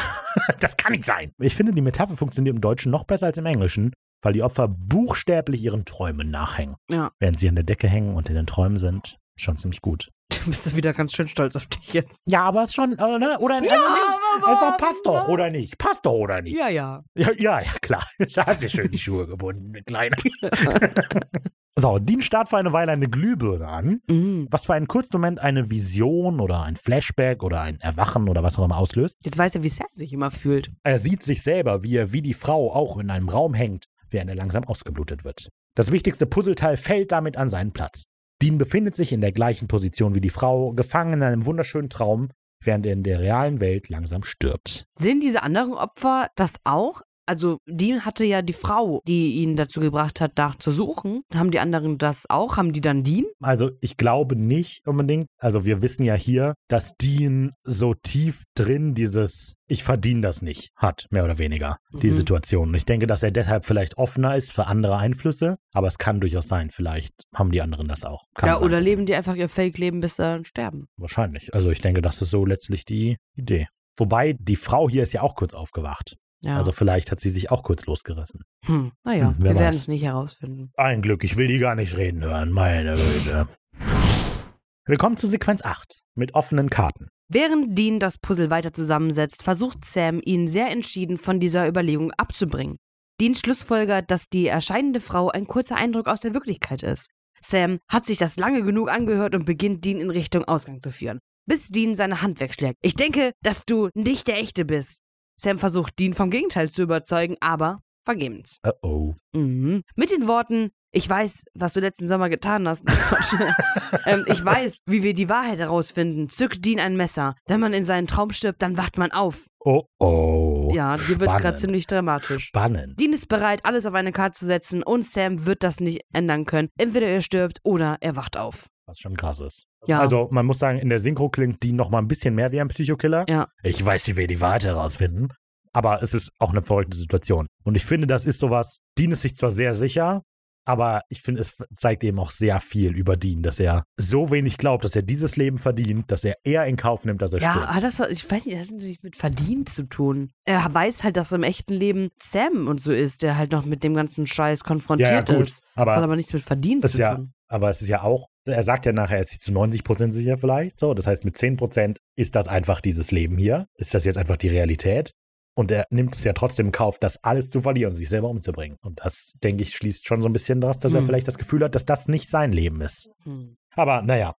Das kann nicht sein. Ich finde, die Metapher funktioniert im Deutschen noch besser als im Englischen, weil die Opfer buchstäblich ihren Träumen nachhängen. Ja. Während sie an der Decke hängen und in den Träumen sind, schon ziemlich gut. Du bist du wieder ganz schön stolz auf dich jetzt. Ja, aber es schon, äh, ne? Oder Ja, aber- also passt doch, oder nicht? Passt doch, oder nicht? Ja, ja. Ja, ja, ja, klar. Da hast du schön die Schuhe gebunden, Kleiner. so, Dean starrt für eine Weile eine Glühbirne an, Mhm. was für einen kurzen Moment eine Vision oder ein Flashback oder ein Erwachen oder was auch immer auslöst. Jetzt weiß er, wie Sam sich immer fühlt. Er sieht sich selber, wie er wie die Frau auch in einem Raum hängt, während er langsam ausgeblutet wird. Das wichtigste Puzzleteil fällt damit an seinen Platz. Dean befindet sich in der gleichen Position wie die Frau, gefangen in einem wunderschönen Traum, während er in der realen Welt langsam stirbt. Sehen diese anderen Opfer das auch? Also, Dean hatte ja die Frau, die ihn dazu gebracht hat, nachzusuchen. Haben die anderen das auch? Haben die dann Dean? Also ich glaube nicht unbedingt. Also wir wissen ja hier, dass Dean so tief drin dieses Ich verdiene das nicht hat, mehr oder weniger, die Mhm. Situation. Und ich denke, dass er deshalb vielleicht offener ist für andere Einflüsse, aber es kann durchaus sein, vielleicht haben die anderen das auch. Kann ja, sein. oder leben die einfach ihr Fake-Leben, bis sie dann sterben? Wahrscheinlich. Also ich denke, das ist so letztlich die Idee. Wobei, die Frau hier ist ja auch kurz aufgewacht. Ja. Also vielleicht hat sie sich auch kurz losgerissen. hm. Naja, Hm, wir werden es nicht herausfinden. Ein Glück, ich will die gar nicht reden hören, meine Güte. Willkommen zu Sequenz 8 mit offenen Karten. Während Dean das Puzzle weiter zusammensetzt, versucht Sam, ihn sehr entschieden von dieser Überlegung abzubringen. Dean schlussfolgert, dass die erscheinende Frau ein kurzer Eindruck aus der Wirklichkeit ist. Sam hat sich das lange genug angehört und beginnt, Dean in Richtung Ausgang zu führen. Bis Dean seine Hand wegschlägt. Ich denke, dass du nicht der Echte bist. Sam versucht, Dean vom Gegenteil zu überzeugen, aber vergebens. Uh oh. Mhm. Mit den Worten, ich weiß, was du letzten Sommer getan hast. Ähm, ich weiß, wie wir die Wahrheit herausfinden. Zückt Dean ein Messer. Wenn man in seinen Traum stirbt, dann wacht man auf. Oh oh. ja, hier wird es gerade ziemlich dramatisch. Spannend. Dean ist bereit, alles auf eine Karte zu setzen und Sam wird das nicht ändern können. Entweder er stirbt oder er wacht auf. Was schon krass ist. Ja. Also man muss sagen, in der Synchro klingt die noch mal ein bisschen mehr wie ein Psychokiller. Ja. Ich weiß, wie wir die Wahrheit herausfinden. Aber es ist auch eine verrückte Situation. Und ich finde, das ist sowas, Dean ist sich zwar sehr sicher, Aber ich finde, es zeigt eben auch sehr viel über Dean, dass er so wenig glaubt, dass er dieses Leben verdient, dass er eher in Kauf nimmt, dass er Ja, stirbt. hat das, ich weiß nicht, das hat natürlich mit Verdienen zu tun. Er weiß halt, dass im echten Leben Sam und so ist, der halt noch mit dem ganzen Scheiß konfrontiert gut, ist. Das hat aber aber nichts mit Verdienen ist zu ja, tun. aber es ist ja auch, er sagt ja nachher, er ist sich zu 90 Prozent sicher vielleicht. So, das heißt, mit 10 Prozent ist das einfach dieses Leben hier. Ist das jetzt einfach die Realität? Und er nimmt es ja trotzdem in Kauf, das alles zu verlieren und sich selber umzubringen. Und das, denke ich, schließt schon so ein bisschen daraus, dass er Hm. vielleicht das Gefühl hat, dass das nicht sein Leben ist. Hm. Aber naja.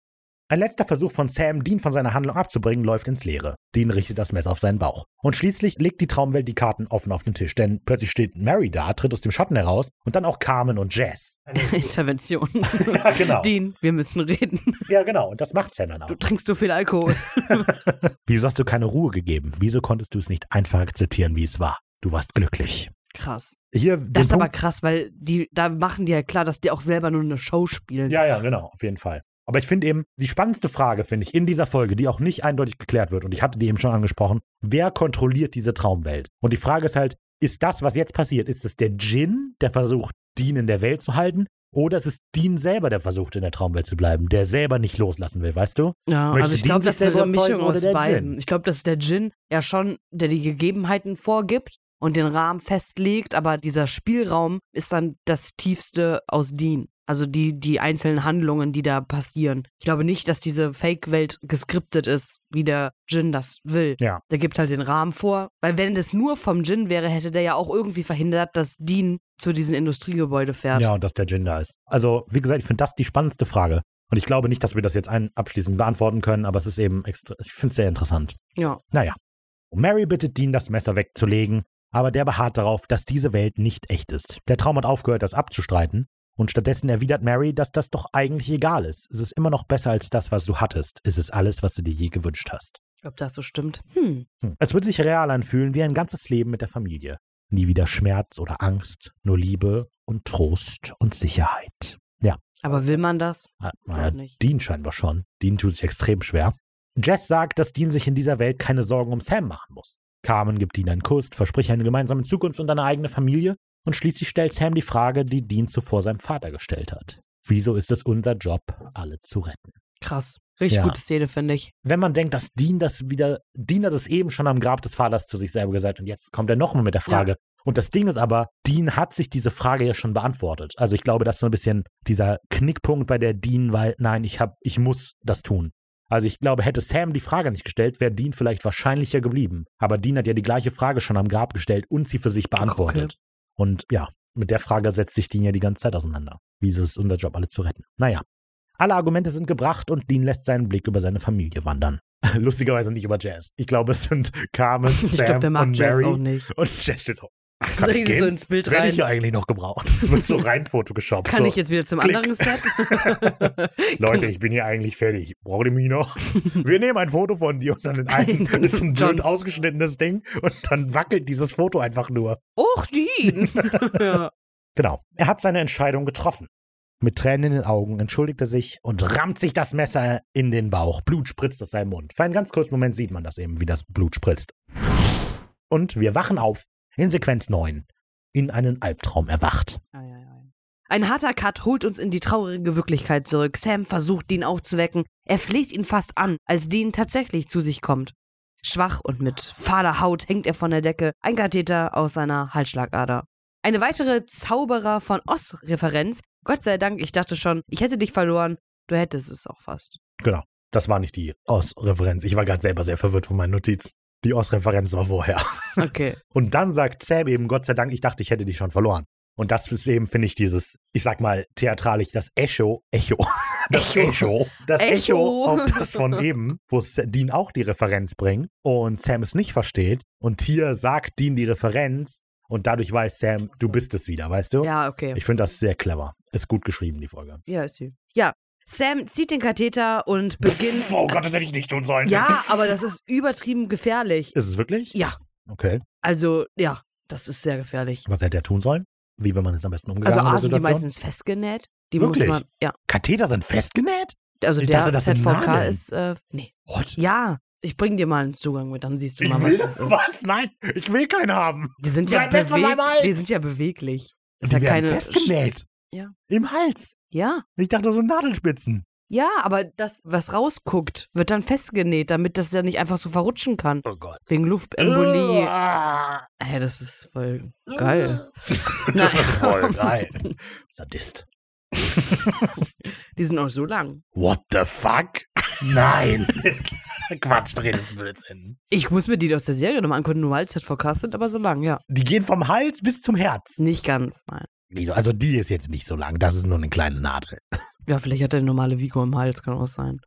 Ein letzter Versuch von Sam, Dean von seiner Handlung abzubringen, läuft ins Leere. Dean richtet das Messer auf seinen Bauch. Und schließlich legt die Traumwelt die Karten offen auf den Tisch, denn plötzlich steht Mary da, tritt aus dem Schatten heraus und dann auch Carmen und Jazz. Intervention. ja, genau. Dean, wir müssen reden. Ja, genau. Und das macht Sam dann auch. Du trinkst so viel Alkohol. Wieso hast du keine Ruhe gegeben? Wieso konntest du es nicht einfach akzeptieren, wie es war? Du warst glücklich. Krass. Hier, Das ist aber Punkt- krass, weil die, da machen die ja klar, dass die auch selber nur eine Show spielen. Ja, ja, genau, auf jeden Fall. Aber ich finde eben, die spannendste Frage, finde ich, in dieser Folge, die auch nicht eindeutig geklärt wird, und ich hatte die eben schon angesprochen, wer kontrolliert diese Traumwelt? Und die Frage ist halt, ist das, was jetzt passiert, ist es der Djinn, der versucht, Dean in der Welt zu halten? Oder ist es Dean selber, der versucht, in der Traumwelt zu bleiben, der selber nicht loslassen will, weißt du? Ja, Möchte also ich glaube, das ist eine Mischung aus der beiden. Djinn? Ich glaube, das ist der Djinn ja schon, der die Gegebenheiten vorgibt und den Rahmen festlegt, aber dieser Spielraum ist dann das tiefste aus Dean. Also die, die einzelnen Handlungen, die da passieren. Ich glaube nicht, dass diese Fake-Welt geskriptet ist, wie der Djinn das will. Ja. Der gibt halt den Rahmen vor. Weil wenn das nur vom Djinn wäre, hätte der ja auch irgendwie verhindert, dass Dean zu diesem Industriegebäude fährt. Ja, und dass der Djinn da ist. Also, wie gesagt, ich finde das die spannendste Frage. Und ich glaube nicht, dass wir das jetzt ein abschließend beantworten können, aber es ist eben extra, ich finde es sehr interessant. ja. Naja. Mary bittet Dean, das Messer wegzulegen, aber der beharrt darauf, dass diese Welt nicht echt ist. Der Traum hat aufgehört, das abzustreiten. Und stattdessen erwidert Mary, dass das doch eigentlich egal ist. Es ist immer noch besser als das, was du hattest. Es ist alles, was du dir je gewünscht hast. Ob das so stimmt? Hm. Hm. Es wird sich real anfühlen wie ein ganzes Leben mit der Familie. Nie wieder Schmerz oder Angst, nur Liebe und Trost und Sicherheit. Ja, Aber will man das? Ah, naja, nicht. Dean scheinbar schon. Dean tut sich extrem schwer. Jess sagt, dass Dean sich in dieser Welt keine Sorgen um Sam machen muss. Carmen gibt Dean einen Kuss, verspricht eine gemeinsame Zukunft und eine eigene Familie und schließlich stellt Sam die Frage, die Dean zuvor seinem Vater gestellt hat. Wieso ist es unser Job, alle zu retten? Krass. Richtig Ja. gute Szene, finde ich. Wenn man denkt, dass Dean das wieder, Dean hat es eben schon am Grab des Vaters zu sich selber gesagt und jetzt kommt er nochmal mit der Frage. Und das Ding ist aber, Dean hat sich diese Frage ja schon beantwortet. Also ich glaube, das ist so ein bisschen dieser Knickpunkt bei der Dean, weil nein, ich hab, ich muss das tun. Also ich glaube, hätte Sam die Frage nicht gestellt, wäre Dean vielleicht wahrscheinlicher geblieben. Aber Dean hat ja die gleiche Frage schon am Grab gestellt und sie für sich beantwortet. Und ja, mit der Frage setzt sich Dean ja die ganze Zeit auseinander. Wieso ist es unser Job, alle zu retten? Naja. Alle Argumente sind gebracht und Dean lässt seinen Blick über seine Familie wandern. Lustigerweise nicht über Jazz. Ich glaube, es sind Carmen, Sam ich glaube, der mag und Jazz Mary. auch nicht. Und Jazz steht so. Kann ich redet so gehen? ins Bild Werde rein. ich ja eigentlich noch gebraucht. Wird so rein Photoshop. Kann so. ich jetzt wieder zum Klick. anderen Set? Leute, ich bin hier eigentlich fertig. Braucht ihr mich noch? Wir nehmen ein Foto von dir und dann in einem ist ein blöd ausgeschnittenes Ding und dann wackelt dieses Foto einfach nur. Och, Dean! ja. Genau. Er hat seine Entscheidung getroffen. Mit Tränen in den Augen entschuldigt er sich und rammt sich das Messer in den Bauch. Blut spritzt aus seinem Mund. Für einen ganz kurzen Moment sieht man das eben, wie das Blut spritzt. Und wir wachen auf in Sequenz 9. In einen Albtraum erwacht. Ei, ei, ei. Ein harter Cut holt uns in die traurige Wirklichkeit zurück. Sam versucht, Dean aufzuwecken. Er fleht ihn fast an, als Dean tatsächlich zu sich kommt. Schwach und mit fahler Haut hängt er von der Decke, ein Katheter aus seiner Halsschlagader. Eine weitere Zauberer von Oz-Referenz. Gott sei Dank, ich dachte schon, ich hätte dich verloren. Du hättest es auch fast. Genau. Das war nicht die Oz-Referenz. Ich war gerade selber sehr verwirrt von meinen Notizen. Die Oz-Referenz war vorher. Okay. Und dann sagt Sam eben, Gott sei Dank, ich dachte, ich hätte dich schon verloren. Und das ist eben, finde ich, dieses, ich sag mal, theatralisch, das Echo, Echo, das Echo. Echo, das Echo, Echo. auf das von eben, wo es Dean auch die Referenz bringt und Sam es nicht versteht. Und hier sagt Dean die Referenz und dadurch weiß Sam, du bist es wieder, weißt du? Ja, okay. Ich finde das sehr clever. Ist gut geschrieben, die Folge. Ja, ist sie. Ja. Sam zieht den Katheter und beginnt. Oh Gott, das hätte ich nicht tun sollen. Ja, aber das ist übertrieben gefährlich. Ist es wirklich? Ja. Okay. Also, ja, das ist sehr gefährlich. Was hätte er tun sollen? Wie will man es am besten umgegangen Also A sind die meistens festgenäht. Die Wirklich? muss man. Ja. Katheter sind festgenäht? Also Ich der dachte, ZVK ist. Äh, nee. What? Ja. Ich bring dir mal einen Zugang mit, dann siehst du Ich mal, will was das ist. was? Nein, ich will keinen haben. Die sind ja, beweg die sind ja beweglich. Ist Die ja keine. festgenäht. Ja. Im Hals. Ja. Ich dachte so Nadelspitzen. Ja, aber das, was rausguckt, wird dann festgenäht, damit das ja nicht einfach so verrutschen kann. Oh Gott. Wegen Luftembolie. Ah. Ey, das ist voll geil. Nein. Voll geil. Sadist. Die sind auch so lang. What the fuck? Nein. Quatsch, redest Blödsinn. Ich muss mir die aus der Serie nochmal angucken, nur weil es halt Forecast sind, aber so lang, ja. Die gehen vom Hals bis zum Herz. Nicht ganz, nein. Guido, Also die ist jetzt nicht so lang, das ist nur eine kleine Nadel. Ja, vielleicht hat er eine normale Vigo im Hals, kann auch sein.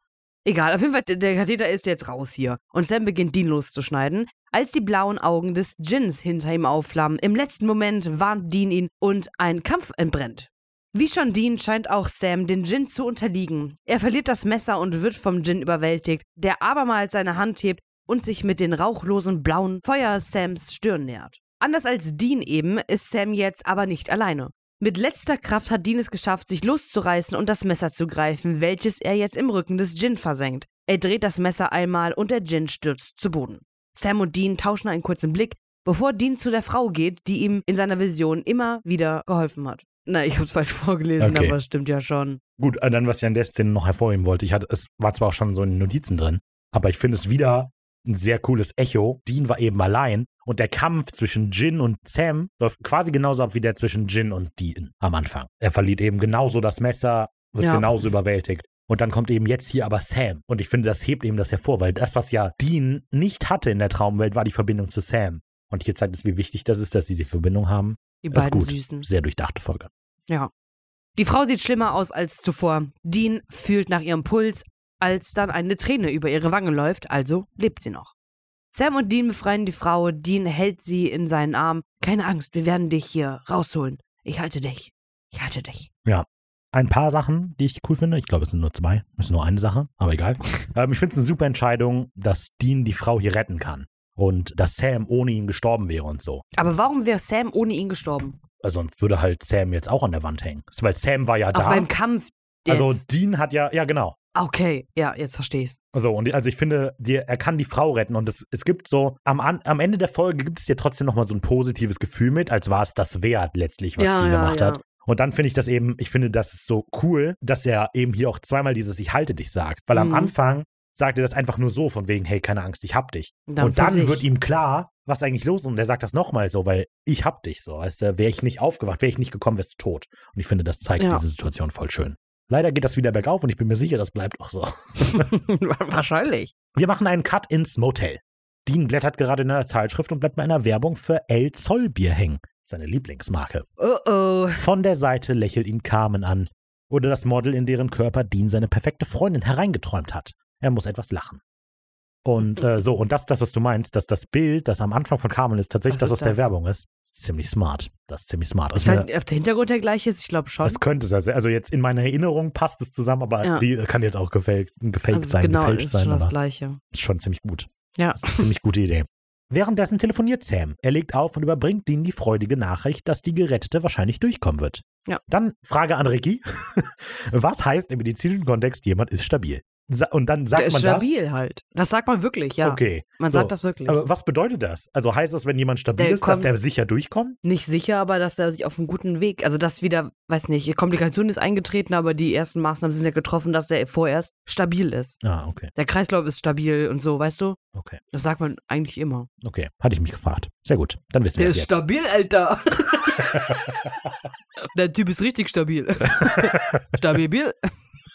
Egal, auf jeden Fall, der Katheter ist jetzt raus hier. Und Sam beginnt, Dean loszuschneiden, als die blauen Augen des Djinns hinter ihm aufflammen. Im letzten Moment warnt Dean ihn und ein Kampf entbrennt. Wie schon Dean scheint auch Sam den Djinn zu unterliegen. Er verliert das Messer und wird vom Djinn überwältigt, der abermals seine Hand hebt und sich mit den rauchlosen blauen Feuer Sams Stirn nähert. Anders als Dean eben ist Sam jetzt aber nicht alleine. Mit letzter Kraft hat Dean es geschafft, sich loszureißen und das Messer zu greifen, welches er jetzt im Rücken des Djinn versenkt. Er dreht das Messer einmal und der Djinn stürzt zu Boden. Sam und Dean tauschen einen kurzen Blick, bevor Dean zu der Frau geht, die ihm in seiner Vision immer wieder geholfen hat. Na, ich hab's falsch vorgelesen, Okay. aber es stimmt ja schon. Gut, äh, dann, was ich an der Szene noch hervorheben wollte, ich hatte, es war zwar auch schon so in den Notizen drin, aber ich finde es wieder ein sehr cooles Echo. Dean war eben allein und der Kampf zwischen Jin und Sam läuft quasi genauso ab wie der zwischen Jin und Dean am Anfang. Er verliert eben genauso das Messer, wird Ja. genauso überwältigt. Und dann kommt eben jetzt hier aber Sam. Und ich finde, das hebt eben das hervor, weil das, was ja Dean nicht hatte in der Traumwelt, war die Verbindung zu Sam. Und hier zeigt es, wie wichtig das ist, dass sie die Verbindung haben. Die Das ist beiden gut. Süßen. Sehr durchdachte Folge. Ja. Die Frau sieht schlimmer aus als zuvor. Dean fühlt nach ihrem Puls, als dann eine Träne über ihre Wange läuft, also lebt sie noch. Sam und Dean befreien die Frau. Dean hält sie in seinen Arm. Keine Angst, wir werden dich hier rausholen. Ich halte dich. Ich halte dich. ein paar Sachen, die ich cool finde. Ich glaube, es sind nur zwei. Es ist nur eine Sache, aber egal. ähm, ich finde es eine super Entscheidung, dass Dean die Frau hier retten kann. Und dass Sam ohne ihn gestorben wäre und so. Aber warum wäre Sam ohne ihn gestorben? Weil sonst würde halt Sam jetzt auch an der Wand hängen. Weil Sam war ja Auch da. beim Kampf. Jetzt. Also Dean hat ja, ja genau. Okay, ja, jetzt verstehe ich's. So, und also ich finde, die, er kann die Frau retten und es, es gibt so, am, am Ende der Folge gibt es dir trotzdem nochmal so ein positives Gefühl mit, als war es das wert letztlich, was Ja, die ja, gemacht ja. hat. Und dann finde ich das eben, ich finde, das ist so cool, dass er eben hier auch zweimal dieses Ich halte dich sagt. Weil am Mhm. Anfang sagt er das einfach nur so, von wegen, hey, keine Angst, ich hab dich. Dann und dann sich. wird ihm klar, was eigentlich los ist. Und er sagt das nochmal so, weil ich hab dich so. Weißt du, wäre ich nicht aufgewacht, wäre ich nicht gekommen, wärst du tot. Und ich finde, das zeigt Ja. diese Situation voll schön. Leider geht das wieder bergauf und ich bin mir sicher, das bleibt auch so. Wahrscheinlich. Wir machen einen Cut ins Motel. Dean blättert gerade in einer Zeitschrift und bleibt bei einer Werbung für El Zoll Bier hängen. Seine Lieblingsmarke. Oh oh. Von der Seite lächelt ihn Carmen an. Oder das Model, in deren Körper Dean seine perfekte Freundin hereingeträumt hat. Er muss etwas lachen. Und äh, so, und das ist das, was du meinst, dass das Bild, das am Anfang von Carmen ist, tatsächlich Was das aus der? Werbung ist. Ziemlich smart. Das ist ziemlich smart. Ich Also weiß mir- nicht, ob der Hintergrund der gleiche ist. Ich glaube schon. das könnte das. Also jetzt in meiner Erinnerung passt es zusammen, aber Ja. die kann jetzt auch gefaked, gefaked also sein, genau, ist sein. schon das gleiche. ist schon ziemlich gut. Ja. Das ist eine ziemlich gute Idee. Währenddessen telefoniert Sam. Er legt auf und überbringt Dean die freudige Nachricht, dass die Gerettete wahrscheinlich durchkommen wird. Ja. Dann Frage an Ricky. Was heißt im medizinischen Kontext, jemand ist stabil? Und dann Der sagt ist man stabil halt. Das sagt man wirklich, ja. das? Okay. Man So. sagt das wirklich. Aber was bedeutet das? Also heißt das, wenn jemand stabil Der ist, dass der sicher durchkommt? nicht sicher, aber dass er sich auf einem guten Weg, also dass wieder, weiß nicht, die Komplikation ist eingetreten, aber die ersten Maßnahmen sind ja getroffen, dass der vorerst stabil ist. Ah, okay. Der Kreislauf ist stabil und so, weißt du? Okay. Das sagt man eigentlich immer. Okay. Hatte ich mich gefragt. Sehr gut. Dann wissen wir es jetzt. stabil, Alter. der Typ ist richtig stabil. stabil.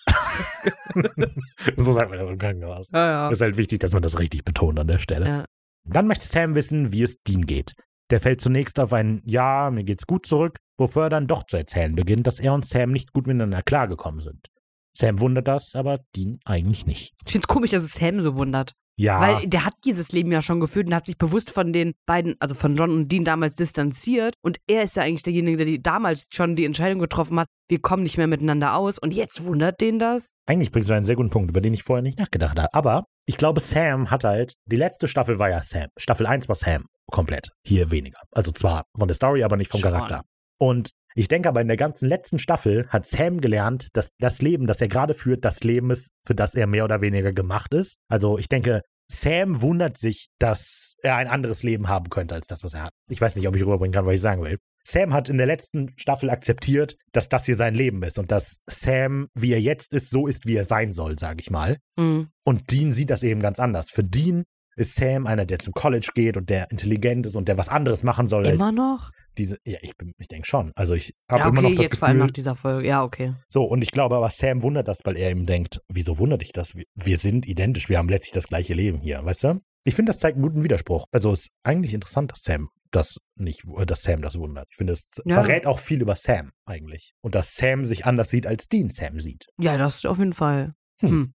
so sagt man das im Krankenhaus. Ja, ja. Ist halt wichtig, dass man das richtig betont an der Stelle. Ja. Dann möchte Sam wissen, wie es Dean geht. Der fällt zunächst auf ein Ja, mir geht's gut zurück, bevor er dann doch zu erzählen beginnt, dass er und Sam nicht gut miteinander klargekommen sind. Sam wundert das, aber Dean eigentlich nicht. Ich find's komisch, dass es Sam so wundert. Ja, Weil der hat dieses Leben ja schon geführt und hat sich bewusst von den beiden, also von John und Dean damals distanziert. Und er ist ja eigentlich derjenige, der die damals schon die Entscheidung getroffen hat, wir kommen nicht mehr miteinander aus. Und jetzt wundert den das? eigentlich bringst du einen sehr guten Punkt, über den ich vorher nicht nachgedacht habe. Aber ich glaube, Sam hat halt, die letzte Staffel war ja Sam. Staffel 1 war Sam komplett. Hier weniger. Also zwar von der Story, aber nicht vom Schon. Charakter. Und ich denke aber, in der ganzen letzten Staffel hat Sam gelernt, dass das Leben, das er gerade führt, das Leben ist, für das er mehr oder weniger gemacht ist. Also ich denke, Sam wundert sich, dass er ein anderes Leben haben könnte als das, was er hat. Ich weiß nicht, ob ich rüberbringen kann, was ich sagen will. Sam hat in der letzten Staffel akzeptiert, dass das hier sein Leben ist und dass Sam, wie er jetzt ist, so ist, wie er sein soll, sage ich mal. Mhm. Und Dean sieht das eben ganz anders. Für Dean ist Sam einer, der zum College geht und der intelligent ist und der was anderes machen soll Immer noch? Diese. Ja, ich, bin- ich denke schon. Also ich habe Ja, okay, immer noch das jetzt vor allem Gefühl. nach dieser Folge. Ja, okay. So, und ich glaube aber, Sam wundert das, weil er ihm denkt, wieso wundert dich das? Wir, wir sind identisch, wir haben letztlich das gleiche Leben hier, weißt du? Ich finde, das zeigt einen guten Widerspruch. Also es ist eigentlich interessant, dass Sam das nicht, äh, dass Sam das wundert. Ich finde, es Ja. verrät auch viel über Sam eigentlich. Und dass Sam sich anders sieht, als Dean Sam sieht. Ja, das auf jeden Fall. Hm. Hm.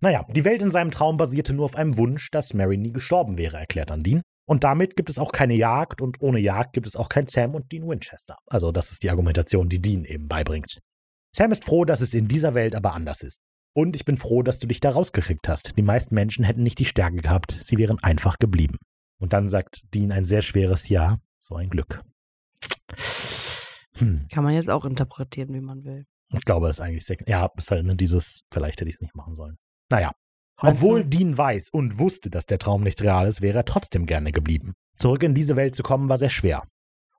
Naja, die Welt in seinem Traum basierte nur auf einem Wunsch, dass Mary nie gestorben wäre, erklärt dann Dean. Und damit gibt es auch keine Jagd und ohne Jagd gibt es auch kein Sam und Dean Winchester. Also das ist die Argumentation, die Dean eben beibringt. Sam ist froh, dass es in dieser Welt aber anders ist. Und ich bin froh, dass du dich da rausgekriegt hast. Die meisten Menschen hätten nicht die Stärke gehabt, sie wären einfach geblieben. Und dann sagt Dean ein sehr schweres Ja, so ein Glück. Hm, Kann man jetzt auch interpretieren, wie man will. ich glaube, es ist eigentlich sehr, ja, ist halt nur dieses, vielleicht hätte ich es nicht machen sollen. Naja. Meinst Obwohl du? Dean weiß und wusste, dass der Traum nicht real ist, wäre er trotzdem gerne geblieben. Zurück in diese Welt zu kommen, war sehr schwer.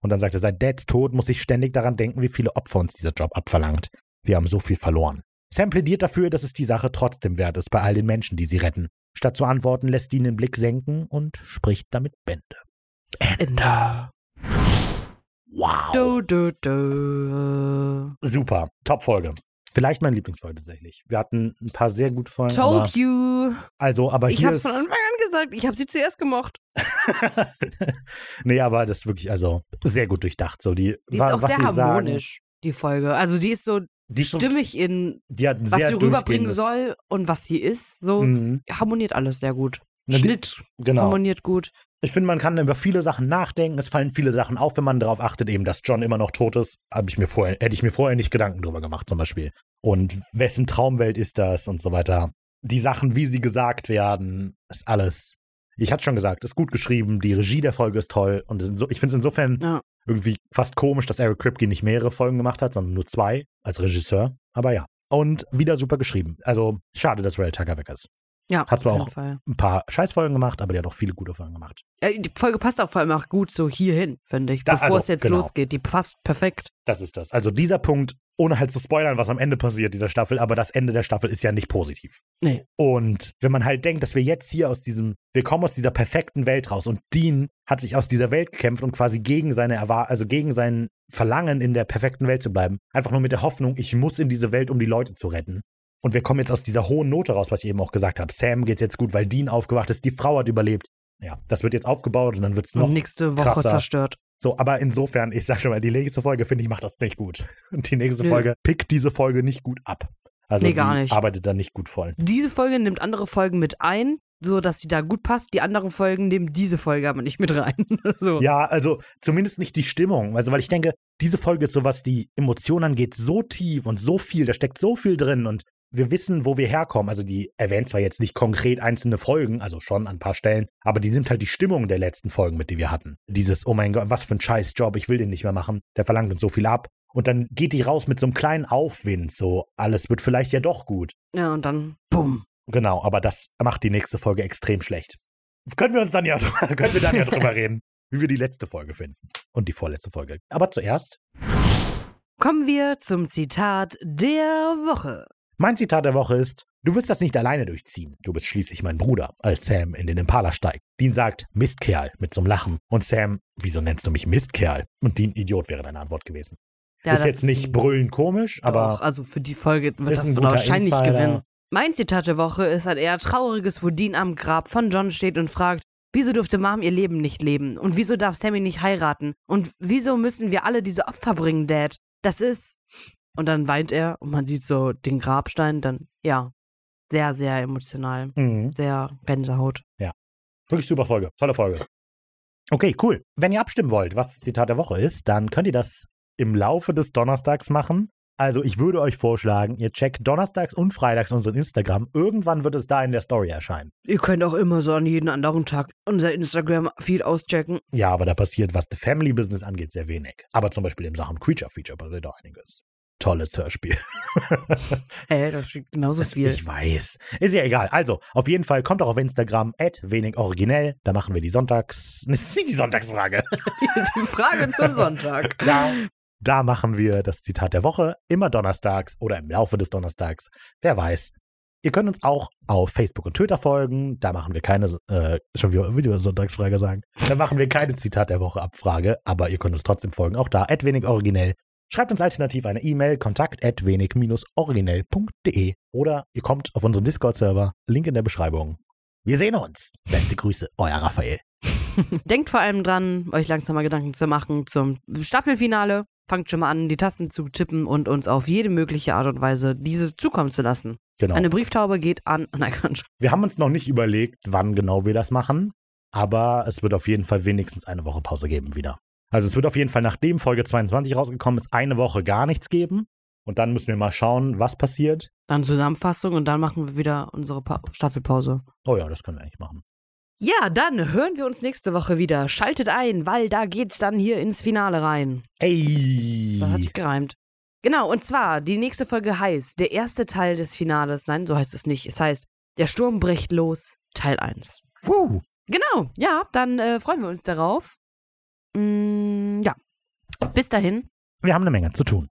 Und dann sagt er, seit Dads Tod muss ich ständig daran denken, wie viele Opfer uns dieser Job abverlangt. Wir haben so viel verloren. Sam plädiert dafür, dass es die Sache trotzdem wert ist bei all den Menschen, die sie retten. Statt zu antworten, lässt Dean den Blick senken und spricht damit Bände. Ende. Wow. Du, du, du. Super. Top-Folge. Vielleicht meine Lieblingsfolge tatsächlich. Wir hatten ein paar sehr gute Folgen. aber, Told you. also, aber Ich hier hab's ist, von Anfang an gesagt. Ich hab sie zuerst gemocht. nee, aber das ist wirklich, also, sehr gut durchdacht. So, die, Die ist wa- auch was sehr sie sagen, harmonisch, die Folge. Also die ist so die ist stimmig in, was sie rüberbringen soll und was sie ist. So Mhm. harmoniert alles sehr gut. Schnitt Genau. harmoniert gut. Ich finde, man kann über viele Sachen nachdenken. Es fallen viele Sachen auf, wenn man darauf achtet, eben, dass John immer noch tot ist. Hab ich mir vorher, hätte ich mir vorher nicht Gedanken drüber gemacht, zum Beispiel. Und wessen Traumwelt ist das und so weiter. Die Sachen, wie sie gesagt werden, ist alles. Ich hatte schon gesagt, ist gut geschrieben. Die Regie der Folge ist toll. Und es ist so, ich finde es insofern Ja. irgendwie fast komisch, dass Eric Kripke nicht mehrere Folgen gemacht hat, sondern nur zwei als Regisseur. Aber ja. Und wieder super geschrieben. Also schade, dass Rael Tucker weg ist. Ja, Hat zwar auch- Fall. Ein paar Scheißfolgen gemacht, aber die hat auch viele gute Folgen gemacht. Äh, Die Folge passt auch vor allem auch gut so hierhin, finde ich. Da- bevor also, es jetzt genau. losgeht. Die passt perfekt. Das ist das. Also dieser Punkt, ohne halt zu spoilern, was am Ende passiert dieser Staffel, aber das Ende der Staffel ist ja nicht positiv. Nee. Und wenn man halt denkt, dass wir jetzt hier aus diesem, wir kommen aus dieser perfekten Welt raus und Dean hat sich aus dieser Welt gekämpft und quasi gegen seine Erwar also gegen sein Verlangen in der perfekten Welt zu bleiben, einfach nur mit der Hoffnung, ich muss in diese Welt, um die Leute zu retten. Und wir kommen jetzt aus dieser hohen Note raus, was ich eben auch gesagt habe. Sam geht's jetzt gut, weil Dean aufgewacht ist, die Frau hat überlebt. Ja, das wird jetzt aufgebaut und dann wird's noch Und nächste Woche krasser. zerstört. so, aber insofern, ich sag schon mal, die nächste Folge, finde ich, macht das nicht gut. Und die nächste Nö. Folge pickt diese Folge nicht gut ab. Also Nee, gar nicht. arbeitet da nicht gut voll. Diese Folge nimmt andere Folgen mit ein, so dass sie da gut passt. Die anderen Folgen nehmen diese Folge aber nicht mit rein. so. Ja, also zumindest nicht die Stimmung. Also, weil ich denke, diese Folge ist so, was die Emotionen angeht, so tief und so viel, da steckt so viel drin und wir wissen, wo wir herkommen. Also, die erwähnt zwar jetzt nicht konkret einzelne Folgen, also schon an ein paar Stellen, aber die nimmt halt die Stimmung der letzten Folgen mit, die wir hatten. Dieses, oh mein Gott, was für ein Scheißjob, ich will den nicht mehr machen, der verlangt uns so viel ab. Und dann geht die raus mit so einem kleinen Aufwind, so, alles wird vielleicht ja doch gut. ja, und dann, bumm. Genau, aber das macht die nächste Folge extrem schlecht. Können wir uns dann ja, können wir dann ja drüber reden, wie wir die letzte Folge finden. Und die vorletzte Folge. Aber zuerst, Kommen wir zum Zitat der Woche. Mein Zitat der Woche ist, du wirst das nicht alleine durchziehen. Du bist schließlich mein Bruder, als Sam in den Impala steigt. Dean sagt, Mistkerl, mit so einem Lachen. Und Sam, wieso nennst du mich Mistkerl? Und Dean, Idiot wäre deine Antwort gewesen. Ja, ist jetzt nicht brüllend komisch, Doch, aber also für die Folge wird das wahrscheinlich Insider. gewinnen. Mein Zitat der Woche ist ein eher trauriges, wo Dean am Grab von John steht und fragt, wieso durfte Mom ihr Leben nicht leben? Und wieso darf Sammy nicht heiraten? Und wieso müssen wir alle diese Opfer bringen, Dad? Das ist... Und dann weint er und man sieht so den Grabstein, dann, ja, sehr, sehr emotional. Mhm. Sehr Gänsehaut. Wirklich super Folge. Tolle Folge. Okay, cool. Wenn ihr abstimmen wollt, was das Zitat der Woche ist, dann könnt ihr das im Laufe des Donnerstags machen. Also ich würde euch vorschlagen, ihr checkt donnerstags und freitags unseren Instagram. Irgendwann wird es da in der Story erscheinen. Ihr könnt auch immer so an jeden anderen Tag unser Instagram-Feed auschecken. Ja, aber da passiert, was The Family Business angeht, sehr wenig. Aber zum Beispiel in Sachen Creature Feature passiert da einiges. Tolles Hörspiel. Ey, da steht genauso viel. Ich weiß. Ist ja egal. Also, auf jeden Fall kommt auch auf Instagram, wenig originell. Da machen wir die Sonntags. Das ist nicht die Sonntagsfrage. Die Frage zum Sonntag. Da, da machen wir das Zitat der Woche. Immer donnerstags oder im Laufe des Donnerstags. Wer weiß. Ihr könnt uns auch auf Facebook und Twitter folgen. Da machen wir keine, äh, schon wieder, wieder Sonntagsfrage sagen. Da machen wir keine Zitat der Woche Abfrage, aber ihr könnt uns trotzdem folgen. Auch da, wenig originell. Schreibt uns alternativ eine E-Mail, kontakt at wenig-originell.de oder ihr kommt auf unseren Discord-Server, Link in der Beschreibung. Wir sehen uns. Beste Grüße, euer Raphael. Denkt vor allem dran, euch langsam mal Gedanken zu machen zum Staffelfinale. Fangt schon mal an, die Tasten zu tippen und uns auf jede mögliche Art und Weise diese zukommen zu lassen. Genau. Eine Brieftaube geht an. Nein. Wir haben uns noch nicht überlegt, wann genau wir das machen, aber es wird auf jeden Fall wenigstens eine Woche Pause geben wieder. Also es wird auf jeden Fall, nachdem Folge 22 rausgekommen ist, eine Woche gar nichts geben. Und dann müssen wir mal schauen, was passiert. Dann Zusammenfassung und dann machen wir wieder unsere pa Staffelpause. Oh ja, das können wir eigentlich machen. Ja, dann hören wir uns nächste Woche wieder. Schaltet ein, weil da geht's dann hier ins Finale rein. Ey! Das hat sich gereimt. Genau, und zwar, die nächste Folge heißt der erste Teil des Finales. Nein, so heißt es nicht. Es heißt Der Sturm bricht los, Teil 1. Puh. Genau, ja, dann äh, freuen wir uns darauf. Mm, ja. Bis dahin. Wir haben eine Menge zu tun.